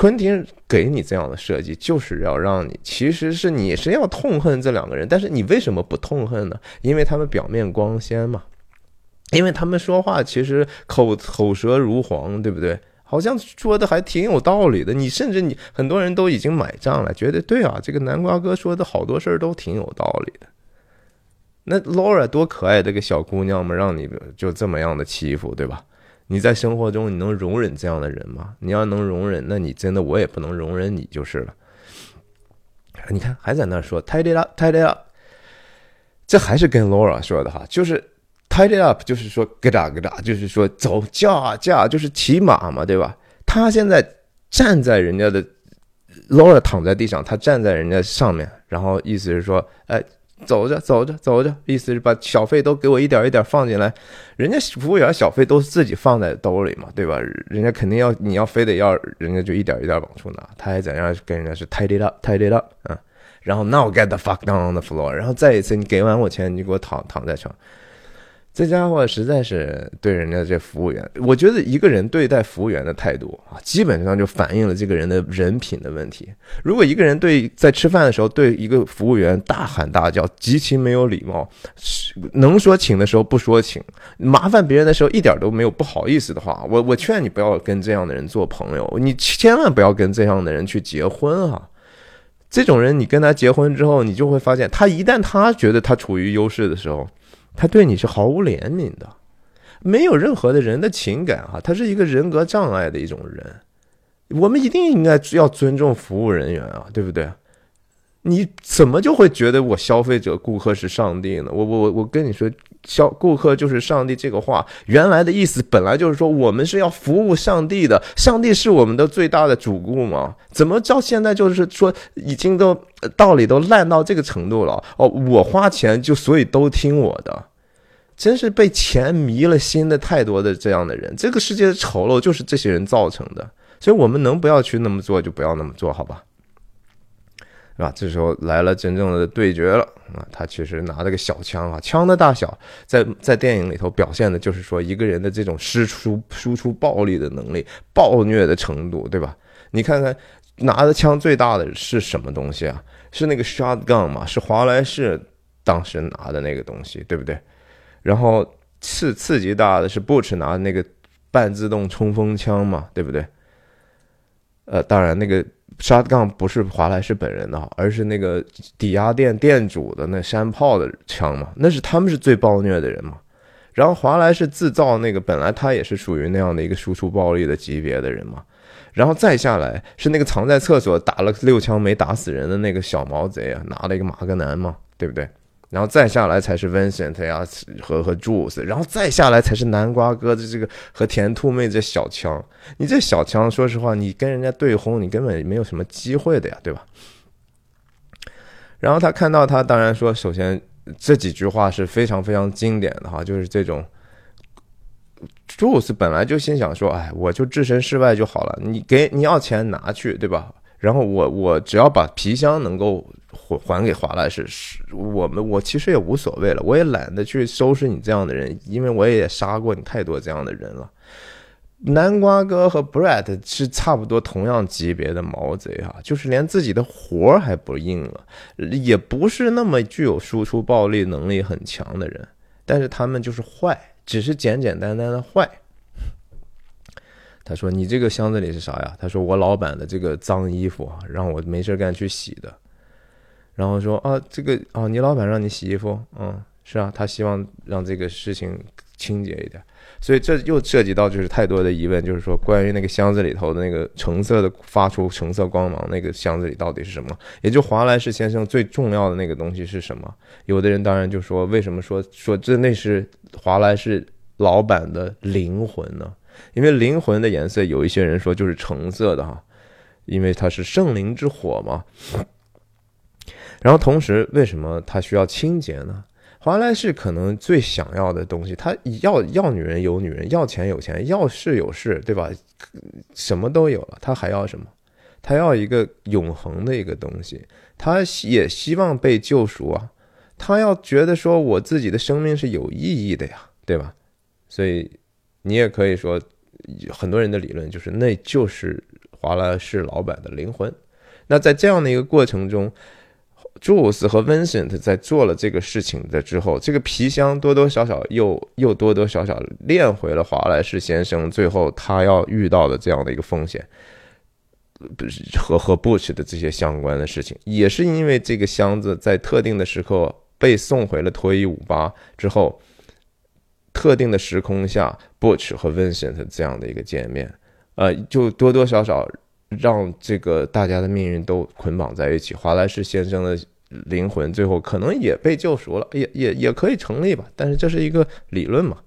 昆汀给你这样的设计，就是要让你，其实是你是要痛恨这两个人，但是你为什么不痛恨呢？因为他们表面光鲜嘛，因为他们说话其实口口舌如簧，对不对？好像说的还挺有道理的。你甚至你很多人都已经买账了，觉得对啊，这个南瓜哥说的好多事儿都挺有道理的。那 Laura 多可爱的个小姑娘嘛，让你就这么样的欺负，对吧？你在生活中你能容忍这样的人吗？你要能容忍，那你真的我也不能容忍你就是了。你看还在那说 tidy up，tidy up，这还是跟 Laura 说的哈，就是 tidy up，就是说咯哒咯哒，就是说走驾驾，就是骑马嘛，对吧？他现在站在人家的 Laura 躺在地上，他站在人家上面，然后意思是说，哎。走着走着走着，意思是把小费都给我一点一点放进来。人家服务员小费都是自己放在兜里嘛，对吧？人家肯定要你要非得要，人家就一点一点往出拿。他还怎样跟人家是 tidy up，tidy up 啊？然后 now get the fuck down on the floor，然后再一次你给完我钱，你给我躺躺在床。这家伙实在是对人家这服务员，我觉得一个人对待服务员的态度啊，基本上就反映了这个人的人品的问题。如果一个人对在吃饭的时候对一个服务员大喊大叫，极其没有礼貌，能说请的时候不说请，麻烦别人的时候一点都没有不好意思的话，我我劝你不要跟这样的人做朋友，你千万不要跟这样的人去结婚哈。这种人你跟他结婚之后，你就会发现，他一旦他觉得他处于优势的时候。他对你是毫无怜悯的，没有任何的人的情感哈，他是一个人格障碍的一种人。我们一定应该要尊重服务人员啊，对不对？你怎么就会觉得我消费者、顾客是上帝呢？我我我我跟你说，消顾客就是上帝这个话，原来的意思本来就是说我们是要服务上帝的，上帝是我们的最大的主顾嘛？怎么到现在就是说已经都道理都烂到这个程度了？哦，我花钱就所以都听我的，真是被钱迷了心的太多的这样的人，这个世界的丑陋就是这些人造成的。所以我们能不要去那么做就不要那么做好吧？是吧？这时候来了真正的对决了啊！他其实拿了个小枪啊，枪的大小在在电影里头表现的就是说一个人的这种输出输出暴力的能力、暴虐的程度，对吧？你看看拿的枪最大的是什么东西啊？是那个 shotgun 嘛？是华莱士当时拿的那个东西，对不对？然后刺刺激大的是 Butch 拿的那个半自动冲锋枪嘛，对不对？呃，当然那个。杀杠不是华莱士本人的，而是那个抵押店店主的那山炮的枪嘛，那是他们是最暴虐的人嘛。然后华莱士制造那个，本来他也是属于那样的一个输出暴力的级别的人嘛。然后再下来是那个藏在厕所打了六枪没打死人的那个小毛贼啊，拿了一个马格南嘛，对不对？然后再下来才是 Vincent 呀和和 Jules，然后再下来才是南瓜哥的这个和甜兔妹这小枪。你这小枪，说实话，你跟人家对轰，你根本没有什么机会的呀，对吧？然后他看到他，当然说，首先这几句话是非常非常经典的哈，就是这种 Jules 本来就心想说，哎，我就置身事外就好了，你给你要钱拿去，对吧？然后我我只要把皮箱能够。还给华莱士，是我们我其实也无所谓了，我也懒得去收拾你这样的人，因为我也杀过你太多这样的人了。南瓜哥和 Brett 是差不多同样级别的毛贼哈，就是连自己的活儿还不应了，也不是那么具有输出暴力能力很强的人，但是他们就是坏，只是简简单单的坏。他说：“你这个箱子里是啥呀？”他说：“我老板的这个脏衣服啊，让我没事干去洗的。”然后说啊，这个啊，你老板让你洗衣服，嗯，是啊，他希望让这个事情清洁一点，所以这又涉及到就是太多的疑问，就是说关于那个箱子里头的那个橙色的发出橙色光芒那个箱子里到底是什么？也就华莱士先生最重要的那个东西是什么？有的人当然就说，为什么说说这那是华莱士老板的灵魂呢？因为灵魂的颜色，有一些人说就是橙色的哈，因为它是圣灵之火嘛。然后同时，为什么他需要清洁呢？华莱士可能最想要的东西，他要要女人有女人，要钱有钱，要事有事，对吧？什么都有了，他还要什么？他要一个永恒的一个东西，他也希望被救赎啊！他要觉得说，我自己的生命是有意义的呀，对吧？所以你也可以说，很多人的理论就是，那就是华莱士老板的灵魂。那在这样的一个过程中，朱鲁斯和 Vincent 在做了这个事情的之后，这个皮箱多多少少又又多多少少练回了华莱士先生最后他要遇到的这样的一个风险，和和 Bush 的这些相关的事情，也是因为这个箱子在特定的时刻被送回了脱衣舞吧之后，特定的时空下，Bush 和 Vincent 这样的一个见面，呃，就多多少少让这个大家的命运都捆绑在一起，华莱士先生的。灵魂最后可能也被救赎了，也也也可以成立吧。但是这是一个理论嘛？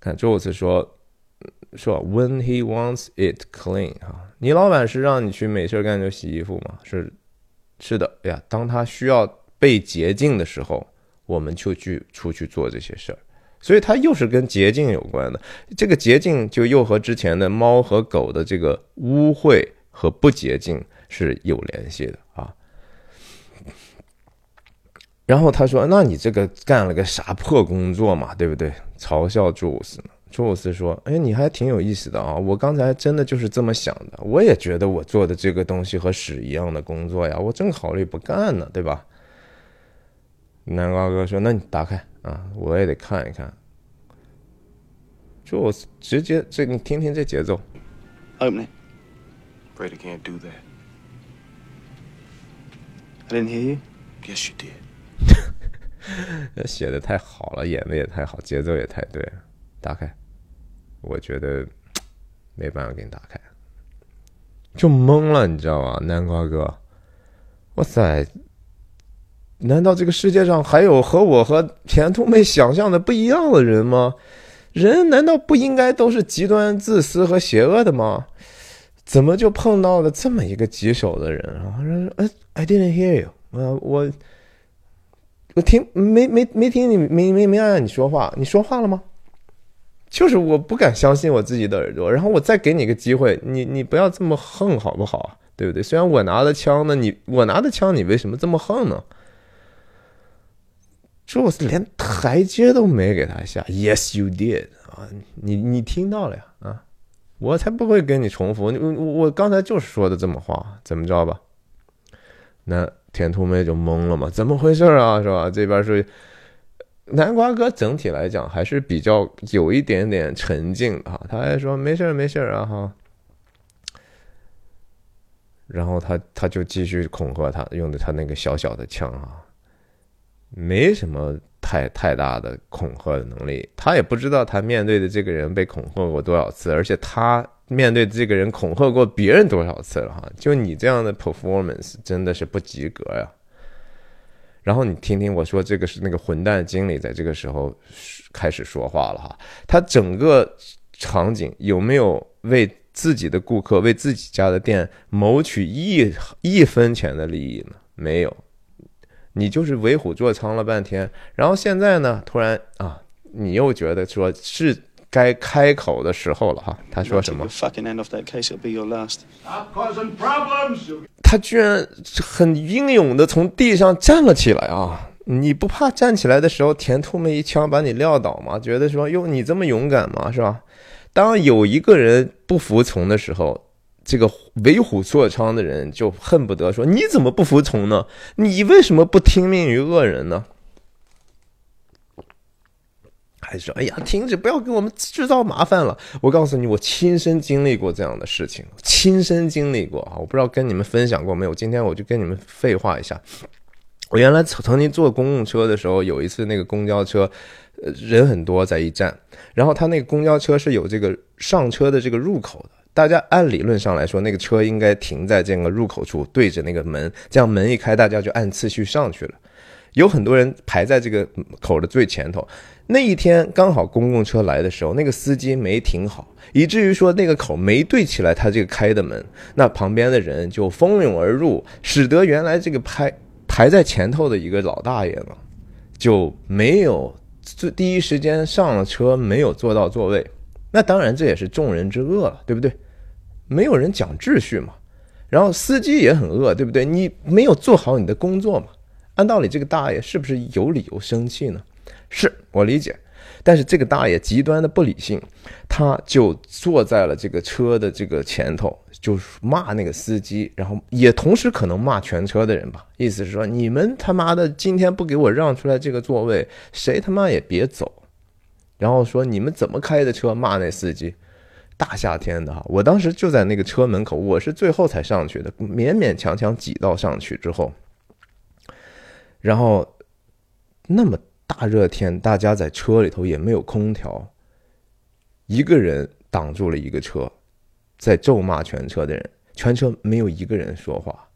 看周子说说，When he wants it clean 啊，你老板是让你去没事干就洗衣服吗？是是的哎呀。当他需要被洁净的时候，我们就去出去做这些事儿。所以它又是跟洁净有关的。这个洁净就又和之前的猫和狗的这个污秽和不洁净是有联系的啊。然后他说：“那你这个干了个啥破工作嘛，对不对？”嘲笑朱鲁斯。朱鲁斯说：“哎，你还挺有意思的啊！我刚才真的就是这么想的。我也觉得我做的这个东西和屎一样的工作呀，我正考虑不干呢，对吧？”南瓜哥说：“那你打开啊，我也得看一看。”就我直接这，你听听这节奏。Open it. Brady can't do that. I didn't hear you. Yes, you did. 写的太好了，演的也太好，节奏也太对。打开，我觉得 没办法给你打开，就懵了，你知道吗？南瓜哥，哇塞！难道这个世界上还有和我和甜兔妹想象的不一样的人吗？人难道不应该都是极端自私和邪恶的吗？怎么就碰到了这么一个棘手的人啊？哎，I didn't hear you，我我。我听没没没听你没没没按你说话，你说话了吗？就是我不敢相信我自己的耳朵，然后我再给你个机会，你你不要这么横好不好？对不对？虽然我拿的枪呢，你我拿的枪，你为什么这么横呢？说我连台阶都没给他下，Yes you did 啊，你你听到了呀啊，我才不会跟你重复，我我刚才就是说的这么话，怎么着吧？那。甜兔妹就懵了嘛？怎么回事啊？是吧？这边是南瓜哥，整体来讲还是比较有一点点沉静的哈。他还说没事儿没事儿啊哈。然后他他就继续恐吓他，用的他那个小小的枪啊，没什么太太大的恐吓的能力。他也不知道他面对的这个人被恐吓过多少次，而且他。面对的这个人恐吓过别人多少次了哈？就你这样的 performance 真的是不及格呀。然后你听听我说，这个是那个混蛋经理在这个时候开始说话了哈。他整个场景有没有为自己的顾客、为自己家的店谋取一一分钱的利益呢？没有，你就是为虎作伥了半天。然后现在呢，突然啊，你又觉得说是该开口的时候了哈。他说什么？他居然很英勇的从地上站了起来啊！你不怕站起来的时候甜兔们一枪把你撂倒吗？觉得说哟，你这么勇敢吗？是吧？当有一个人不服从的时候，这个为虎作伥的人就恨不得说：你怎么不服从呢？你为什么不听命于恶人呢？还说：“哎呀，停止，不要给我们制造麻烦了。”我告诉你，我亲身经历过这样的事情，亲身经历过啊！我不知道跟你们分享过没有。今天我就跟你们废话一下。我原来曾曾经坐公共车的时候，有一次那个公交车，呃，人很多，在一站，然后他那个公交车是有这个上车的这个入口的。大家按理论上来说，那个车应该停在这个入口处，对着那个门，这样门一开，大家就按次序上去了。有很多人排在这个口的最前头。那一天刚好公共车来的时候，那个司机没停好，以至于说那个口没对起来，他这个开的门，那旁边的人就蜂拥而入，使得原来这个排排在前头的一个老大爷呢，就没有最第一时间上了车，没有坐到座位。那当然这也是众人之恶了，对不对？没有人讲秩序嘛。然后司机也很饿，对不对？你没有做好你的工作嘛。按道理这个大爷是不是有理由生气呢？是我理解，但是这个大爷极端的不理性，他就坐在了这个车的这个前头，就骂那个司机，然后也同时可能骂全车的人吧。意思是说，你们他妈的今天不给我让出来这个座位，谁他妈也别走。然后说你们怎么开的车？骂那司机。大夏天的哈，我当时就在那个车门口，我是最后才上去的，勉勉强强挤到上去之后，然后那么。大热天，大家在车里头也没有空调，一个人挡住了一个车，在咒骂全车的人，全车没有一个人说话。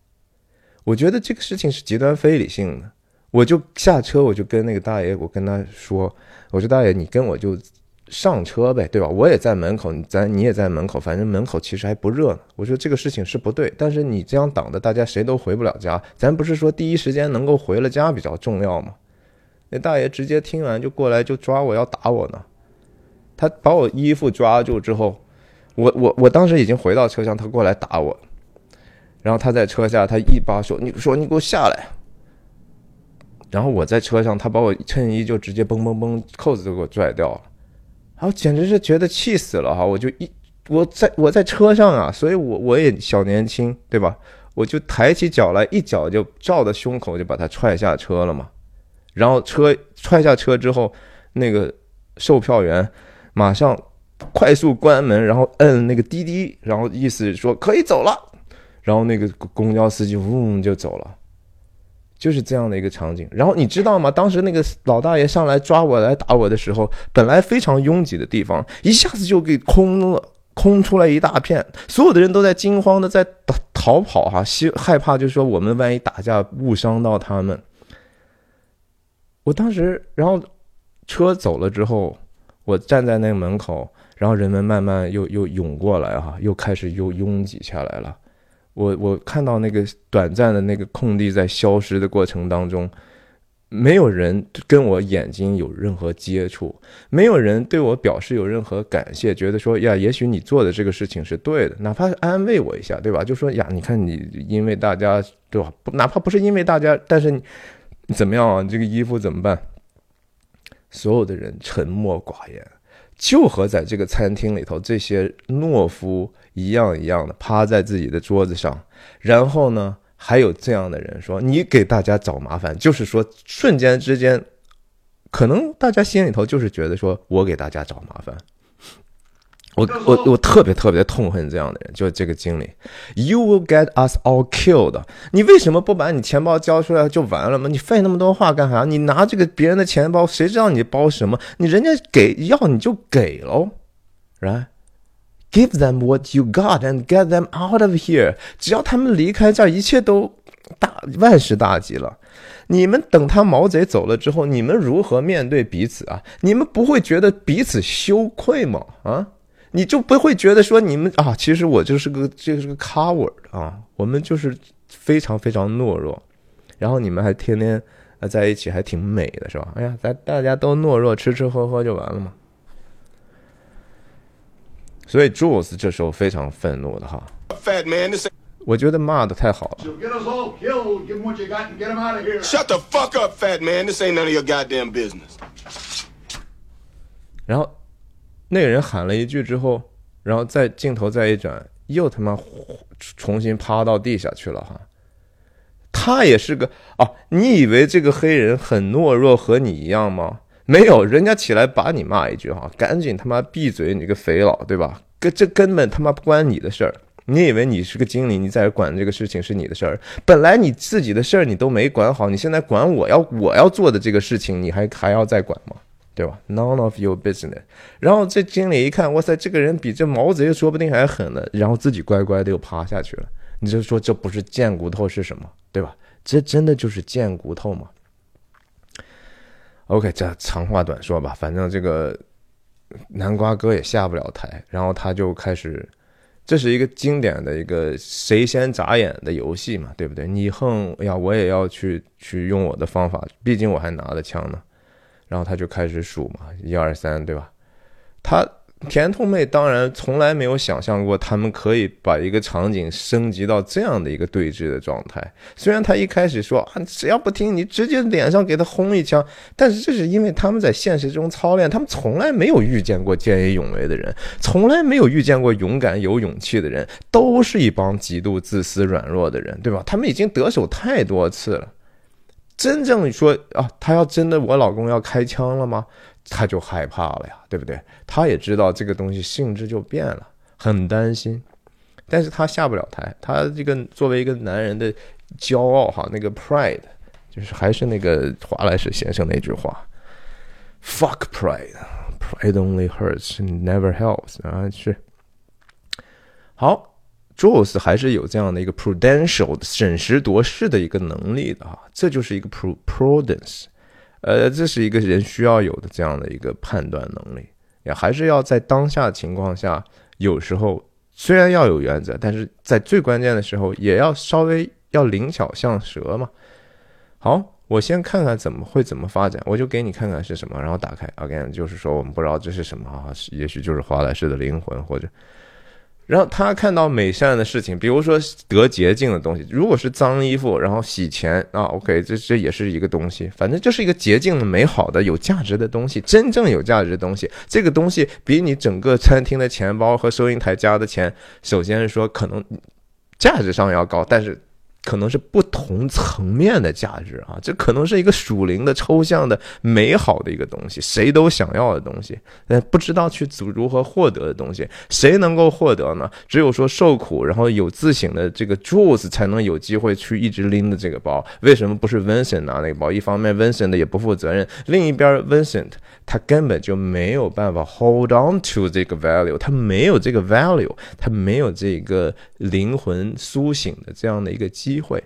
我觉得这个事情是极端非理性的，我就下车，我就跟那个大爷，我跟他说：“我说大爷，你跟我就上车呗，对吧？我也在门口，咱你也在门口，反正门口其实还不热呢。我说这个事情是不对，但是你这样挡的，大家谁都回不了家。咱不是说第一时间能够回了家比较重要吗？”那大爷直接听完就过来就抓我要打我呢，他把我衣服抓住之后，我我我当时已经回到车厢，他过来打我，然后他在车下他一把手，你说你给我下来，然后我在车上，他把我衬衣就直接嘣嘣嘣扣子都给我拽掉了，然后简直是觉得气死了哈，我就一我在我在车上啊，所以我我也小年轻对吧，我就抬起脚来一脚就照着胸口就把他踹下车了嘛。然后车踹下车之后，那个售票员马上快速关门，然后摁那个滴滴，然后意思说可以走了。然后那个公交司机嗡就走了，就是这样的一个场景。然后你知道吗？当时那个老大爷上来抓我来打我的时候，本来非常拥挤的地方，一下子就给空了，空出来一大片，所有的人都在惊慌的在逃跑哈，希害怕就是说我们万一打架误伤到他们。我当时，然后车走了之后，我站在那个门口，然后人们慢慢又又涌过来哈，又开始又拥挤下来了。我我看到那个短暂的那个空地在消失的过程当中，没有人跟我眼睛有任何接触，没有人对我表示有任何感谢，觉得说呀，也许你做的这个事情是对的，哪怕是安慰我一下，对吧？就说呀，你看你因为大家对吧？哪怕不是因为大家，但是。怎么样啊？这个衣服怎么办？所有的人沉默寡言，就和在这个餐厅里头这些懦夫一样一样的趴在自己的桌子上。然后呢，还有这样的人说：“你给大家找麻烦。”就是说，瞬间之间，可能大家心里头就是觉得说我给大家找麻烦。我我我特别特别痛恨这样的人，就是这个经理。You will get us all killed。你为什么不把你钱包交出来就完了吗？你费那么多话干啥？你拿这个别人的钱包，谁知道你包什么？你人家给要你就给喽 Give them what you got and get them out of here。只要他们离开这儿，一切都大万事大吉了。你们等他毛贼走了之后，你们如何面对彼此啊？你们不会觉得彼此羞愧吗？啊，你就不会觉得说你们啊，其实我就是个这是个 coward 啊，我们就是非常非常懦弱，然后你们还天天啊在一起还挺美的是吧？哎呀，咱大家都懦弱，吃吃喝喝就完了嘛。所以，Jules 这时候非常愤怒的哈。我觉得骂的太好了。Shut the fuck up, fat man. the second you goddamn business. 然后，那个人喊了一句之后，然后在镜头再一转，又他妈重新趴到地下去了哈。他也是个啊，你以为这个黑人很懦弱和你一样吗？没有，人家起来把你骂一句哈，赶紧他妈闭嘴，你个肥佬，对吧？跟这根本他妈不关你的事儿。你以为你是个经理，你在这管这个事情是你的事儿？本来你自己的事儿你都没管好，你现在管我要我要做的这个事情，你还还要再管吗？对吧？None of your business。然后这经理一看，哇塞，这个人比这毛贼说不定还狠呢，然后自己乖乖的又趴下去了。你就说这不是贱骨头是什么？对吧？这真的就是贱骨头吗？OK，这长话短说吧，反正这个南瓜哥也下不了台，然后他就开始。这是一个经典的一个谁先眨眼的游戏嘛，对不对？你横哎呀，我也要去去用我的方法，毕竟我还拿着枪呢。然后他就开始数嘛，一二三，对吧？他甜兔妹当然从来没有想象过他们可以把一个场景升级到这样的一个对峙的状态。虽然他一开始说啊，只要不听你直接脸上给他轰一枪，但是这是因为他们在现实中操练，他们从来没有遇见过见义勇为的人，从来没有遇见过勇敢有勇气的人，都是一帮极度自私软弱的人，对吧？他们已经得手太多次了。真正说啊，他要真的我老公要开枪了吗？他就害怕了呀，对不对？他也知道这个东西性质就变了，很担心，但是他下不了台。他这个作为一个男人的骄傲哈，那个 pride，就是还是那个华莱士先生那句话：“fuck pride，pride only hurts，never helps。”啊，是好。Jules 还是有这样的一个 prudential 审时度势的一个能力的啊，这就是一个 prudence，呃，这是一个人需要有的这样的一个判断能力，也还是要在当下情况下，有时候虽然要有原则，但是在最关键的时候也要稍微要灵巧像蛇嘛。好，我先看看怎么会怎么发展，我就给你看看是什么，然后打开 again，就是说我们不知道这是什么啊，也许就是华莱士的灵魂或者。然后他看到美善的事情，比如说得洁净的东西，如果是脏衣服，然后洗钱啊，OK，这这也是一个东西，反正就是一个洁净的、美好的、有价值的东西，真正有价值的东西。这个东西比你整个餐厅的钱包和收银台加的钱，首先是说可能价值上要高，但是。可能是不同层面的价值啊，这可能是一个属灵的、抽象的、美好的一个东西，谁都想要的东西，但不知道去组如何获得的东西，谁能够获得呢？只有说受苦，然后有自省的这个 Jules 才能有机会去一直拎着这个包。为什么不是 Vincent 拿那个包？一方面 Vincent 也不负责任，另一边 Vincent 他根本就没有办法 hold on to 这个 value，他没有这个 value，他没有这个灵魂苏醒的这样的一个机会。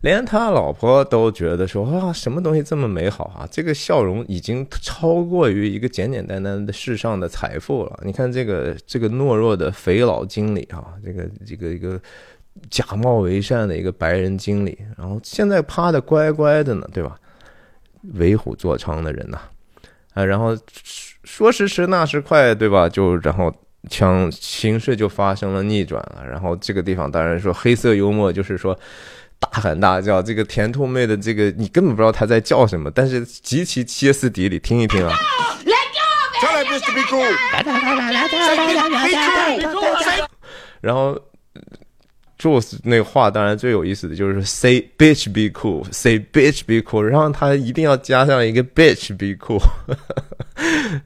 连他老婆都觉得说哇，什么东西这么美好啊！这个笑容已经超过于一个简简单单的世上的财富了。你看这个这个懦弱的肥佬经理啊，这个这个一个假冒为善的一个白人经理，然后现在趴的乖乖的呢，对吧？为虎作伥的人呐，啊，然后说时迟那时快，对吧？就然后。枪形势就发生了逆转了，然后这个地方当然说黑色幽默，就是说大喊大叫，这个甜兔妹的这个你根本不知道她在叫什么，但是极其歇斯底里，听一听啊。Tell that bitch to be cool. 然后 Jules 那话当然最有意思的就是 say bitch be cool，say bitch be cool，然后他一定要加上一个 bitch be cool，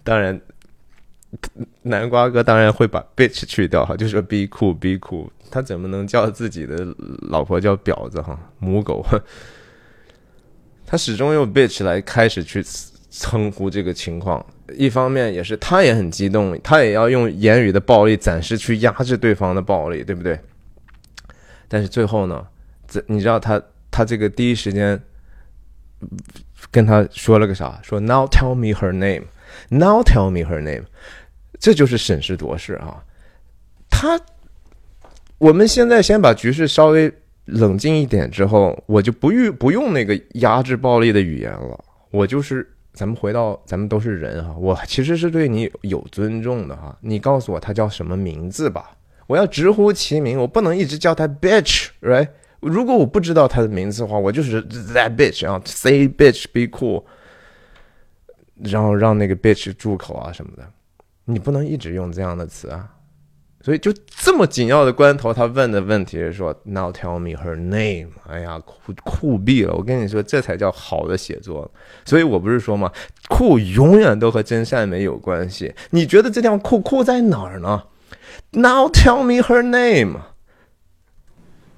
当然。南瓜哥当然会把 bitch 去掉哈，就是 be cool be cool，他怎么能叫自己的老婆叫婊子哈母狗？他始终用 bitch 来开始去称呼这个情况。一方面也是他也很激动，他也要用言语的暴力暂时去压制对方的暴力，对不对？但是最后呢，这你知道他他这个第一时间跟他说了个啥？说 Now tell me her name. Now tell me her name. 这就是审时度势啊！他我们现在先把局势稍微冷静一点之后，我就不用不用那个压制暴力的语言了。我就是咱们回到咱们都是人哈，我其实是对你有尊重的哈。你告诉我他叫什么名字吧，我要直呼其名，我不能一直叫他 bitch，right？如果我不知道他的名字的话，我就是 that bitch 啊，say bitch be cool，然后让那个 bitch 住口啊什么的，你不能一直用这样的词啊。所以就这么紧要的关头，他问的问题是说，Now tell me her name。哎呀，酷酷毙了！我跟你说，这才叫好的写作。所以我不是说嘛，酷永远都和真善美有关系。你觉得这地方酷酷在哪儿呢？Now tell me her name。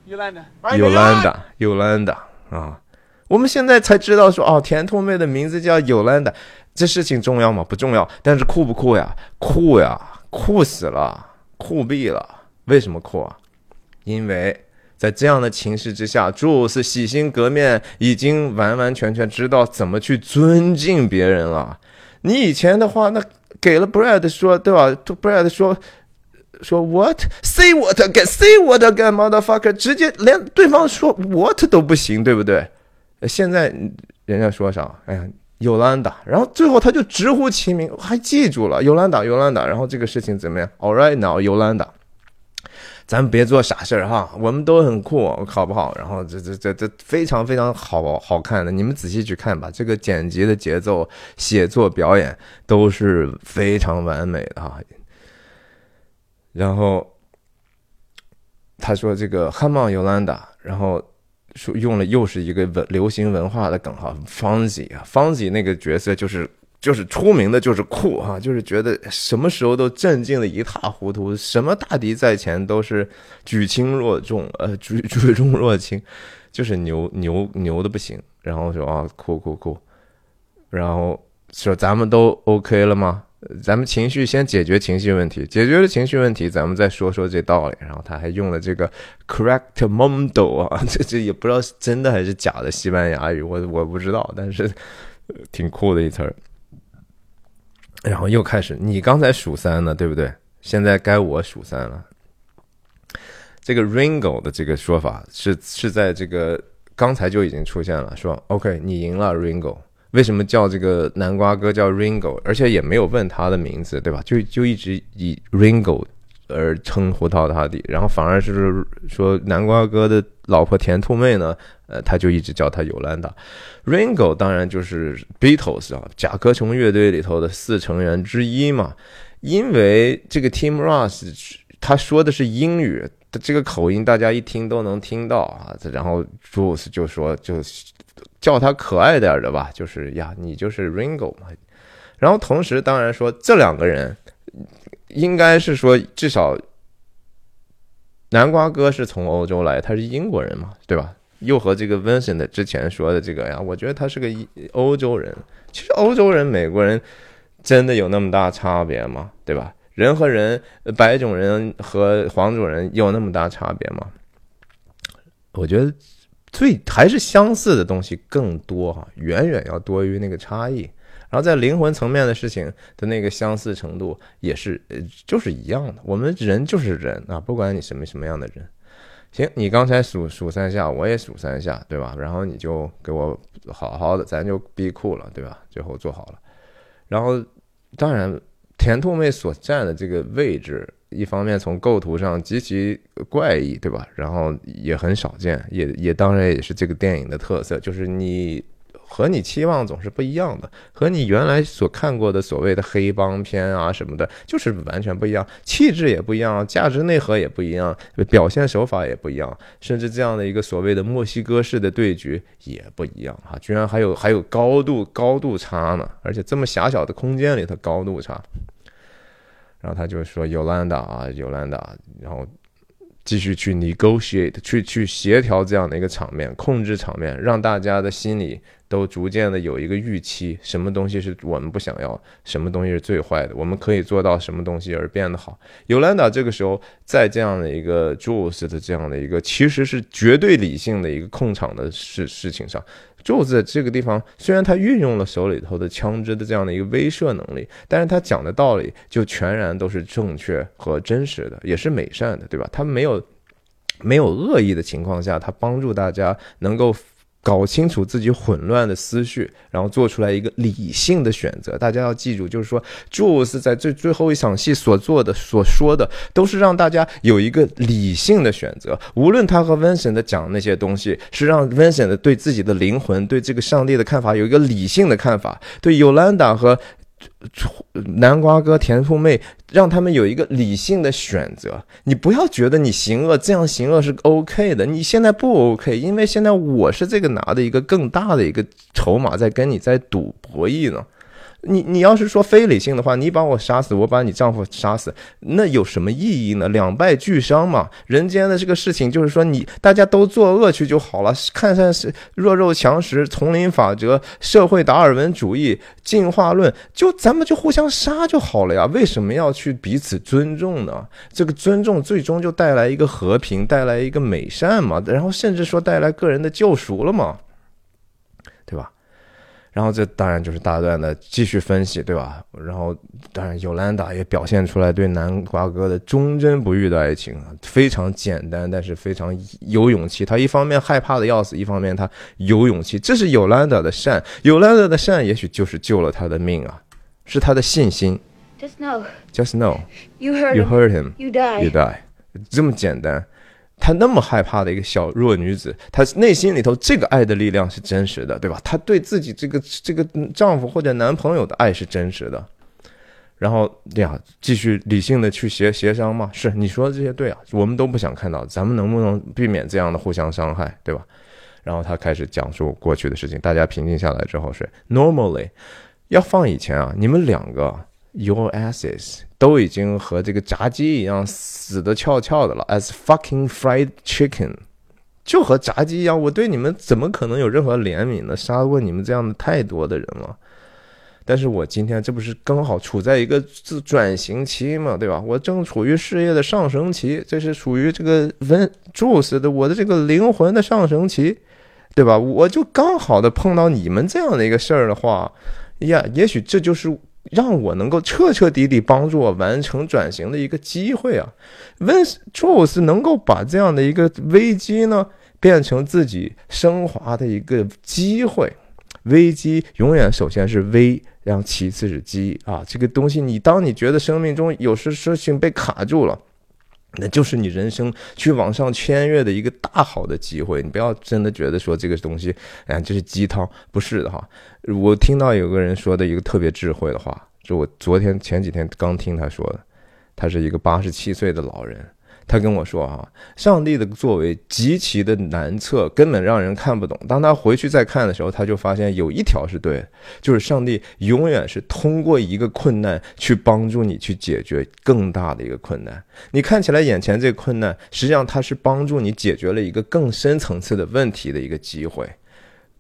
Yolanda，Yolanda，Yolanda 啊！我们现在才知道说，哦，甜兔妹的名字叫 Yolanda，这事情重要吗？不重要。但是酷不酷呀？酷呀，酷死了，酷毙了！为什么酷啊？因为在这样的情势之下，朱鲁斯洗心革面，已经完完全全知道怎么去尊敬别人了。你以前的话，那给了 Brad 说，对吧？Brad 说。说 what say what again say what again motherfucker，直接连对方说 what 都不行，对不对？现在人家说啥？哎呀，尤兰达，然后最后他就直呼其名，还记住了尤兰达，尤兰达。然后这个事情怎么样？All right now，尤兰达，咱别做傻事儿哈，我们都很酷，好不好？然后这这这这非常非常好好看的，你们仔细去看吧。这个剪辑的节奏、写作、表演都是非常完美的哈。然后他说：“这个汉茂尤兰达，然后说用了又是一个文流行文化的梗哈，方吉啊，方吉那个角色就是就是出名的就是酷哈，就是觉得什么时候都镇静的一塌糊涂，什么大敌在前都是举轻若重，呃举举重若轻，就是牛牛牛的不行。然后说啊酷酷酷，然后说咱们都 OK 了吗？”咱们情绪先解决情绪问题，解决了情绪问题，咱们再说说这道理。然后他还用了这个 correct mundo 啊，这这也不知道是真的还是假的西班牙语，我我不知道，但是挺酷的一词儿。然后又开始，你刚才数三呢，对不对？现在该我数三了。这个 Ringo 的这个说法是是在这个刚才就已经出现了，说 OK，你赢了 Ringo。为什么叫这个南瓜哥叫 Ringo，而且也没有问他的名字，对吧？就就一直以 Ringo 而称呼到他的，然后反而是说南瓜哥的老婆甜兔妹呢，呃，他就一直叫他尤兰达。Ringo 当然就是 Beatles 啊，甲壳虫乐队里头的四成员之一嘛。因为这个 Tim Ross 他说的是英语，这个口音大家一听都能听到啊。然后 Bruce 就说就。叫他可爱点的吧，就是呀，你就是 Ringo 嘛。然后同时，当然说这两个人应该是说，至少南瓜哥是从欧洲来，他是英国人嘛，对吧？又和这个 Vincent 之前说的这个呀，我觉得他是个欧洲人。其实欧洲人、美国人真的有那么大差别吗？对吧？人和人，白种人和黄种人有那么大差别吗？我觉得。最还是相似的东西更多哈，远远要多于那个差异。然后在灵魂层面的事情的那个相似程度也是，呃，就是一样的。我们人就是人啊，不管你什么什么样的人。行，你刚才数数三下，我也数三下，对吧？然后你就给我好好的，咱就逼酷了，对吧？最后做好了。然后，当然，甜兔妹所占的这个位置。一方面从构图上极其怪异，对吧？然后也很少见，也也当然也是这个电影的特色，就是你和你期望总是不一样的，和你原来所看过的所谓的黑帮片啊什么的，就是完全不一样，气质也不一样，价值内核也不一样，表现手法也不一样，甚至这样的一个所谓的墨西哥式的对局也不一样啊！居然还有还有高度高度差呢，而且这么狭小的空间里头高度差。然后他就说：“Yolanda 啊，Yolanda，，然后继续去 negotiate，去去协调这样的一个场面，控制场面，让大家的心里都逐渐的有一个预期，什么东西是我们不想要，什么东西是最坏的，我们可以做到什么东西而变得好。Yolanda 这个时候在这样的一个 Jules 的这样的一个其实是绝对理性的一个控场的事事情上，Jules 在这个地方虽然他运用了手里头的枪支的这样的一个威慑能力，但是他讲的道理就全然都是正确和真实的，也是美善的，对吧？他没有没有恶意的情况下，他帮助大家能够。搞清楚自己混乱的思绪，然后做出来一个理性的选择。大家要记住，就是说，Jules 在最最后一场戏所做的、所说的，都是让大家有一个理性的选择。无论他和 Vincent 讲那些东西，是让 Vincent 对自己的灵魂、对这个上帝的看法有一个理性的看法，对 Yolanda 和。南瓜哥、甜兔妹，让他们有一个理性的选择。你不要觉得你行恶，这样行恶是 OK 的。你现在不 OK，因为现在我是这个拿的一个更大的一个筹码，在跟你在赌博弈呢。你你要是说非理性的话，你把我杀死，我把你丈夫杀死，那有什么意义呢？两败俱伤嘛。人间的这个事情就是说，你大家都作恶去就好了。看看是弱肉强食、丛林法则、社会达尔文主义、进化论，就咱们就互相杀就好了呀。为什么要去彼此尊重呢？这个尊重最终就带来一个和平，带来一个美善嘛。然后甚至说带来个人的救赎了嘛，对吧？然后这当然就是大段的继续分析，对吧？然后当然尤兰达也表现出来对南瓜哥的忠贞不渝的爱情，非常简单，但是非常有勇气。他一方面害怕的要死，一方面他有勇气，这是尤兰达的善。尤兰达的善也许就是救了他的命啊，是他的信心。Just know. Just know. You hurt You him. hurt him. You die. You die. 这么简单。她那么害怕的一个小弱女子，她内心里头这个爱的力量是真实的，对吧？她对自己这个这个丈夫或者男朋友的爱是真实的。然后对呀，继续理性的去协协商嘛。是你说的这些对啊，我们都不想看到，咱们能不能避免这样的互相伤害，对吧？然后他开始讲述过去的事情，大家平静下来之后是 normally 要放以前啊，你们两个 your asses 都已经和这个炸鸡一样死的翘翘的了，as fucking fried chicken，就和炸鸡一样。我对你们怎么可能有任何怜悯呢？杀过你们这样的太多的人了。但是我今天这不是刚好处在一个自转型期嘛，对吧？我正处于事业的上升期，这是属于这个 Vin Juice 的我的这个灵魂的上升期，对吧？我就刚好的碰到你们这样的一个事儿的话，呀，也许这就是让我能够彻彻底底帮助我完成转型的一个机会啊。Vin Juice 能够把这样的一个危机呢，变成自己升华的一个机会。危机永远首先是危，然后其次是机啊。这个东西，你当你觉得生命中有时事情被卡住了，那就是你人生去往上签约的一个大好的机会。你不要真的觉得说这个东西，哎，这是鸡汤，不是的哈。我听到有个人说的一个特别智慧的话，就我昨天前几天刚听他说的，他是一个八十七岁的老人。他跟我说：“哈，上帝的作为极其的难测，根本让人看不懂。当他回去再看的时候，他就发现有一条是对，就是上帝永远是通过一个困难去帮助你去解决更大的一个困难。你看起来眼前这个困难，实际上它是帮助你解决了一个更深层次的问题的一个机会。”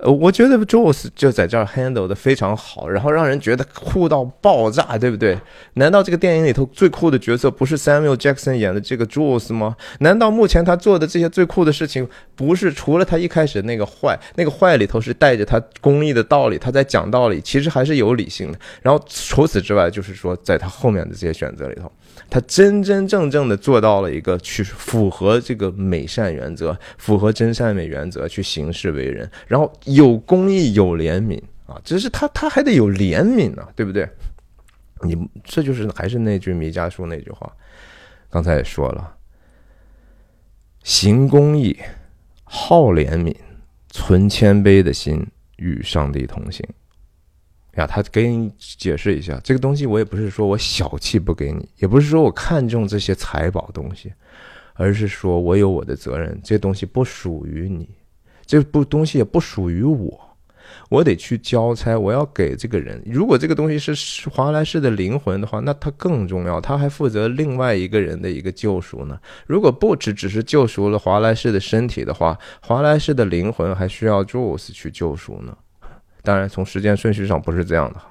呃，我觉得 Jules 就在这儿 handle 的非常好，然后让人觉得酷到爆炸，对不对？难道这个电影里头最酷的角色不是 Samuel Jackson 演的这个 Jules 吗？难道目前他做的这些最酷的事情，不是除了他一开始那个坏，那个坏里头是带着他公益的道理，他在讲道理，其实还是有理性的。然后除此之外，就是说在他后面的这些选择里头。他真真正正的做到了一个去符合这个美善原则、符合真善美原则去行事为人，然后有公益、有怜悯啊，只是他他还得有怜悯呢，对不对？你这就是还是那句弥迦书那句话，刚才也说了，行公益、好怜悯、存谦卑的心，与上帝同行。呀，他给你解释一下这个东西，我也不是说我小气不给你，也不是说我看重这些财宝东西，而是说我有我的责任，这东西不属于你，这不东西也不属于我，我得去交差，我要给这个人。如果这个东西是华莱士的灵魂的话，那他更重要，他还负责另外一个人的一个救赎呢。如果不只只是救赎了华莱士的身体的话，华莱士的灵魂还需要 Jules 去救赎呢。当然，从时间顺序上不是这样的哈。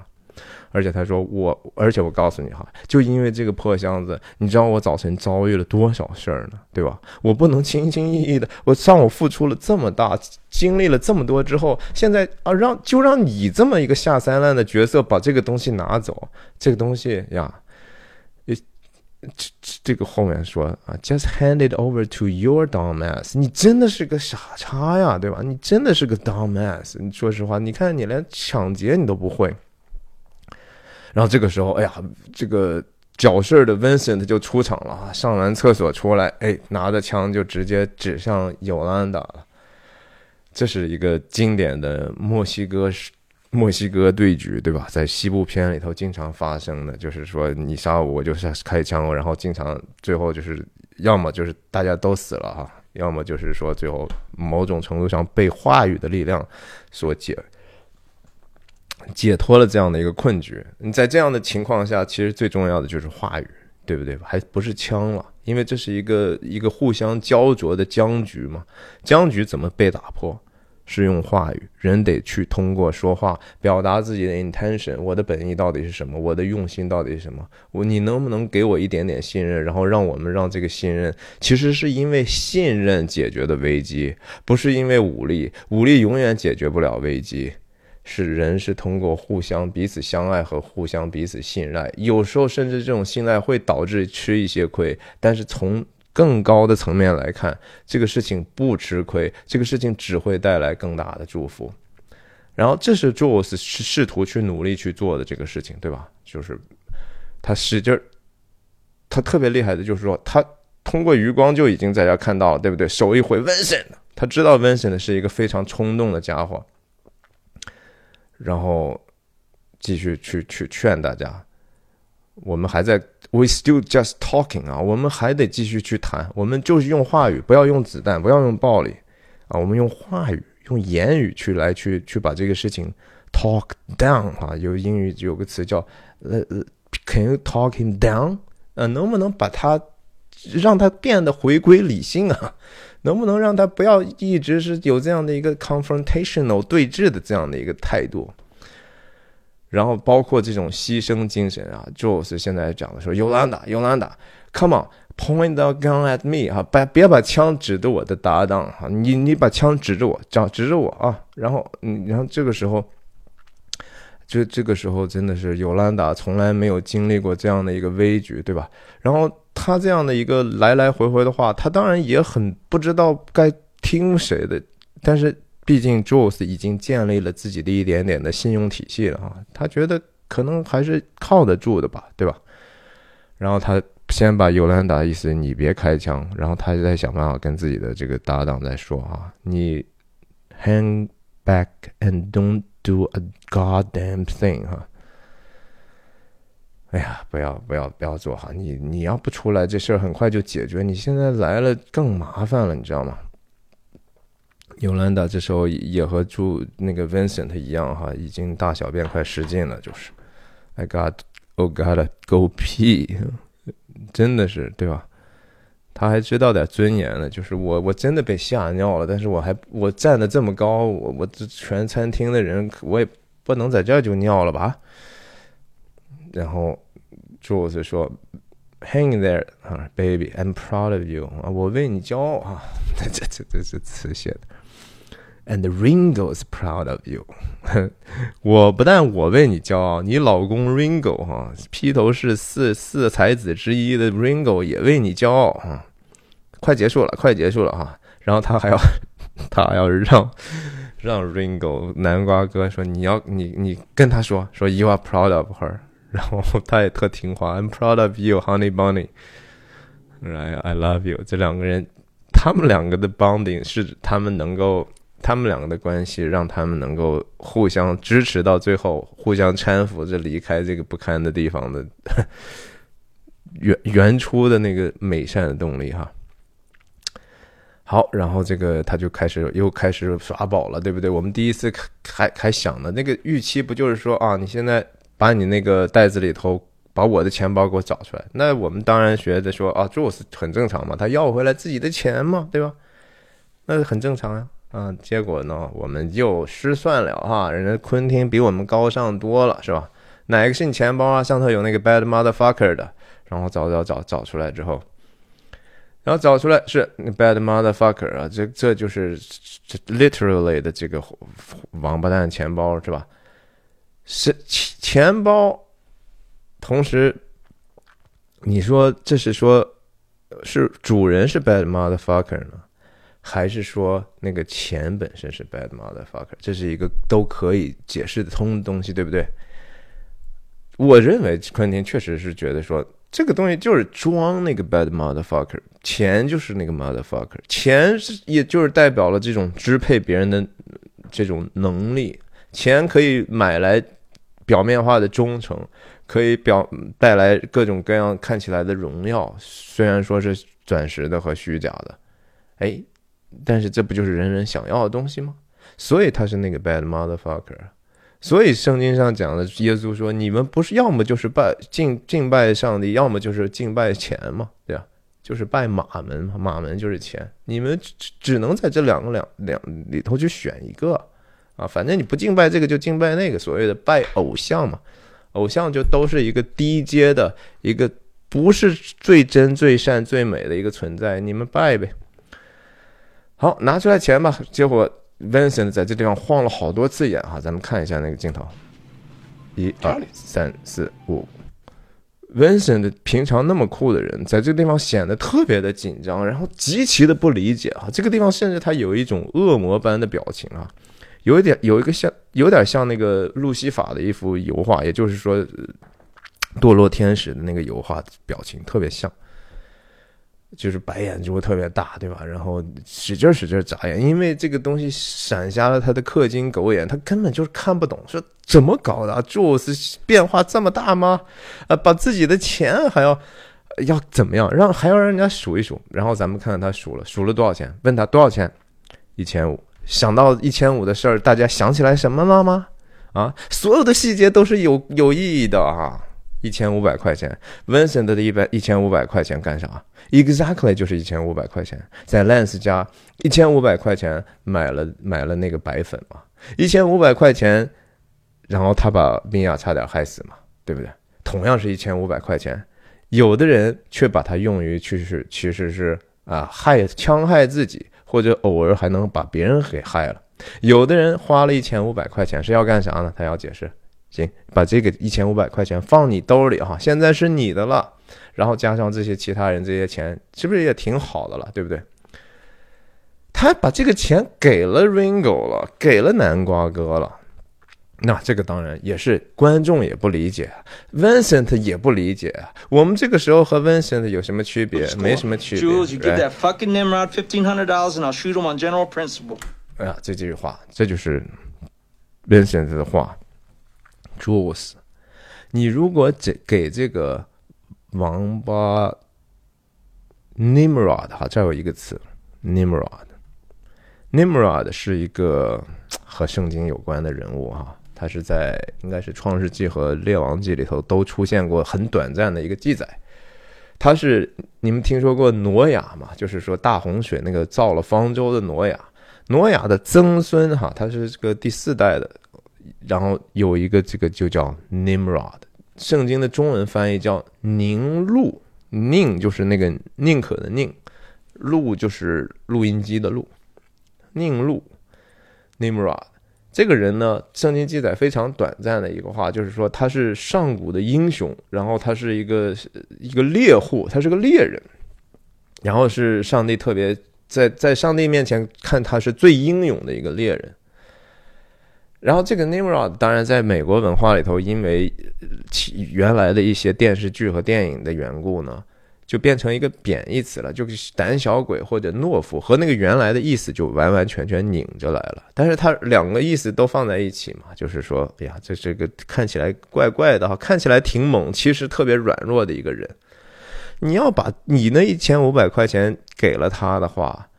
而且他说我，而且我告诉你哈，就因为这个破箱子，你知道我早晨遭遇了多少事儿呢？对吧？我不能轻轻易易的，我上午付出了这么大，经历了这么多之后，现在啊，让就让你这么一个下三滥的角色把这个东西拿走，这个东西呀，这这个后面说啊，just hand it over to your dumbass，你真的是个傻叉呀，对吧？你真的是个 dumbass，你说实话，你看你连抢劫你都不会。然后这个时候，哎呀，这个搅事的 Vincent 就出场了啊！上完厕所出来，哎，拿着枪就直接指向尤兰达了。这是一个经典的墨西哥墨西哥对局，对吧？在西部片里头经常发生的，就是说你杀我，我就是开枪，然后经常最后就是要么就是大家都死了哈，要么就是说最后某种程度上被话语的力量所解。解脱了这样的一个困局，你在这样的情况下，其实最重要的就是话语，对不对？还不是枪了，因为这是一个一个互相焦灼的僵局嘛。僵局怎么被打破？是用话语，人得去通过说话表达自己的 intention，我的本意到底是什么？我的用心到底是什么？我你能不能给我一点点信任，然后让我们让这个信任，其实是因为信任解决的危机，不是因为武力，武力永远解决不了危机。是人是通过互相彼此相爱和互相彼此信赖，有时候甚至这种信赖会导致吃一些亏，但是从更高的层面来看，这个事情不吃亏，这个事情只会带来更大的祝福。然后这是 Jules 是试图去努力去做的这个事情，对吧？就是他使劲儿，他特别厉害的就是说，他通过余光就已经在这看到了，对不对？手一挥，Vincent，他知道 Vincent 是一个非常冲动的家伙。然后继续去去劝大家，我们还在，we still just talking 啊，我们还得继续去谈，我们就是用话语，不要用子弹，不要用暴力啊，我们用话语，用言语去来去去把这个事情 talk down 啊，有英语有个词叫呃呃，can you talk him down？呃，能不能把他让他变得回归理性啊？能不能让他不要一直是有这样的一个 confrontational 对峙的这样的一个态度？然后包括这种牺牲精神啊，Jules 现在讲的说，Yolanda，Yolanda，come on，point the gun at me 哈，别别把枪指着我的搭档哈，你你把枪指着我，指指着我啊，然后嗯，然后这个时候，这这个时候真的是尤兰达从来没有经历过这样的一个危局，对吧？然后。他这样的一个来来回回的话，他当然也很不知道该听谁的。但是毕竟 Jules 已经建立了自己的一点点的信用体系了哈，他觉得可能还是靠得住的吧，对吧？然后他先把尤兰达意思你别开枪，然后他就在想办法跟自己的这个搭档在说啊，你 hang back and don't do a goddamn thing 哈。哎呀，不要不要不要做哈！你你要不出来，这事儿很快就解决。你现在来了更麻烦了，你知道吗？尤兰达这时候也和朱那个 Vincent 一样哈，已经大小便快失禁了，就是 I got oh got a go pee，真的是对吧？他还知道点尊严呢，就是我我真的被吓尿了，但是我还我站的这么高，我我这全餐厅的人我也不能在这就尿了吧？然后。j u l 说：“Hang there 啊，baby，I'm proud of you 啊，我为你骄傲啊。这这这这是词写的。And Ringo is proud of you。我不但我为你骄傲，你老公 Ringo 哈，披头士四四才子之一的 Ringo 也为你骄傲啊。快结束了，快结束了哈。然后他还要他还要让让 Ringo 南瓜哥说，你要你你跟他说说 You are proud of her。”然后他也特听话，I'm proud of you, Honey Bunny. Right, I love you. 这两个人，他们两个的 bonding 是他们能够，他们两个的关系让他们能够互相支持到最后，互相搀扶着离开这个不堪的地方的 原原初的那个美善的动力哈。好，然后这个他就开始又开始耍宝了，对不对？我们第一次还还想呢那个预期不就是说啊，你现在。把你那个袋子里头，把我的钱包给我找出来。那我们当然觉得说啊，这是很正常嘛，他要回来自己的钱嘛，对吧？那很正常呀。嗯，结果呢，我们就失算了哈，人家昆汀比我们高尚多了，是吧？哪个是你钱包啊？上头有那个 bad motherfucker 的，然后找找找找出来之后，然后找出来是 bad motherfucker 啊，这这就是这 literally 的这个王八蛋钱包是吧？是钱包，同时你说这是说是主人是 bad motherfucker 呢？还是说那个钱本身是 bad motherfucker，这是一个都可以解释得通的东西，对不对？我认为昆汀确实是觉得说这个东西就是装那个 bad motherfucker，钱就是那个 motherfucker，钱是也就是代表了这种支配别人的这种能力，钱可以买来表面化的忠诚，可以表带来各种各样看起来的荣耀，虽然说是暂时的和虚假的，哎。但是这不就是人人想要的东西吗？所以他是那个 bad motherfucker。所以圣经上讲的，耶稣说：“你们不是要么就是拜敬敬拜上帝，要么就是敬拜钱嘛，对吧？就是拜马门嘛，马门就是钱。你们只只能在这两个两两里头去选一个啊，反正你不敬拜这个就敬拜那个，所谓的拜偶像嘛，偶像就都是一个低阶的一个不是最真最善最美的一个存在，你们拜呗。”好，拿出来钱吧。结果 Vincent 在这地方晃了好多次眼哈，咱们看一下那个镜头，一二三四五。Vincent 平常那么酷的人，在这个地方显得特别的紧张，然后极其的不理解啊。这个地方甚至他有一种恶魔般的表情啊，有一点有一个像，有点像那个路西法的一幅油画，也就是说堕落天使的那个油画表情特别像。就是白眼就会特别大，对吧？然后使劲使劲眨眼，因为这个东西闪瞎了他的氪金狗眼，他根本就是看不懂，说怎么搞的？就是变化这么大吗？啊，把自己的钱还要要怎么样？让还要让人家数一数，然后咱们看看他数了，数了多少钱？问他多少钱？一千五。想到一千五的事儿，大家想起来什么了吗？啊，所有的细节都是有有意义的啊。一千五百块钱，Vincent 的一百一千五百块钱干啥？Exactly 就是一千五百块钱，在 Lance 家一千五百块钱买了买了那个白粉嘛，一千五百块钱，然后他把米娅差点害死嘛，对不对？同样是一千五百块钱，有的人却把它用于去是其实是啊害戕害自己，或者偶尔还能把别人给害了。有的人花了一千五百块钱是要干啥呢？他要解释。行，把这个一千五百块钱放你兜里哈，现在是你的了，然后加上这些其他人这些钱，是不是也挺好的了，对不对？他把这个钱给了 Ringo 了，给了南瓜哥了，那这个当然也是观众也不理解，Vincent 也不理解，我们这个时候和 Vincent 有什么区别？没什么区别。Jules, you give that fucking Nimrod fifteen hundred dollars and I'll shoot him on general principle。哎呀，这几句话，这就是 Vincent 的话。Jules，你如果给给这个王八 Nimrod 哈，这有一个词 Nimrod，Nimrod 是一个 和圣经有关的人物哈，他是在应该是创世纪和列王纪里头都出现过很短暂的一个记载。他是你们听说过挪亚吗？就是说大洪水那个造了方舟的挪亚，挪亚的曾孙哈，他是这个第四代的。然后有一个这个就叫 Nimrod，圣经的中文翻译叫宁录，宁就是那个宁可的宁，录就是录音机的录，宁录 Nimrod 这个人呢，圣经记载非常短暂的一个话，就是说他是上古的英雄，然后他是一个一个猎户，他是个猎人，然后是上帝特别在在上帝面前看他是最英勇的一个猎人。然后这个 Nimrod 当然在美国文化里头，因为其原来的一些电视剧和电影的缘故呢，就变成一个贬义词了，就是胆小鬼或者懦夫，和那个原来的意思就完完全全拧着来了。但是它两个意思都放在一起嘛，就是说，哎呀，这这个看起来怪怪的哈，看起来挺猛，其实特别软弱的一个人。你要把你那一千五百块钱给了他的话。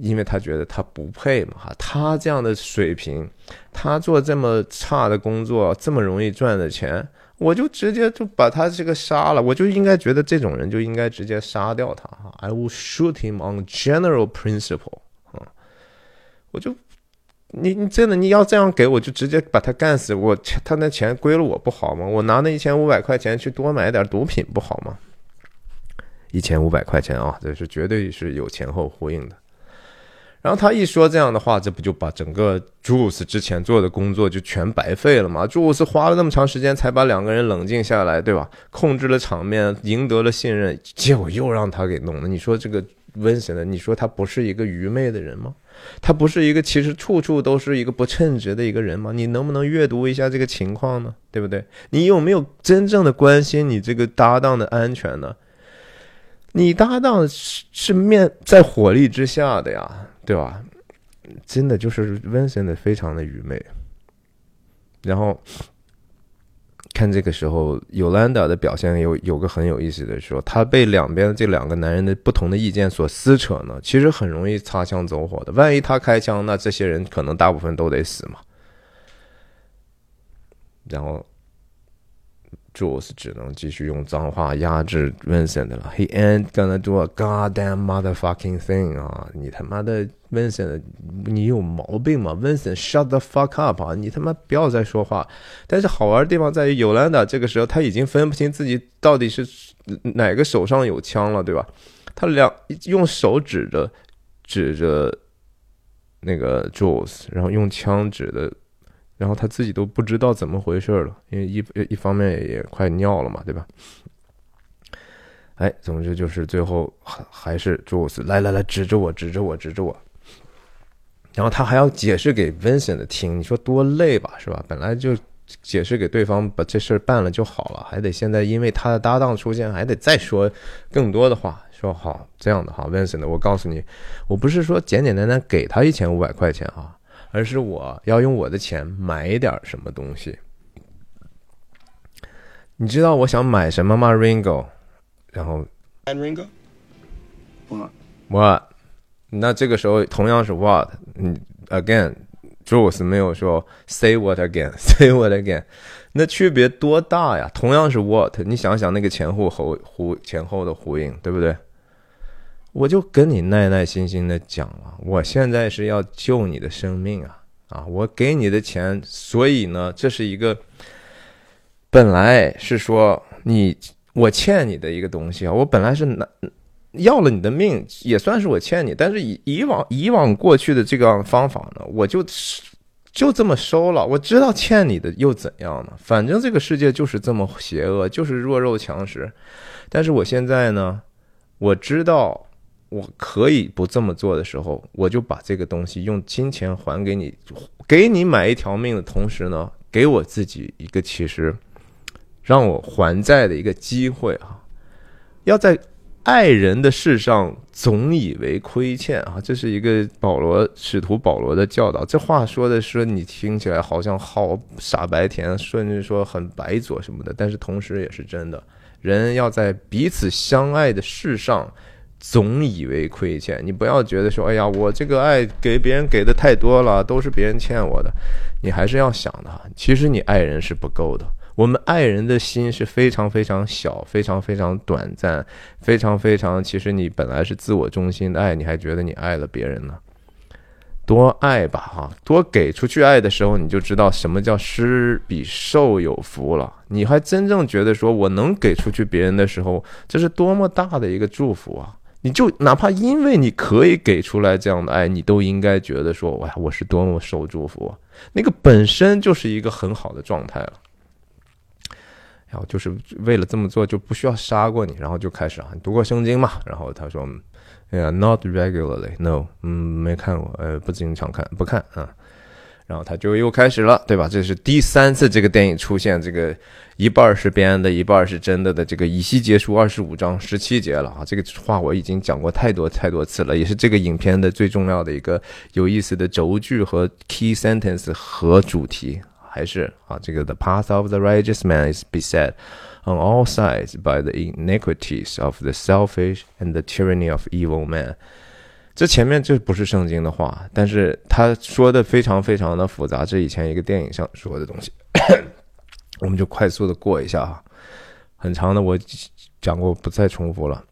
因为他觉得他不配嘛，他这样的水平，他做这么差的工作，这么容易赚的钱，我就直接就把他这个杀了，我就应该觉得这种人就应该直接杀掉他，哈，I will shoot him on general principle，啊，我就你你真的你要这样给我就直接把他干死，我他那钱归了我不好吗？我拿那一千五百块钱去多买点毒品不好吗？一千五百块钱啊，这是绝对是有前后呼应的。然后他一说这样的话，这不就把整个朱鲁斯之前做的工作就全白费了吗？朱鲁斯花了那么长时间才把两个人冷静下来，对吧？控制了场面，赢得了信任，结果又让他给弄了。你说这个温森的，你说他不是一个愚昧的人吗？他不是一个其实处处都是一个不称职的一个人吗？你能不能阅读一下这个情况呢？对不对？你有没有真正的关心你这个搭档的安全呢？你搭档是是面在火力之下的呀。对吧？真的就是温森的非常的愚昧。然后看这个时候，尤兰达的表现有有个很有意思的说，他被两边这两个男人的不同的意见所撕扯呢，其实很容易擦枪走火的。万一他开枪，那这些人可能大部分都得死嘛。然后。Jules 只能继续用脏话压制 Vincent 了。He ain't gonna do a goddamn motherfucking thing 啊！你他妈的 Vincent，你有毛病吗？Vincent，shut the fuck up 啊！你他妈不要再说话。但是好玩的地方在于，尤兰达这个时候他已经分不清自己到底是哪个手上有枪了，对吧？他两用手指着指着那个 Jules，然后用枪指的。然后他自己都不知道怎么回事了，因为一一方面也快尿了嘛，对吧？哎，总之就是最后还还是朱斯来来来指着我指着我指着我，然后他还要解释给 Vincent 听，你说多累吧，是吧？本来就解释给对方把这事儿办了就好了，还得现在因为他的搭档出现，还得再说更多的话，说好这样的哈，Vincent，我告诉你，我不是说简简单单给他一千五百块钱啊。而是我要用我的钱买点什么东西，你知道我想买什么吗，Ringo？然后，Ringo，what what？那这个时候同样是 what？嗯，again，Jules 没有说 say what again，say what again？那区别多大呀？同样是 what？你想想那个前后后呼前后的呼应，对不对？我就跟你耐耐心心的讲了，我现在是要救你的生命啊啊！我给你的钱，所以呢，这是一个本来是说你我欠你的一个东西啊，我本来是拿要了你的命，也算是我欠你，但是以以往以往过去的这个方法呢，我就就这么收了。我知道欠你的又怎样呢？反正这个世界就是这么邪恶，就是弱肉强食。但是我现在呢，我知道。我可以不这么做的时候，我就把这个东西用金钱还给你，给你买一条命的同时呢，给我自己一个其实让我还债的一个机会啊！要在爱人的事上总以为亏欠啊，这是一个保罗使徒保罗的教导。这话说的是你听起来好像好傻白甜，甚至说很白左什么的，但是同时也是真的。人要在彼此相爱的事上。总以为亏欠，你不要觉得说，哎呀，我这个爱给别人给的太多了，都是别人欠我的。你还是要想的，其实你爱人是不够的。我们爱人的心是非常非常小，非常非常短暂，非常非常。其实你本来是自我中心的爱，你还觉得你爱了别人呢？多爱吧，哈，多给出去爱的时候，你就知道什么叫施比受有福了。你还真正觉得说我能给出去别人的时候，这是多么大的一个祝福啊！你就哪怕因为你可以给出来这样的爱，你都应该觉得说，哇，我是多么受祝福，那个本身就是一个很好的状态了。然后就是为了这么做，就不需要杀过你，然后就开始啊，你读过圣经嘛？然后他说，哎呀，not regularly，no，嗯，没看过，呃，不经常看，不看啊。然后他就又开始了，对吧？这是第三次这个电影出现这个一半是编的，一半是真的的这个以西结束二十五章十七节了啊！这个话我已经讲过太多太多次了，也是这个影片的最重要的一个有意思的轴距和 key sentence 和主题，还是啊，这个 the path of the righteous man is beset on all sides by the iniquities of the selfish and the tyranny of evil man。这前面就不是圣经的话，但是他说的非常非常的复杂。这以前一个电影上说的东西，我们就快速的过一下哈。很长的我讲过，不再重复了。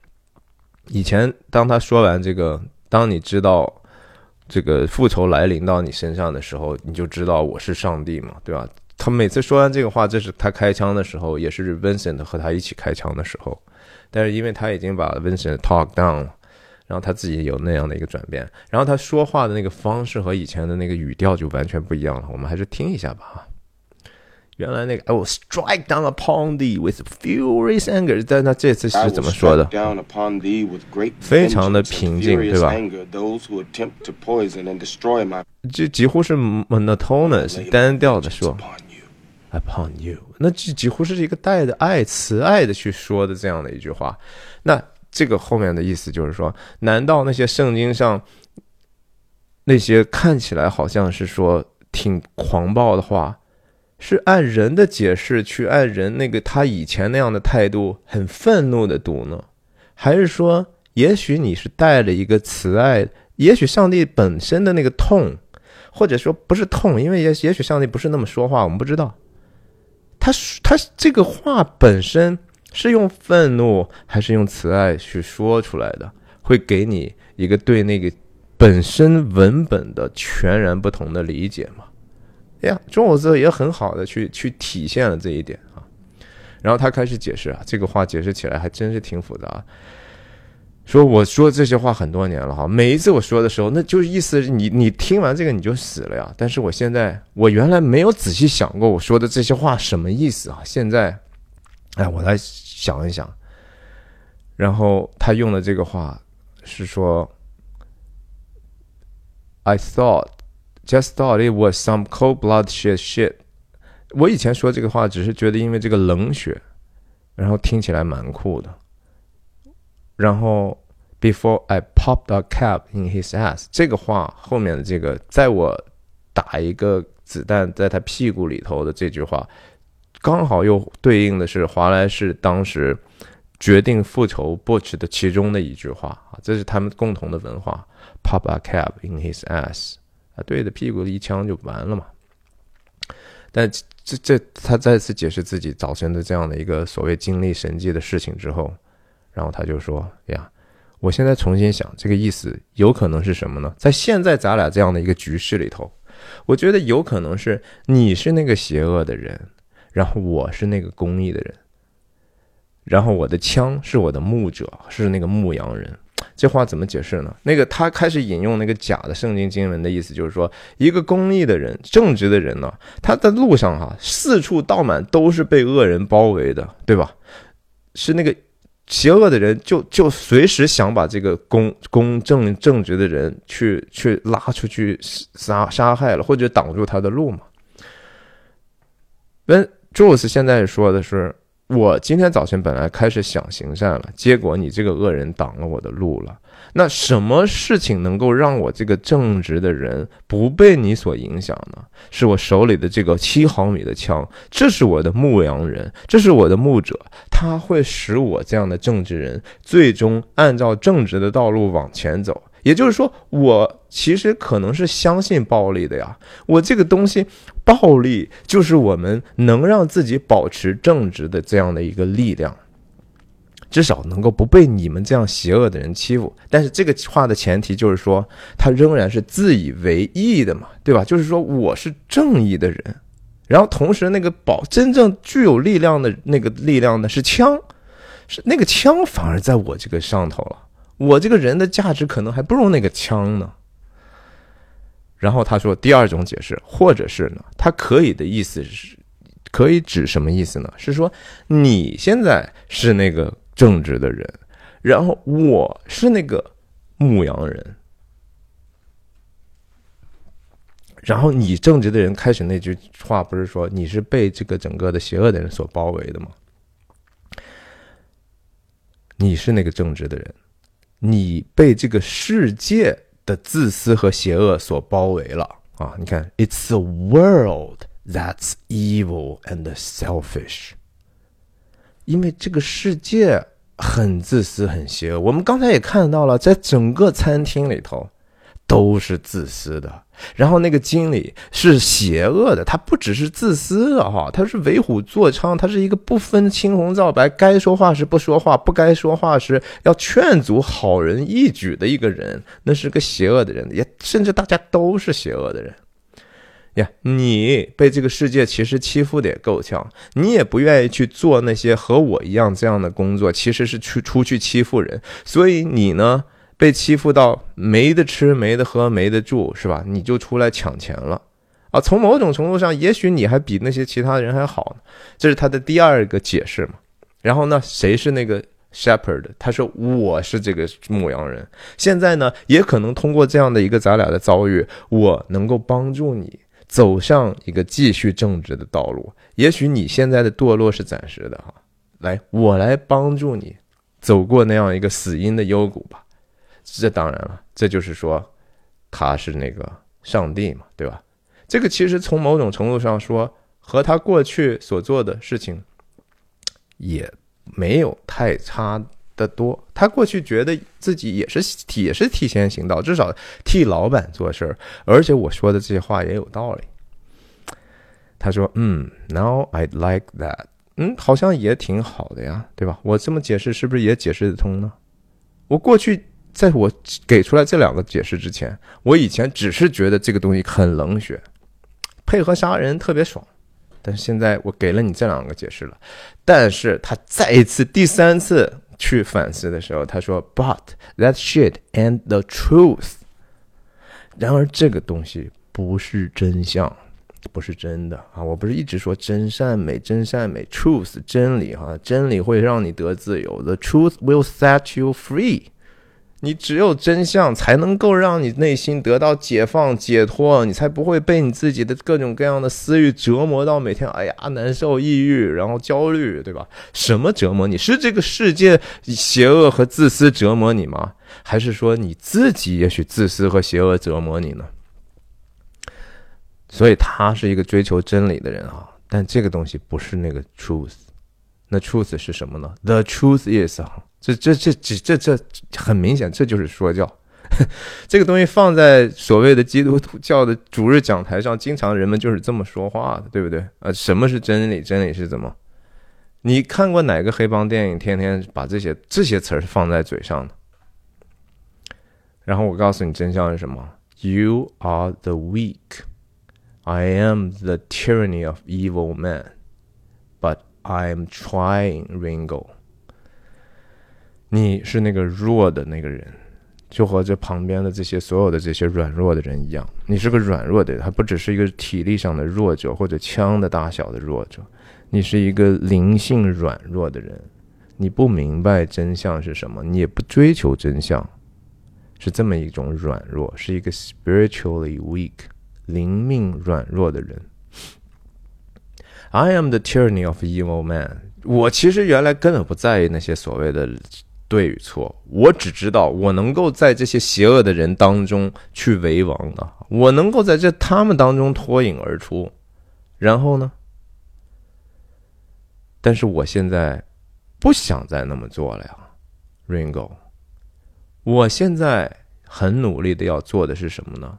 以前当他说完这个，当你知道这个复仇来临到你身上的时候，你就知道我是上帝嘛，对吧？他每次说完这个话，这是他开枪的时候，也是 Vincent 和他一起开枪的时候。但是因为他已经把 Vincent talk down 了，然后他自己有那样的一个转变，然后他说话的那个方式和以前的那个语调就完全不一样了。我们还是听一下吧。原来那个 I will strike down upon thee with furious anger，但他这次是怎么说的？非常的平静，对吧？这几乎是 monotonous 单调的说。Upon you，那这几乎是一个带着爱、慈爱的去说的这样的一句话。那这个后面的意思就是说，难道那些圣经上那些看起来好像是说挺狂暴的话，是按人的解释去按人那个他以前那样的态度很愤怒的读呢？还是说，也许你是带着一个慈爱？也许上帝本身的那个痛，或者说不是痛，因为也也许上帝不是那么说话，我们不知道。他他这个话本身是用愤怒还是用慈爱去说出来的，会给你一个对那个本身文本的全然不同的理解吗？哎呀，中文字也很好的去去体现了这一点啊。然后他开始解释啊，这个话解释起来还真是挺复杂。说我说这些话很多年了哈，每一次我说的时候，那就是意思你你听完这个你就死了呀。但是我现在我原来没有仔细想过我说的这些话什么意思啊。现在，哎，我来想一想。然后他用的这个话是说，I thought, just thought it was some cold-blooded shit。我以前说这个话只是觉得因为这个冷血，然后听起来蛮酷的。然后，before I popped a cap in his ass，这个话后面的这个，在我打一个子弹在他屁股里头的这句话，刚好又对应的是华莱士当时决定复仇 Butch 的其中的一句话啊，这是他们共同的文化，pop a cap in his ass，啊，对着屁股一枪就完了嘛。但这这他再次解释自己早晨的这样的一个所谓经历神迹的事情之后。然后他就说：“呀，我现在重新想，这个意思有可能是什么呢？在现在咱俩这样的一个局势里头，我觉得有可能是你是那个邪恶的人，然后我是那个公义的人，然后我的枪是我的牧者，是那个牧羊人。这话怎么解释呢？那个他开始引用那个假的圣经经文的意思，就是说一个公义的人、正直的人呢，他在路上哈，四处倒满都是被恶人包围的，对吧？是那个。”邪恶的人就就随时想把这个公公正正直的人去去拉出去杀杀害了，或者挡住他的路嘛。那 Jules 现在说的是，我今天早晨本来开始想行善了，结果你这个恶人挡了我的路了。那什么事情能够让我这个正直的人不被你所影响呢？是我手里的这个七毫米的枪，这是我的牧羊人，这是我的牧者，他会使我这样的正直人最终按照正直的道路往前走。也就是说，我其实可能是相信暴力的呀。我这个东西，暴力就是我们能让自己保持正直的这样的一个力量。至少能够不被你们这样邪恶的人欺负，但是这个话的前提就是说，他仍然是自以为意的嘛，对吧？就是说我是正义的人，然后同时那个保真正具有力量的那个力量呢是枪，是那个枪反而在我这个上头了，我这个人的价值可能还不如那个枪呢。然后他说第二种解释，或者是呢，他可以的意思是，可以指什么意思呢？是说你现在是那个。正直的人，然后我是那个牧羊人，然后你正直的人开始那句话不是说你是被这个整个的邪恶的人所包围的吗？你是那个正直的人，你被这个世界的自私和邪恶所包围了啊！你看，It's the world that's evil and selfish。因为这个世界很自私、很邪恶。我们刚才也看到了，在整个餐厅里头都是自私的，然后那个经理是邪恶的，他不只是自私的哈，他是为虎作伥，他是一个不分青红皂白，该说话时不说话，不该说话时要劝阻好人一举的一个人，那是个邪恶的人，也甚至大家都是邪恶的人。呀，你被这个世界其实欺负的也够呛，你也不愿意去做那些和我一样这样的工作，其实是去出去欺负人，所以你呢被欺负到没得吃、没得喝、没得住，是吧？你就出来抢钱了啊！从某种程度上，也许你还比那些其他人还好呢。这是他的第二个解释嘛。然后呢，谁是那个 shepherd？他说我是这个牧羊人。现在呢，也可能通过这样的一个咱俩的遭遇，我能够帮助你。走上一个继续正直的道路，也许你现在的堕落是暂时的哈，来，我来帮助你走过那样一个死荫的幽谷吧。这当然了，这就是说他是那个上帝嘛，对吧？这个其实从某种程度上说，和他过去所做的事情也没有太差。的多，他过去觉得自己也是也是替先行道，至少替老板做事儿，而且我说的这些话也有道理。他说：“嗯，Now I like that，嗯，好像也挺好的呀，对吧？我这么解释是不是也解释得通呢？我过去在我给出来这两个解释之前，我以前只是觉得这个东西很冷血，配合杀人特别爽，但是现在我给了你这两个解释了，但是他再一次第三次。”去反思的时候，他说：“But that shit and the truth。”然而，这个东西不是真相，不是真的啊！我不是一直说真善美，真善美，truth 真理哈，真理会让你得自由，the truth will set you free。你只有真相，才能够让你内心得到解放、解脱，你才不会被你自己的各种各样的私欲折磨到每天，哎呀，难受、抑郁，然后焦虑，对吧？什么折磨你？是这个世界邪恶和自私折磨你吗？还是说你自己也许自私和邪恶折磨你呢？所以他是一个追求真理的人啊，但这个东西不是那个 truth。那 truth 是什么呢？The truth is 啊。这这这这这这很明显，这就是说教。这个东西放在所谓的基督教的主日讲台上，经常人们就是这么说话的，对不对？啊，什么是真理？真理是怎么？你看过哪个黑帮电影天天把这些这些词儿放在嘴上的？然后我告诉你真相是什么？You are the weak. I am the tyranny of evil man. But I am trying, Ringo. 你是那个弱的那个人，就和这旁边的这些所有的这些软弱的人一样。你是个软弱的人，还不只是一个体力上的弱者或者枪的大小的弱者，你是一个灵性软弱的人。你不明白真相是什么，你也不追求真相，是这么一种软弱，是一个 spiritually weak 灵命软弱的人。I am the tyranny of evil man。我其实原来根本不在意那些所谓的。对与错，我只知道我能够在这些邪恶的人当中去为王的，我能够在这他们当中脱颖而出。然后呢？但是我现在不想再那么做了呀，Ringo。我现在很努力的要做的是什么呢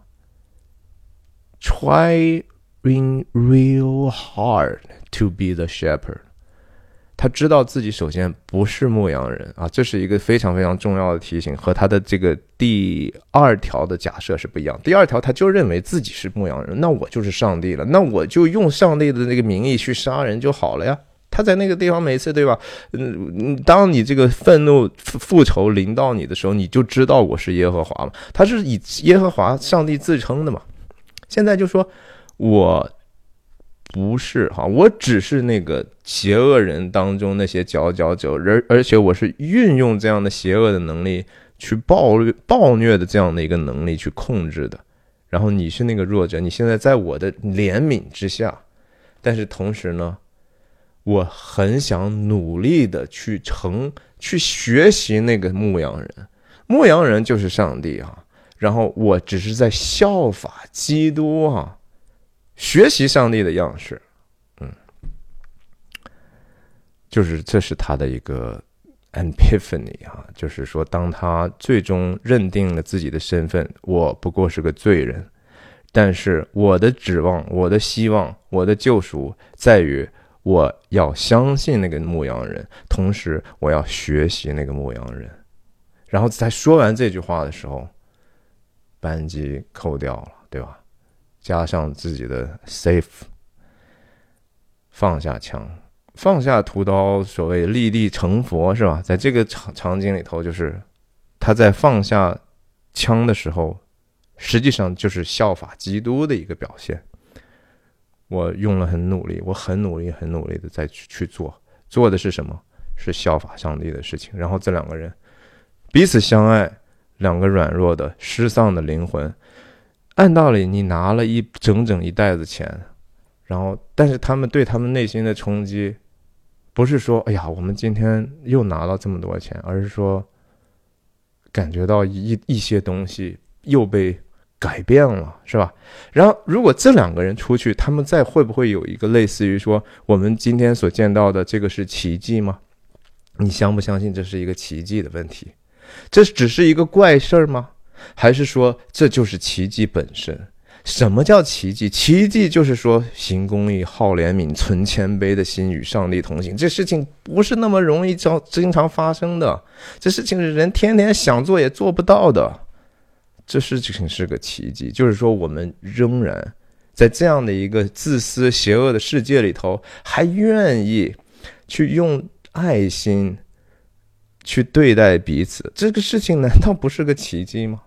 ？Trying real hard to be the shepherd。他知道自己首先不是牧羊人啊，这是一个非常非常重要的提醒，和他的这个第二条的假设是不一样。第二条，他就认为自己是牧羊人，那我就是上帝了，那我就用上帝的那个名义去杀人就好了呀。他在那个地方每次对吧？嗯，当你这个愤怒复仇临到你的时候，你就知道我是耶和华嘛。他是以耶和华上帝自称的嘛。现在就说我。不是哈，我只是那个邪恶人当中那些佼佼者，而而且我是运用这样的邪恶的能力去暴虐、暴虐的这样的一个能力去控制的。然后你是那个弱者，你现在在我的怜悯之下，但是同时呢，我很想努力的去成去学习那个牧羊人，牧羊人就是上帝哈。然后我只是在效法基督哈。学习上帝的样式，嗯，就是这是他的一个 epiphany 啊，就是说，当他最终认定了自己的身份，我不过是个罪人，但是我的指望、我的希望、我的救赎在于我要相信那个牧羊人，同时我要学习那个牧羊人。然后在说完这句话的时候，扳机扣掉了，对吧？加上自己的 safe，放下枪，放下屠刀，所谓立地成佛，是吧？在这个场场景里头，就是他在放下枪的时候，实际上就是效法基督的一个表现。我用了很努力，我很努力，很努力的在去去做，做的是什么？是效法上帝的事情。然后这两个人彼此相爱，两个软弱的失丧的灵魂。按道理，你拿了一整整一袋子钱，然后，但是他们对他们内心的冲击，不是说“哎呀，我们今天又拿了这么多钱”，而是说感觉到一一些东西又被改变了，是吧？然后，如果这两个人出去，他们再会不会有一个类似于说我们今天所见到的这个是奇迹吗？你相不相信这是一个奇迹的问题？这只是一个怪事儿吗？还是说这就是奇迹本身？什么叫奇迹？奇迹就是说行公义、好怜悯、存谦卑的心与上帝同行。这事情不是那么容易、经经常发生的。这事情是人天天想做也做不到的。这事情是个奇迹，就是说我们仍然在这样的一个自私、邪恶的世界里头，还愿意去用爱心去对待彼此。这个事情难道不是个奇迹吗？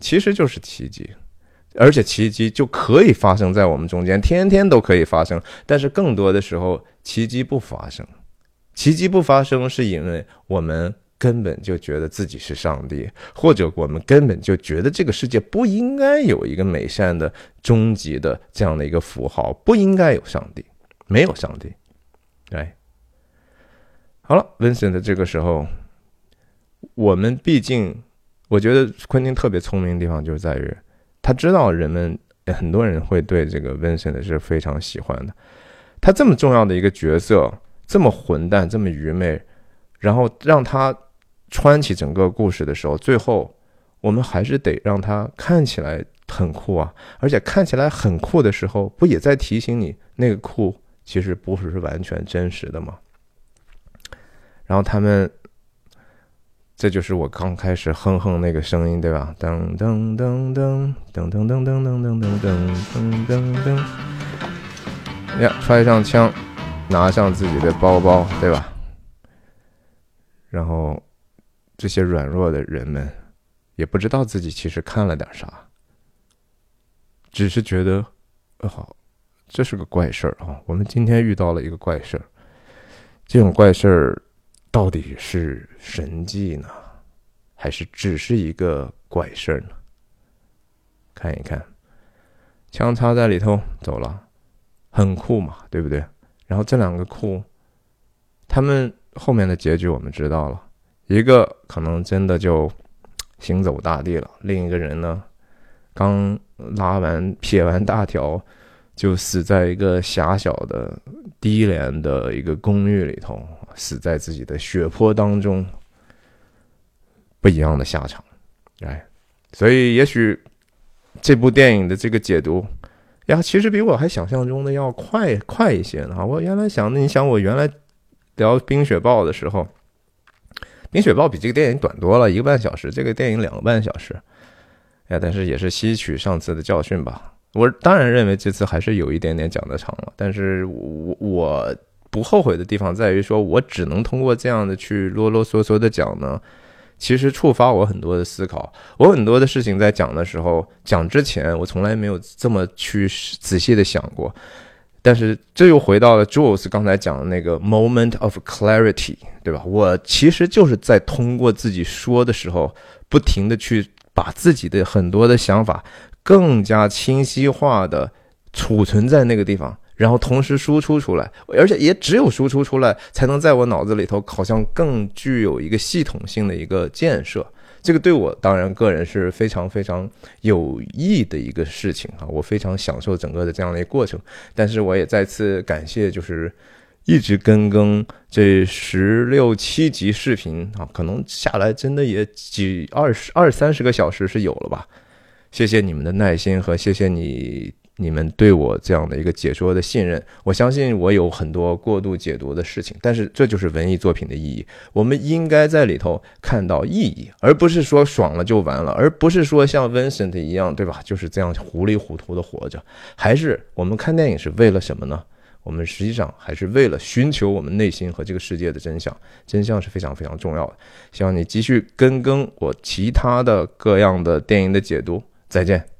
其实就是奇迹，而且奇迹就可以发生在我们中间，天天都可以发生。但是更多的时候，奇迹不发生。奇迹不发生，是因为我们根本就觉得自己是上帝，或者我们根本就觉得这个世界不应该有一个美善的终极的这样的一个符号，不应该有上帝，没有上帝。哎，好了，Vincent 这个时候，我们毕竟。我觉得昆汀特别聪明的地方就是在于，他知道人们很多人会对这个 Vincent 是非常喜欢的。他这么重要的一个角色，这么混蛋，这么愚昧，然后让他穿起整个故事的时候，最后我们还是得让他看起来很酷啊！而且看起来很酷的时候，不也在提醒你那个酷其实不是完全真实的吗？然后他们。这就是我刚开始哼哼那个声音，对吧？噔噔噔噔噔噔噔噔噔噔噔噔噔噔。呀，揣上枪，拿上自己的包包，对吧？然后这些软弱的人们也不知道自己其实看了点啥，只是觉得，好，这是个怪事儿啊！我们今天遇到了一个怪事儿，这种怪事儿。到底是神迹呢，还是只是一个怪事儿呢？看一看，枪插在里头走了，很酷嘛，对不对？然后这两个酷，他们后面的结局我们知道了，一个可能真的就行走大地了，另一个人呢，刚拉完撇完大条，就死在一个狭小的低廉的一个公寓里头。死在自己的血泊当中，不一样的下场，哎，所以也许这部电影的这个解读呀，其实比我还想象中的要快快一些呢。我原来想，你想我原来聊《冰雪暴》的时候，《冰雪暴》比这个电影短多了一个半小时，这个电影两个半小时，哎，但是也是吸取上次的教训吧。我当然认为这次还是有一点点讲的长了，但是我我。不后悔的地方在于，说我只能通过这样的去啰啰嗦嗦的讲呢，其实触发我很多的思考。我很多的事情在讲的时候，讲之前我从来没有这么去仔细的想过。但是这又回到了 Jules 刚才讲的那个 moment of clarity，对吧？我其实就是在通过自己说的时候，不停的去把自己的很多的想法更加清晰化的储存在那个地方。然后同时输出出来，而且也只有输出出来，才能在我脑子里头好像更具有一个系统性的一个建设。这个对我当然个人是非常非常有益的一个事情啊，我非常享受整个的这样的一个过程。但是我也再次感谢，就是一直跟更这十六七集视频啊，可能下来真的也几二十二三十个小时是有了吧。谢谢你们的耐心和谢谢你你们对我这样的一个解说的信任。我相信我有很多过度解读的事情，但是这就是文艺作品的意义。我们应该在里头看到意义，而不是说爽了就完了，而不是说像 Vincent 一样，对吧？就是这样糊里糊涂的活着。还是我们看电影是为了什么呢？我们实际上还是为了寻求我们内心和这个世界的真相，真相是非常非常重要的。希望你继续跟更我其他的各样的电影的解读，再见。